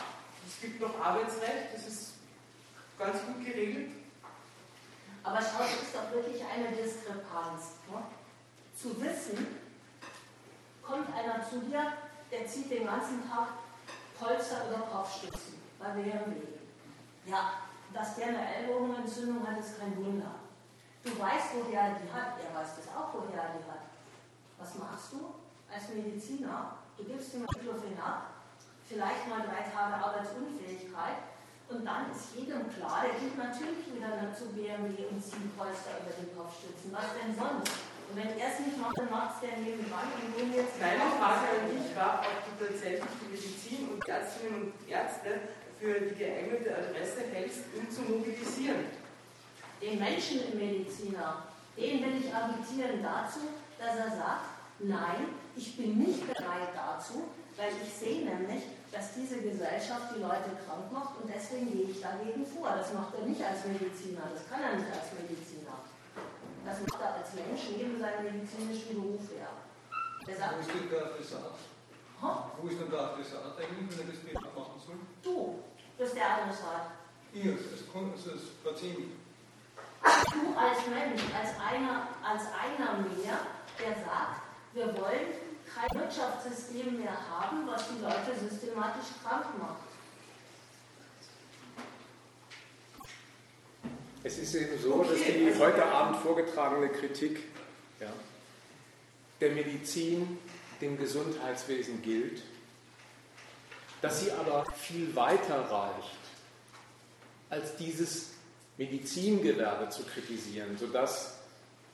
es gibt noch Arbeitsrecht, das ist ganz gut geregelt. Aber schau, es ist doch wirklich eine Diskrepanz. Ne? Zu wissen, kommt einer zu dir, der zieht den ganzen Tag Polster über Kopfstützen bei BMW. Ja, dass der eine Ellbogenentzündung hat, ist kein Wunder. Du weißt, woher er die hat, er weiß das auch, woher er die hat. Was machst du als Mediziner? Du gibst ihm Diclofenac, vielleicht mal drei Tage Arbeitsunfähigkeit und dann ist jedem klar, der geht natürlich wieder zu BMW und zieht Polster über den Kopfstützen. Was denn sonst? Und wenn er es nicht macht, dann macht es der nebenan und den jetzt Meine Frage an dich war, ob du tatsächlich die Medizin und Ärztinnen und Ärzte für die geeignete Adresse hältst, um zu mobilisieren. den Menschen im Mediziner, den will ich agitieren dazu, dass er sagt, nein, ich bin nicht bereit dazu, weil ich sehe nämlich, dass diese Gesellschaft die Leute krank macht und deswegen gehe ich dagegen vor. Das macht er nicht als Mediziner, das kann er nicht als Mediziner. Das macht er als Mensch neben seinem medizinischen Beruf her. Wo sagt, ist denn der Adressat? "Ha, Wo ist denn der Adressat eigentlich, wenn er das Thema machen soll? du bist der Adressat. Ihr, als, als Patient. Du als Mensch, als einer, als einer mehr, der sagt, wir wollen kein Wirtschaftssystem mehr haben, was die Leute systematisch krank macht. Es ist eben so, dass Okay, die also- heute Abend vorgetragene Kritik ja, der Medizin, dem Gesundheitswesen gilt, dass sie aber viel weiter reicht als dieses Medizingewerbe zu kritisieren, sodass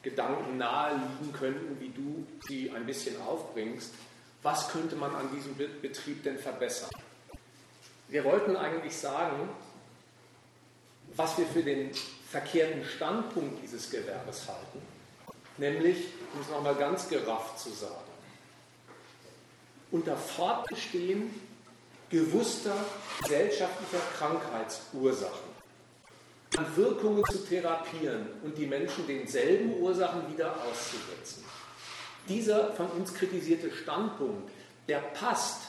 Gedanken nahe liegen könnten, wie du sie ein bisschen aufbringst. Was könnte man an diesem Betrieb denn verbessern? Wir wollten eigentlich sagen, was wir für den verkehrten Standpunkt dieses Gewerbes halten, nämlich, um es nochmal ganz gerafft zu sagen, unter Fortbestehen gewusster gesellschaftlicher Krankheitsursachen an Wirkungen zu therapieren und die Menschen denselben Ursachen wieder auszusetzen. Dieser von uns kritisierte Standpunkt, der passt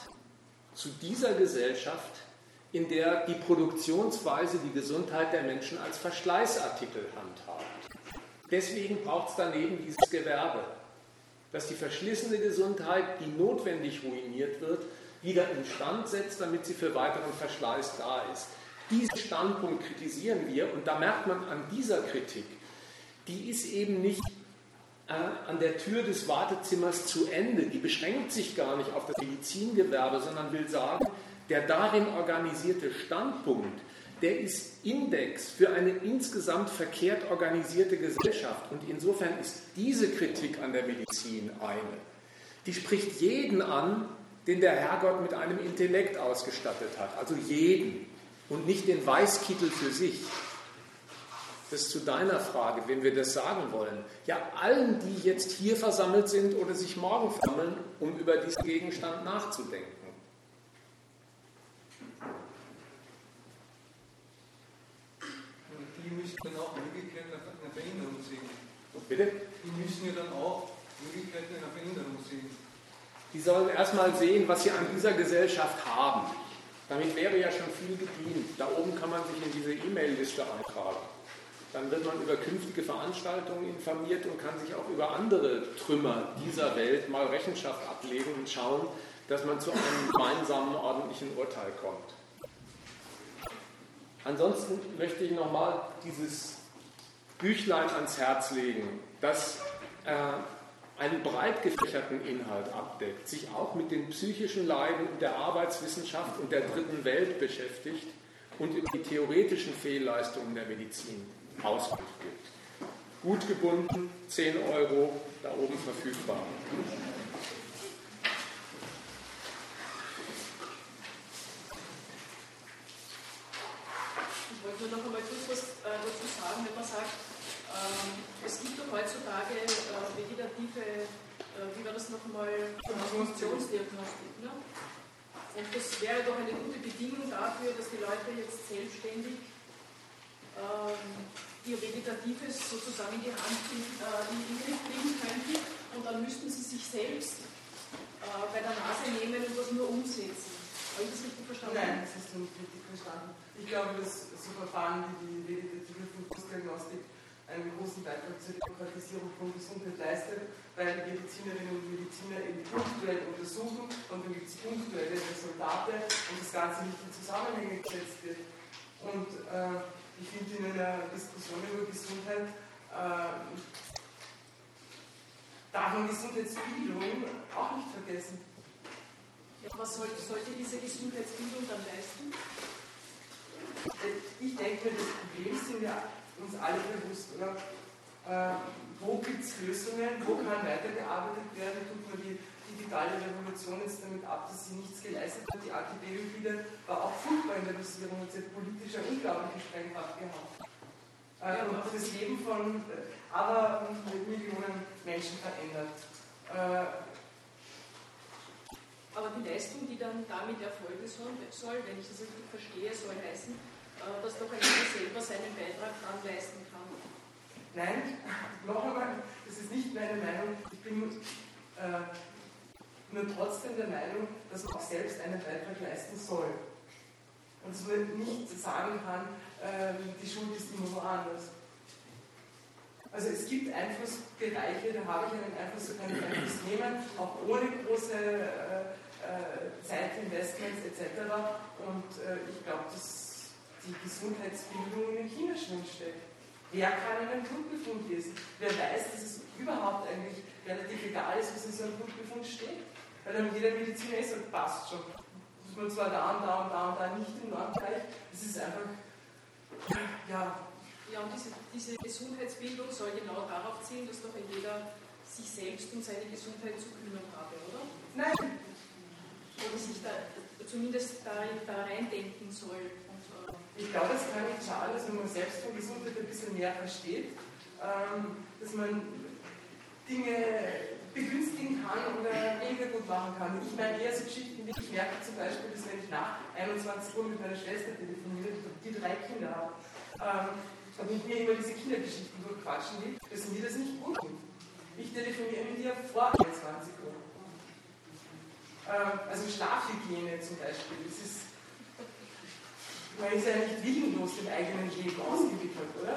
zu dieser Gesellschaft, in der die Produktionsweise die Gesundheit der Menschen als Verschleißartikel handhabt. Deswegen braucht es daneben dieses Gewerbe, das die verschlissene Gesundheit, die notwendig ruiniert wird, wieder instand setzt, damit sie für weiteren Verschleiß da ist. Diesen Standpunkt kritisieren wir und da merkt man an dieser Kritik, die ist eben nicht äh, an der Tür des Wartezimmers zu Ende. Die beschränkt sich gar nicht auf das Medizingewerbe, sondern will sagen, der darin organisierte Standpunkt, der ist Index für eine insgesamt verkehrt organisierte Gesellschaft. Und insofern ist diese Kritik an der Medizin eine. Die spricht jeden an, den der Herrgott mit einem Intellekt ausgestattet hat. Also jeden und nicht den Weißkittel für sich. Das ist zu deiner Frage, wenn wir das sagen wollen. Ja, allen, die jetzt hier versammelt sind oder sich morgen versammeln, um über diesen Gegenstand nachzudenken. die müssen dann auch Möglichkeiten einer Veränderung sehen. Bitte? Die müssen ja dann auch Möglichkeiten einer Veränderung sehen. Die sollen erstmal sehen, was sie an dieser Gesellschaft haben. Damit wäre ja schon viel gedient. Da oben kann man sich in diese E-Mail-Liste eintragen. Dann wird man über künftige Veranstaltungen informiert und kann sich auch über andere Trümmer dieser Welt mal Rechenschaft ablegen und schauen, dass man zu einem gemeinsamen ordentlichen Urteil kommt. Ansonsten möchte ich nochmal dieses Büchlein ans Herz legen, das äh, einen breit gefächerten Inhalt abdeckt, sich auch mit den psychischen Leiden der Arbeitswissenschaft und der dritten Welt beschäftigt und über die theoretischen Fehlleistungen der Medizin Auskunft gibt. Gut gebunden, 10 Euro, da oben verfügbar. nur noch einmal kurz was äh, dazu sagen, wenn man sagt, es gibt doch heutzutage äh, vegetative, äh, wie war das nochmal, Funktionsdiagnostik. Ne? Und das wäre doch eine gute Bedingung dafür, dass die Leute jetzt selbstständig ähm, ihr Vegetatives sozusagen in die Hand in, äh, in den Griff kriegen könnten und dann müssten sie sich selbst äh, bei der Nase nehmen und das nur umsetzen. Habe ich das richtig verstanden? Nein, das hast du nicht richtig verstanden. Ich glaube, dass so Verfahren wie die vegetative Funktionsdiagnostik einen großen Beitrag zur Demokratisierung von Gesundheit leistet, weil die Medizinerinnen und Mediziner eben punktuell untersuchen und dann gibt es punktuelle Resultate und das Ganze nicht in Zusammenhänge gesetzt wird. Und äh, ich finde in einer Diskussion über Gesundheit äh, darf man Gesundheitsbildung auch nicht vergessen. Ja, was sollte, sollte diese Gesundheitsbildung dann leisten? ich denke, das Problem sind ja uns alle bewusst, oder? Äh, wo gibt es Lösungen, wo kann weitergearbeitet werden, tut man die digitale Revolution jetzt damit ab, dass sie nichts geleistet hat. Die AKP-Hybride war auch furchtbar in der Dosierung und sie hat politisch eine unglaubliche Sprengkraft gehabt. Äh, und das Leben von äh, aber Millionen Menschen verändert. Äh, aber die Leistung, die dann damit erfolgen soll, soll wenn ich das richtig verstehe, soll heißen, dass doch jeder selber seinen Beitrag daran leisten kann. Nein, noch einmal, das ist nicht meine Meinung. Ich bin äh, nur trotzdem der Meinung, dass man auch selbst einen Beitrag leisten soll. Und dass man nicht sagen kann, äh, die Schuld ist immer woanders. Also es gibt Einflussbereiche, da habe ich einen Einfluss, da kann ich Einfluss nehmen, auch ohne große äh, äh, Zeitinvestments etc. Und äh, ich glaube, dass die Gesundheitsbildung in den Kinderschuhen steckt. Wer kann einen Blutbefund lesen? Wer weiß, dass es überhaupt eigentlich relativ egal ist, was in so einem Blutbefund steht? Weil dann jeder Mediziner ist und passt schon. Muss man zwar da und da und da und da nicht im Nordbereich, das ist einfach, ja, Ja, und diese, diese Gesundheitsbildung soll genau darauf zielen, dass doch jeder sich selbst um seine Gesundheit zu kümmern habe, oder? Nein. Oder sich da zumindest da, da reindenken soll. Ich glaube, es kann nicht schaden, dass man selbst von Gesundheit ein bisschen mehr versteht, ähm, dass man Dinge begünstigen kann oder weniger gut machen kann. Ich meine eher so Geschichten wie, ich merke zum Beispiel, dass wenn ich nach 21 Uhr mit meiner Schwester telefoniere, die drei Kinder ähm, und mit mir immer diese Kindergeschichten durchquatschen will, dass mir das nicht gut tut. Ich telefoniere mit ihr vor 21 Uhr. Ähm, also Schlafhygiene zum Beispiel, das ist, man ist ja nicht willenlos im eigenen Leben ausgewickelt, oder?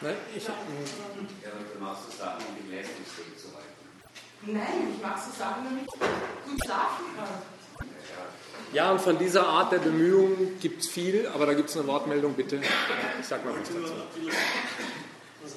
Nein, ich, ja, aber du machst so Sachen, um die leistungsfähig zu halten. Nein, ich mache so Sachen, damit ich gut schlafen kann. Ja, und von dieser Art der Bemühungen gibt es viel, aber da gibt es eine Wortmeldung, bitte. Ich sag mal was dazu. Also,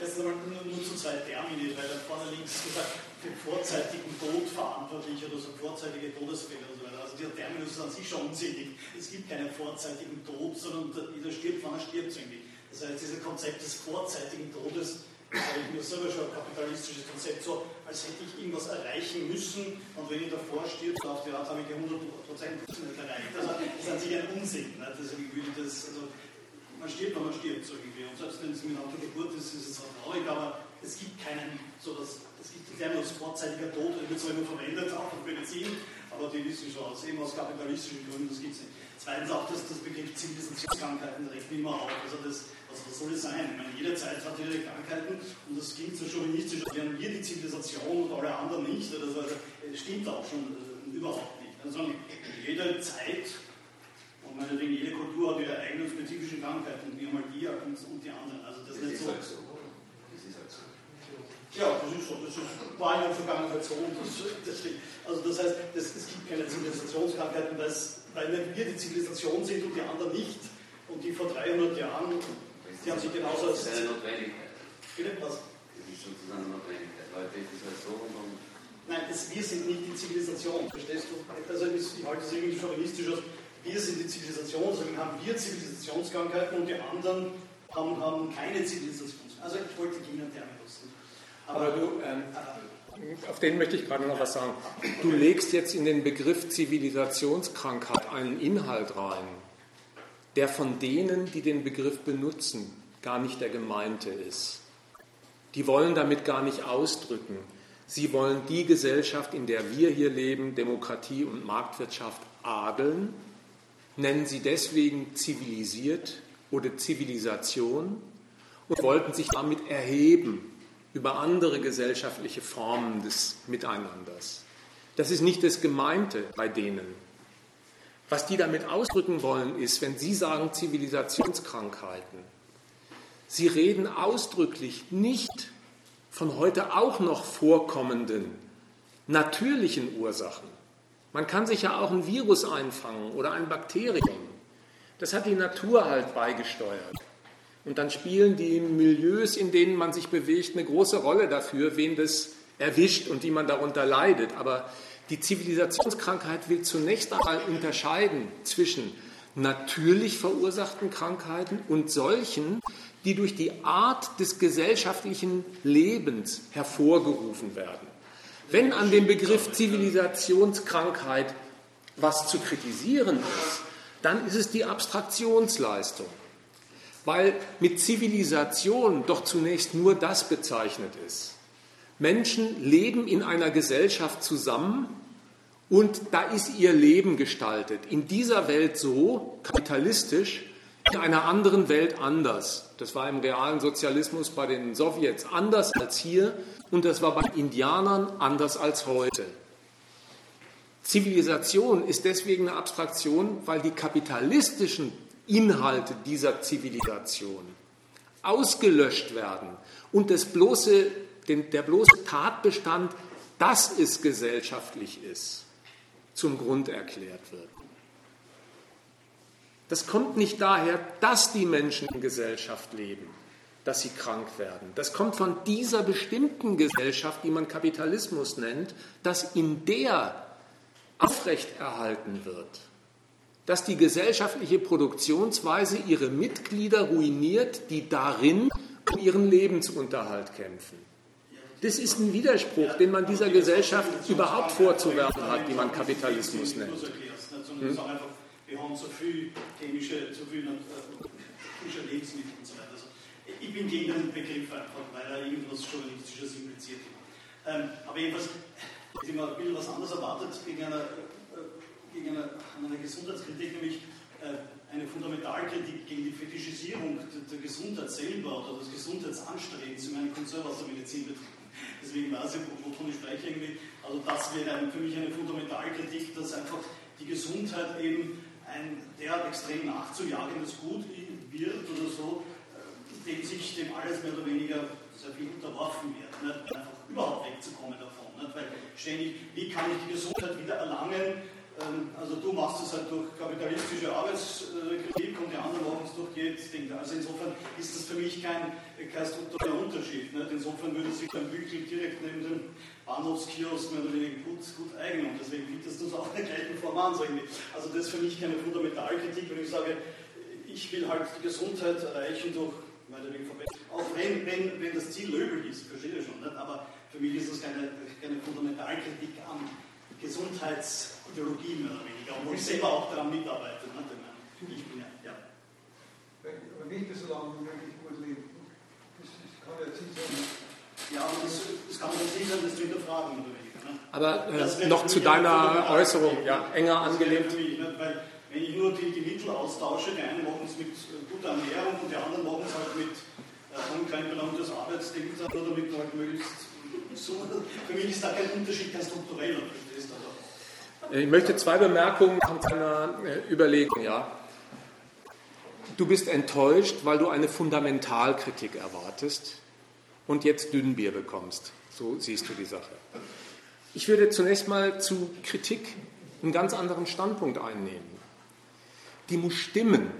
erst einmal nur, nur zu zwei Termini, weil da vorne links gesagt, für vorzeitigen Tod verantwortlich oder so vorzeitige Todesfälle und so weiter. Also dieser Terminus ist an sich schon unsinnig. Es gibt keinen vorzeitigen Tod, sondern jeder stirbt, wann er stirbt irgendwie. Das heißt, dieses Konzept des vorzeitigen Todes habe ich mir selber schon ein kapitalistisches Konzept, so als hätte ich irgendwas erreichen müssen und wenn ich davor stirbt, auf die Art habe ich ja 100% nicht erreicht. Also das ist an sich ein Unsinn. Ne? Das, das, also, man stirbt, wenn man stirbt, so irgendwie. Und selbst wenn es mit einer Geburt ist, ist es auch traurig, aber es gibt keinen, so das, es gibt den Terminus vorzeitiger Tod, der wird zwar immer verwendet, auch auf Medizin, aber die wissen schon aus, eben aus kapitalistischen Gründen, das gibt es nicht. Zweitens auch das, das Begriff Zivilisationskrankheiten rechnet immer auf. Also das, also was soll es sein? Ich meine, jede Zeit hat ihre Krankheiten und das klingt so chauvinistisch, als wären wir die Zivilisation und alle anderen nicht. Also, also stimmt auch schon äh, überhaupt nicht. Also jede Zeit und meinetwegen jede Kultur hat ihre eigenen spezifischen Krankheiten, wie einmal die und, und die anderen. Also das, das ist nicht so. Halt so. Das ist halt so. Ja, das ist so. Das ist, war in der Vergangenheit so. Das, das also das heißt, das, es gibt keine Zivilisationskrankheiten, weil wir die Zivilisation sind und die anderen nicht. Und die vor 300 Jahren Sie haben sich genauso als. Das ist eine Notwendigkeit. Bitte was? Das ist sozusagen eine Notwendigkeit. Heute ist es halt so und. Nein, das, wir sind nicht die Zivilisation, verstehst du? Also ich halte es irgendwie chauvinistisch aus. Wir sind die Zivilisation, deswegen haben wir Zivilisationskrankheiten und die anderen haben, haben keine Zivilisationskrankheiten. Also ich wollte Ihnen Terminus. Aber, Aber du, ähm, auf den möchte ich gerade noch was sagen. Du legst jetzt in den Begriff Zivilisationskrankheit einen Inhalt rein der von denen, die den Begriff benutzen, gar nicht der gemeinte ist. Die wollen damit gar nicht ausdrücken. Sie wollen die Gesellschaft, in der wir hier leben, Demokratie und Marktwirtschaft, adeln, nennen sie deswegen zivilisiert oder Zivilisation und wollten sich damit erheben über andere gesellschaftliche Formen des Miteinanders. Das ist nicht das Gemeinte bei denen. Was die damit ausdrücken wollen, ist, wenn Sie sagen Zivilisationskrankheiten, Sie reden ausdrücklich nicht von heute auch noch vorkommenden natürlichen Ursachen. Man kann sich ja auch ein Virus einfangen oder ein Bakterium. Das hat die Natur halt beigesteuert. Und dann spielen die Milieus, in denen man sich bewegt, eine große Rolle dafür, wen das erwischt und wie man darunter leidet. Aber die Zivilisationskrankheit will zunächst einmal unterscheiden zwischen natürlich verursachten Krankheiten und solchen, die durch die Art des gesellschaftlichen Lebens hervorgerufen werden. Wenn an dem Begriff Zivilisationskrankheit was zu kritisieren ist, dann ist es die Abstraktionsleistung. Weil mit Zivilisation doch zunächst nur das bezeichnet ist, Menschen leben in einer Gesellschaft zusammen und da ist ihr Leben gestaltet. In dieser Welt so, kapitalistisch, in einer anderen Welt anders. Das war im realen Sozialismus bei den Sowjets anders als hier und das war bei Indianern anders als heute. Zivilisation ist deswegen eine Abstraktion, weil die kapitalistischen Inhalte dieser Zivilisation ausgelöscht werden und das bloße den, der bloße Tatbestand, dass es gesellschaftlich ist, zum Grund erklärt wird. Das kommt nicht daher, dass die Menschen in Gesellschaft leben, dass sie krank werden. Das kommt von dieser bestimmten Gesellschaft, die man Kapitalismus nennt, dass in der aufrechterhalten wird, dass die gesellschaftliche Produktionsweise ihre Mitglieder ruiniert, die darin um ihren Lebensunterhalt kämpfen. Das ist ein Widerspruch, den man dieser Gesellschaft überhaupt vorzuwerfen hat, die man Kapitalismus nennt. Hm? Ich bin gegen den Begriff einfach, weil er irgendwas Journalistisches impliziert. Ähm, aber jedenfalls, ich habe ein bisschen was anderes erwartet gegen eine, äh, gegen eine, eine Gesundheitskritik, nämlich äh, eine Fundamentalkritik gegen die Fetischisierung der, Gesundheit selber oder des Gesundheitsanstrebens in meinem Konzern aus der Medizin betrifft. Deswegen weiß ich, wovon ich spreche irgendwie. Also das wäre für mich eine Fundamentalkritik, dass einfach die Gesundheit eben ein derart extrem nachzujagendes Gut wird oder so, äh, dem sich dem alles mehr oder weniger sehr viel unterworfen wird, nicht? einfach überhaupt wegzukommen davon. Nicht? Weil ständig, wie kann ich die Gesundheit wieder erlangen? Ähm, also du machst es halt durch kapitalistische Arbeitskritik und die anderen machen es durch Gelddinge. Also insofern ist das für mich kein, kein struktureller Unterschied. Nicht? Insofern würde sich ein Bügel direkt neben dem Bahnhofskiosk mehr oder weniger gut, gut eignen und deswegen bietest du es auch in der gleichen Form an. So also das ist für mich keine Fundamentalkritik, wenn ich sage, ich will halt die Gesundheit erreichen durch meine Verbesserung. Auch wenn, wenn, wenn das Ziel löblich ist, verstehe ich schon, nicht? aber für mich ist das keine, keine Fundamentalkritik an Gesundheitsideologie mehr oder weniger, obwohl ich selber auch daran mitarbeite. Ne? Ich bin ja, ja. Aber nicht so lange wie möglich gut leben. Das, das kann ja Ziel sein. Ja, aber das, das kann man Ziel sein, das zu hinterfragen oder weniger. Ne? Aber äh, noch zu deiner Äußerung, ja, enger angelehnt. Mich, ne? Weil, wenn ich nur die, die Mittel austausche, die einen machen es mit äh, guter Ernährung und die anderen machen es halt mit äh, Unkleinbelang des Arbeitsdings oder mit halt möglichst so, für mich ist da kein Unterschied, kein struktureller. Ich möchte zwei Bemerkungen an deiner äh, Überlegung. Ja. Du bist enttäuscht, weil du eine Fundamentalkritik erwartest und jetzt Dünnbier bekommst. So siehst du die Sache. Ich würde zunächst mal zu Kritik einen ganz anderen Standpunkt einnehmen. Die muss stimmen,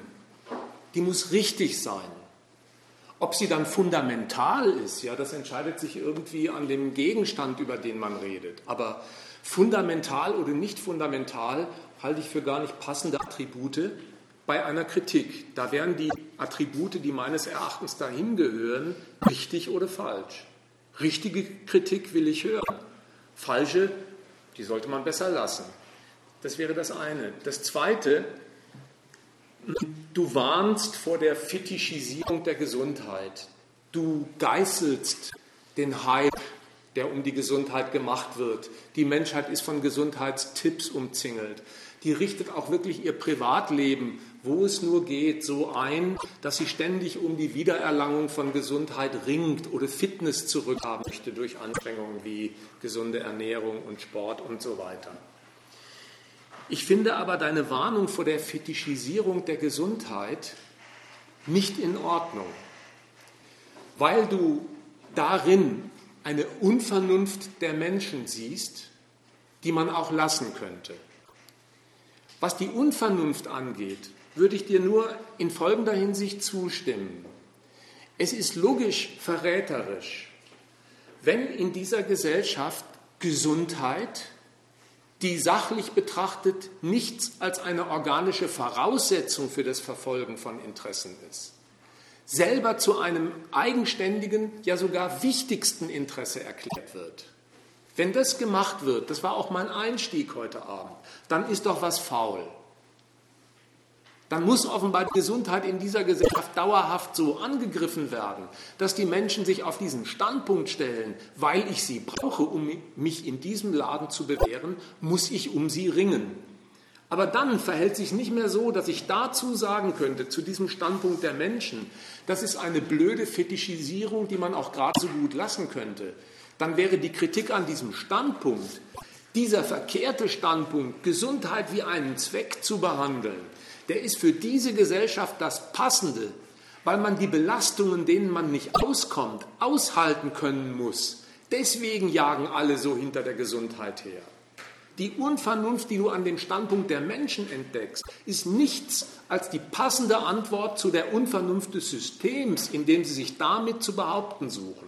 die muss richtig sein. Ob sie dann fundamental ist, ja, das entscheidet sich irgendwie an dem Gegenstand, über den man redet. Aber fundamental oder nicht fundamental halte ich für gar nicht passende Attribute bei einer Kritik. Da wären die Attribute, die meines Erachtens dahin gehören, richtig oder falsch. Richtige Kritik will ich hören. Falsche, die sollte man besser lassen. Das wäre das eine. Das zweite, Du warnst vor der Fetischisierung der Gesundheit. Du geißelst den Hype, der um die Gesundheit gemacht wird. Die Menschheit ist von Gesundheitstipps umzingelt. Die richtet auch wirklich ihr Privatleben, wo es nur geht, so ein, dass sie ständig um die Wiedererlangung von Gesundheit ringt oder Fitness zurückhaben möchte durch Anstrengungen wie gesunde Ernährung und Sport und so weiter. Ich finde aber deine Warnung vor der Fetischisierung der Gesundheit nicht in Ordnung, weil du darin eine Unvernunft der Menschen siehst, die man auch lassen könnte. Was die Unvernunft angeht, würde ich dir nur in folgender Hinsicht zustimmen. Es ist logisch verräterisch, wenn in dieser Gesellschaft Gesundheit die sachlich betrachtet nichts als eine organische Voraussetzung für das Verfolgen von Interessen ist, selber zu einem eigenständigen, ja sogar wichtigsten Interesse erklärt wird. Wenn das gemacht wird, das war auch mein Einstieg heute Abend, dann ist doch was faul dann muss offenbar die Gesundheit in dieser Gesellschaft dauerhaft so angegriffen werden, dass die Menschen sich auf diesen Standpunkt stellen, weil ich sie brauche, um mich in diesem Laden zu bewähren, muss ich um sie ringen. Aber dann verhält sich nicht mehr so, dass ich dazu sagen könnte, zu diesem Standpunkt der Menschen, das ist eine blöde Fetischisierung, die man auch gerade so gut lassen könnte. Dann wäre die Kritik an diesem Standpunkt, dieser verkehrte Standpunkt, Gesundheit wie einen Zweck zu behandeln, der ist für diese Gesellschaft das Passende, weil man die Belastungen, denen man nicht auskommt, aushalten können muss. Deswegen jagen alle so hinter der Gesundheit her. Die Unvernunft, die du an dem Standpunkt der Menschen entdeckst, ist nichts als die passende Antwort zu der Unvernunft des Systems, in dem sie sich damit zu behaupten suchen.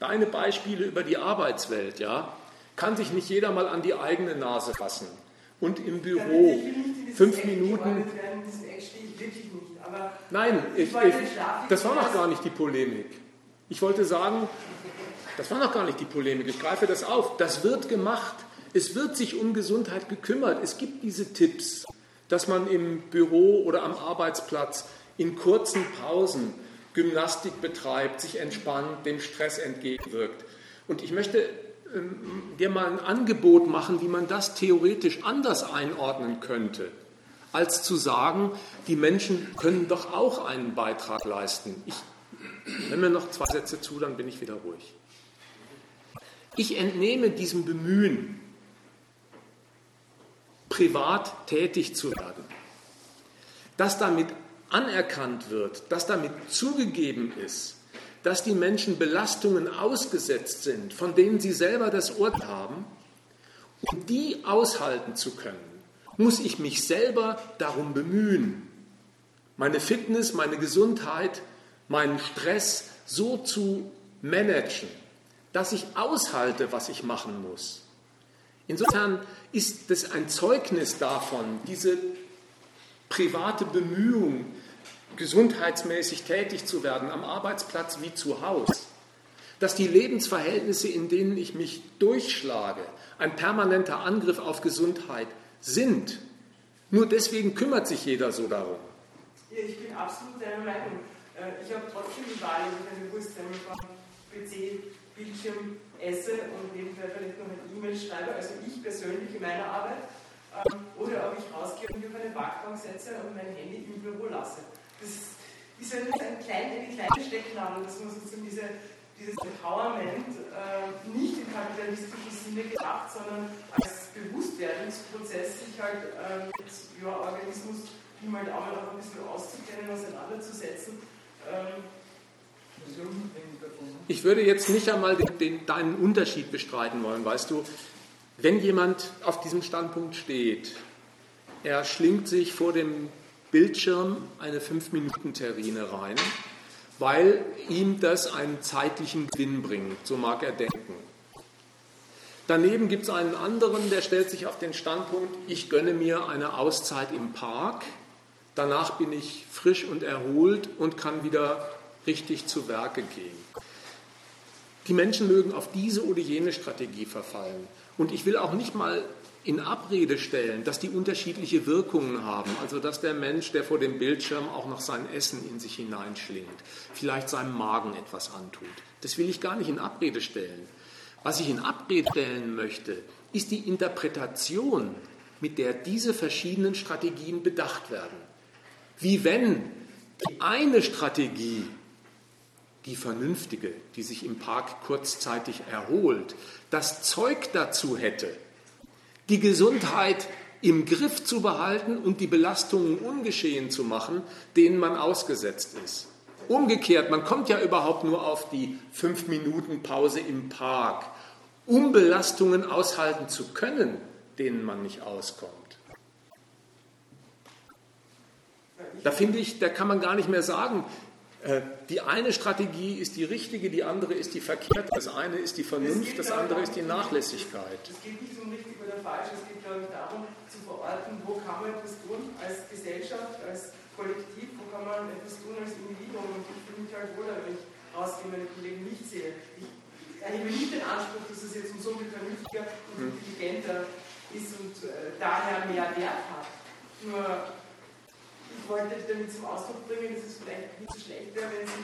Deine Beispiele über die Arbeitswelt, ja, kann sich nicht jeder mal an die eigene Nase fassen und im Büro fünf Minuten. Nein, ich, ich, das war noch gar nicht die Polemik. Ich wollte sagen, das war noch gar nicht die Polemik. Ich greife das auf. Das wird gemacht. Es wird sich um Gesundheit gekümmert. Es gibt diese Tipps, dass man im Büro oder am Arbeitsplatz in kurzen Pausen Gymnastik betreibt, sich entspannt, dem Stress entgegenwirkt. Und ich möchte ähm, dir mal ein Angebot machen, wie man das theoretisch anders einordnen könnte, als zu sagen, die Menschen können doch auch einen Beitrag leisten. Ich nehme mir noch zwei Sätze zu, dann bin ich wieder ruhig. Ich entnehme diesem Bemühen, privat tätig zu werden, dass damit anerkannt wird, dass damit zugegeben ist, dass die Menschen Belastungen ausgesetzt sind, von denen sie selber das Urteil haben, um die aushalten zu können, muss ich mich selber darum bemühen, meine Fitness, meine Gesundheit, meinen Stress so zu managen, dass ich aushalte, was ich machen muss. Insofern ist es ein Zeugnis davon, diese private Bemühung, gesundheitsmäßig tätig zu werden, am Arbeitsplatz wie zu Hause, dass die Lebensverhältnisse, in denen ich mich durchschlage, ein permanenter Angriff auf Gesundheit sind. Nur deswegen kümmert sich jeder so darum. Ich bin absolut deiner Meinung. Äh, ich habe trotzdem die Wahl, ob ich eine Wurst vom PC, Bildschirm esse und nebenbei vielleicht noch eine E-Mail schreibe, also ich persönlich in meiner Arbeit, ähm, oder ob ich rausgehe und mich auf eine Parkbank setze und mein Handy im Büro lasse das ist ja nicht ein klein, eine kleine Stecknadel, dass man sozusagen diese, dieses Empowerment äh, nicht im kapitalistischen Sinne gedacht, sondern als Bewusstwerdungsprozess sich halt äh, mit ja, Organismus, ihm halt auch noch ein bisschen auszukennen, auseinanderzusetzen. Ich würde jetzt nicht einmal den, den, deinen Unterschied bestreiten wollen, weißt du, wenn jemand auf diesem Standpunkt steht, er schlingt sich vor dem Bildschirm eine 5-Minuten-Terrine rein, weil ihm das einen zeitlichen Gewinn bringt, so mag er denken. Daneben gibt es einen anderen, der stellt sich auf den Standpunkt, ich gönne mir eine Auszeit im Park, danach bin ich frisch und erholt und kann wieder richtig zu Werke gehen. Die Menschen mögen auf diese oder jene Strategie verfallen. Und ich will auch nicht mal in Abrede stellen, dass die unterschiedliche Wirkungen haben. Also dass der Mensch, der vor dem Bildschirm auch noch sein Essen in sich hineinschlingt, vielleicht seinem Magen etwas antut. Das will ich gar nicht in Abrede stellen. Was ich in Abrede stellen möchte, ist die Interpretation, mit der diese verschiedenen Strategien bedacht werden. Wie wenn die eine Strategie, die vernünftige, die sich im Park kurzzeitig erholt, das Zeug dazu hätte, die Gesundheit im Griff zu behalten und die Belastungen ungeschehen zu machen, denen man ausgesetzt ist. Umgekehrt, man kommt ja überhaupt nur auf die fünf Minuten Pause im Park, um Belastungen aushalten zu können, denen man nicht auskommt. Da finde ich, da kann man gar nicht mehr sagen, äh, die eine Strategie ist die richtige, die andere ist die verkehrte. Das eine ist die Vernunft, das andere ist die Nachlässigkeit. Es geht nicht um richtig oder falsch, es geht, glaube ich, darum zu verorten, wo kann man etwas tun als Gesellschaft, als Kollektiv, wo kann man etwas tun als Individuum. Und ich fühle mich halt wohler, wenn ich rausgehe, meine Kollegen nicht sehe. Ich erhebe nicht den Anspruch, dass es jetzt um so viel vernünftiger und hm. intelligenter ist und äh, daher mehr Wert hat. Nur ich wollte damit zum Ausdruck bringen, dass es vielleicht nicht so schlecht wäre, wenn sich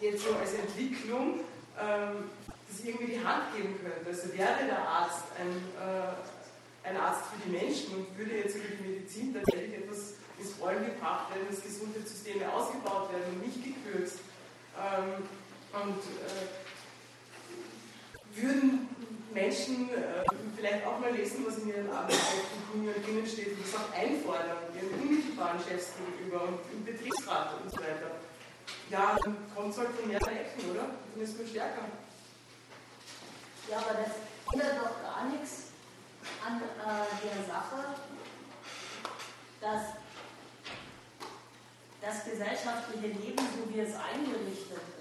jetzt so als Entwicklung ähm, das irgendwie die Hand geben könnte. Also wäre der Arzt ein, äh, ein Arzt für die Menschen und würde jetzt über die Medizin tatsächlich etwas ins Rollen gebracht werden, dass Gesundheitssysteme ausgebaut werden und nicht gekürzt. Ähm, und äh, würden Menschen äh, vielleicht auch mal lesen, was in ihren Arbeitsbedingungen drinnen steht und das auch einfordern, ihren unmittelbaren Chefs gegenüber und im Betriebsrat und so weiter. Ja, dann kommt es halt von mehreren Ecken, oder? Dann ist man stärker. Ja, aber das ändert doch gar nichts an äh, der Sache, dass das gesellschaftliche Leben, so wie es eingerichtet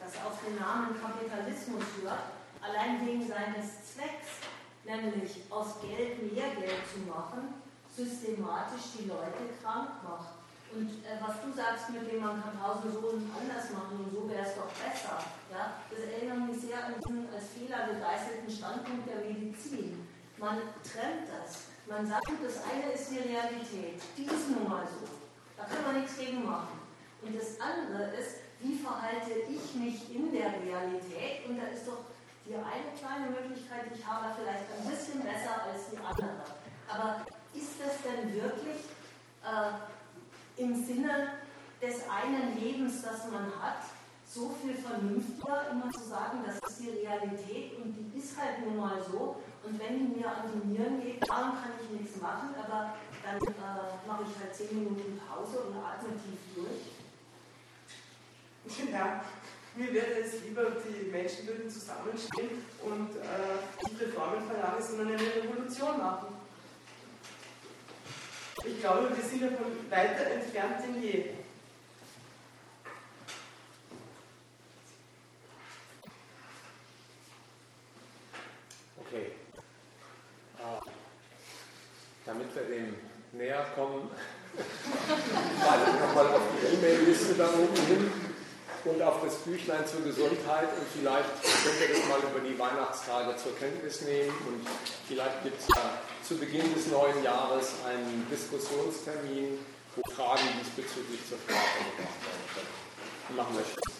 das auf den Namen Kapitalismus hört, allein wegen seines Zwecks, nämlich aus Geld mehr Geld zu machen, systematisch die Leute krank macht. Und äh, was du sagst, mit dem man kann tausend so und anders machen und so wäre es doch besser, ja, das erinnert mich sehr an diesen als Fehler gegeißelten Standpunkt der Medizin. Man trennt das. Man sagt, das eine ist die Realität, die ist nun mal so. Da kann man nichts gegen machen. Und das andere ist, wie verhalte ich mich in der Realität? Und da ist doch die eine kleine Möglichkeit, ich habe, vielleicht ein bisschen besser als die andere. Aber ist das denn wirklich äh, im Sinne des einen Lebens, das man hat, so viel vernünftiger, immer zu sagen, das ist die Realität und die ist halt nun mal so. Und wenn die mir an die Nieren geht, daran kann ich nichts machen, aber dann äh, mache ich halt zehn Minuten Pause und atme tief durch. Ja, mir wäre es lieber, die Menschen würden zusammenstehen und äh, nicht Reformen verlangen, sondern eine Revolution machen. Ich glaube, wir sind davon weiter entfernt denn je. Okay. Ah, damit wir dem näher kommen, ich nochmal auf die E-Mail-Liste da oben hin und auf das Büchlein zur Gesundheit und vielleicht könnt ihr das mal über die Weihnachtstage zur Kenntnis nehmen und vielleicht gibt es ja zu Beginn des neuen Jahres einen Diskussionstermin, wo Fragen diesbezüglich zur Sprache gebracht werden können. Machen wir Schluss.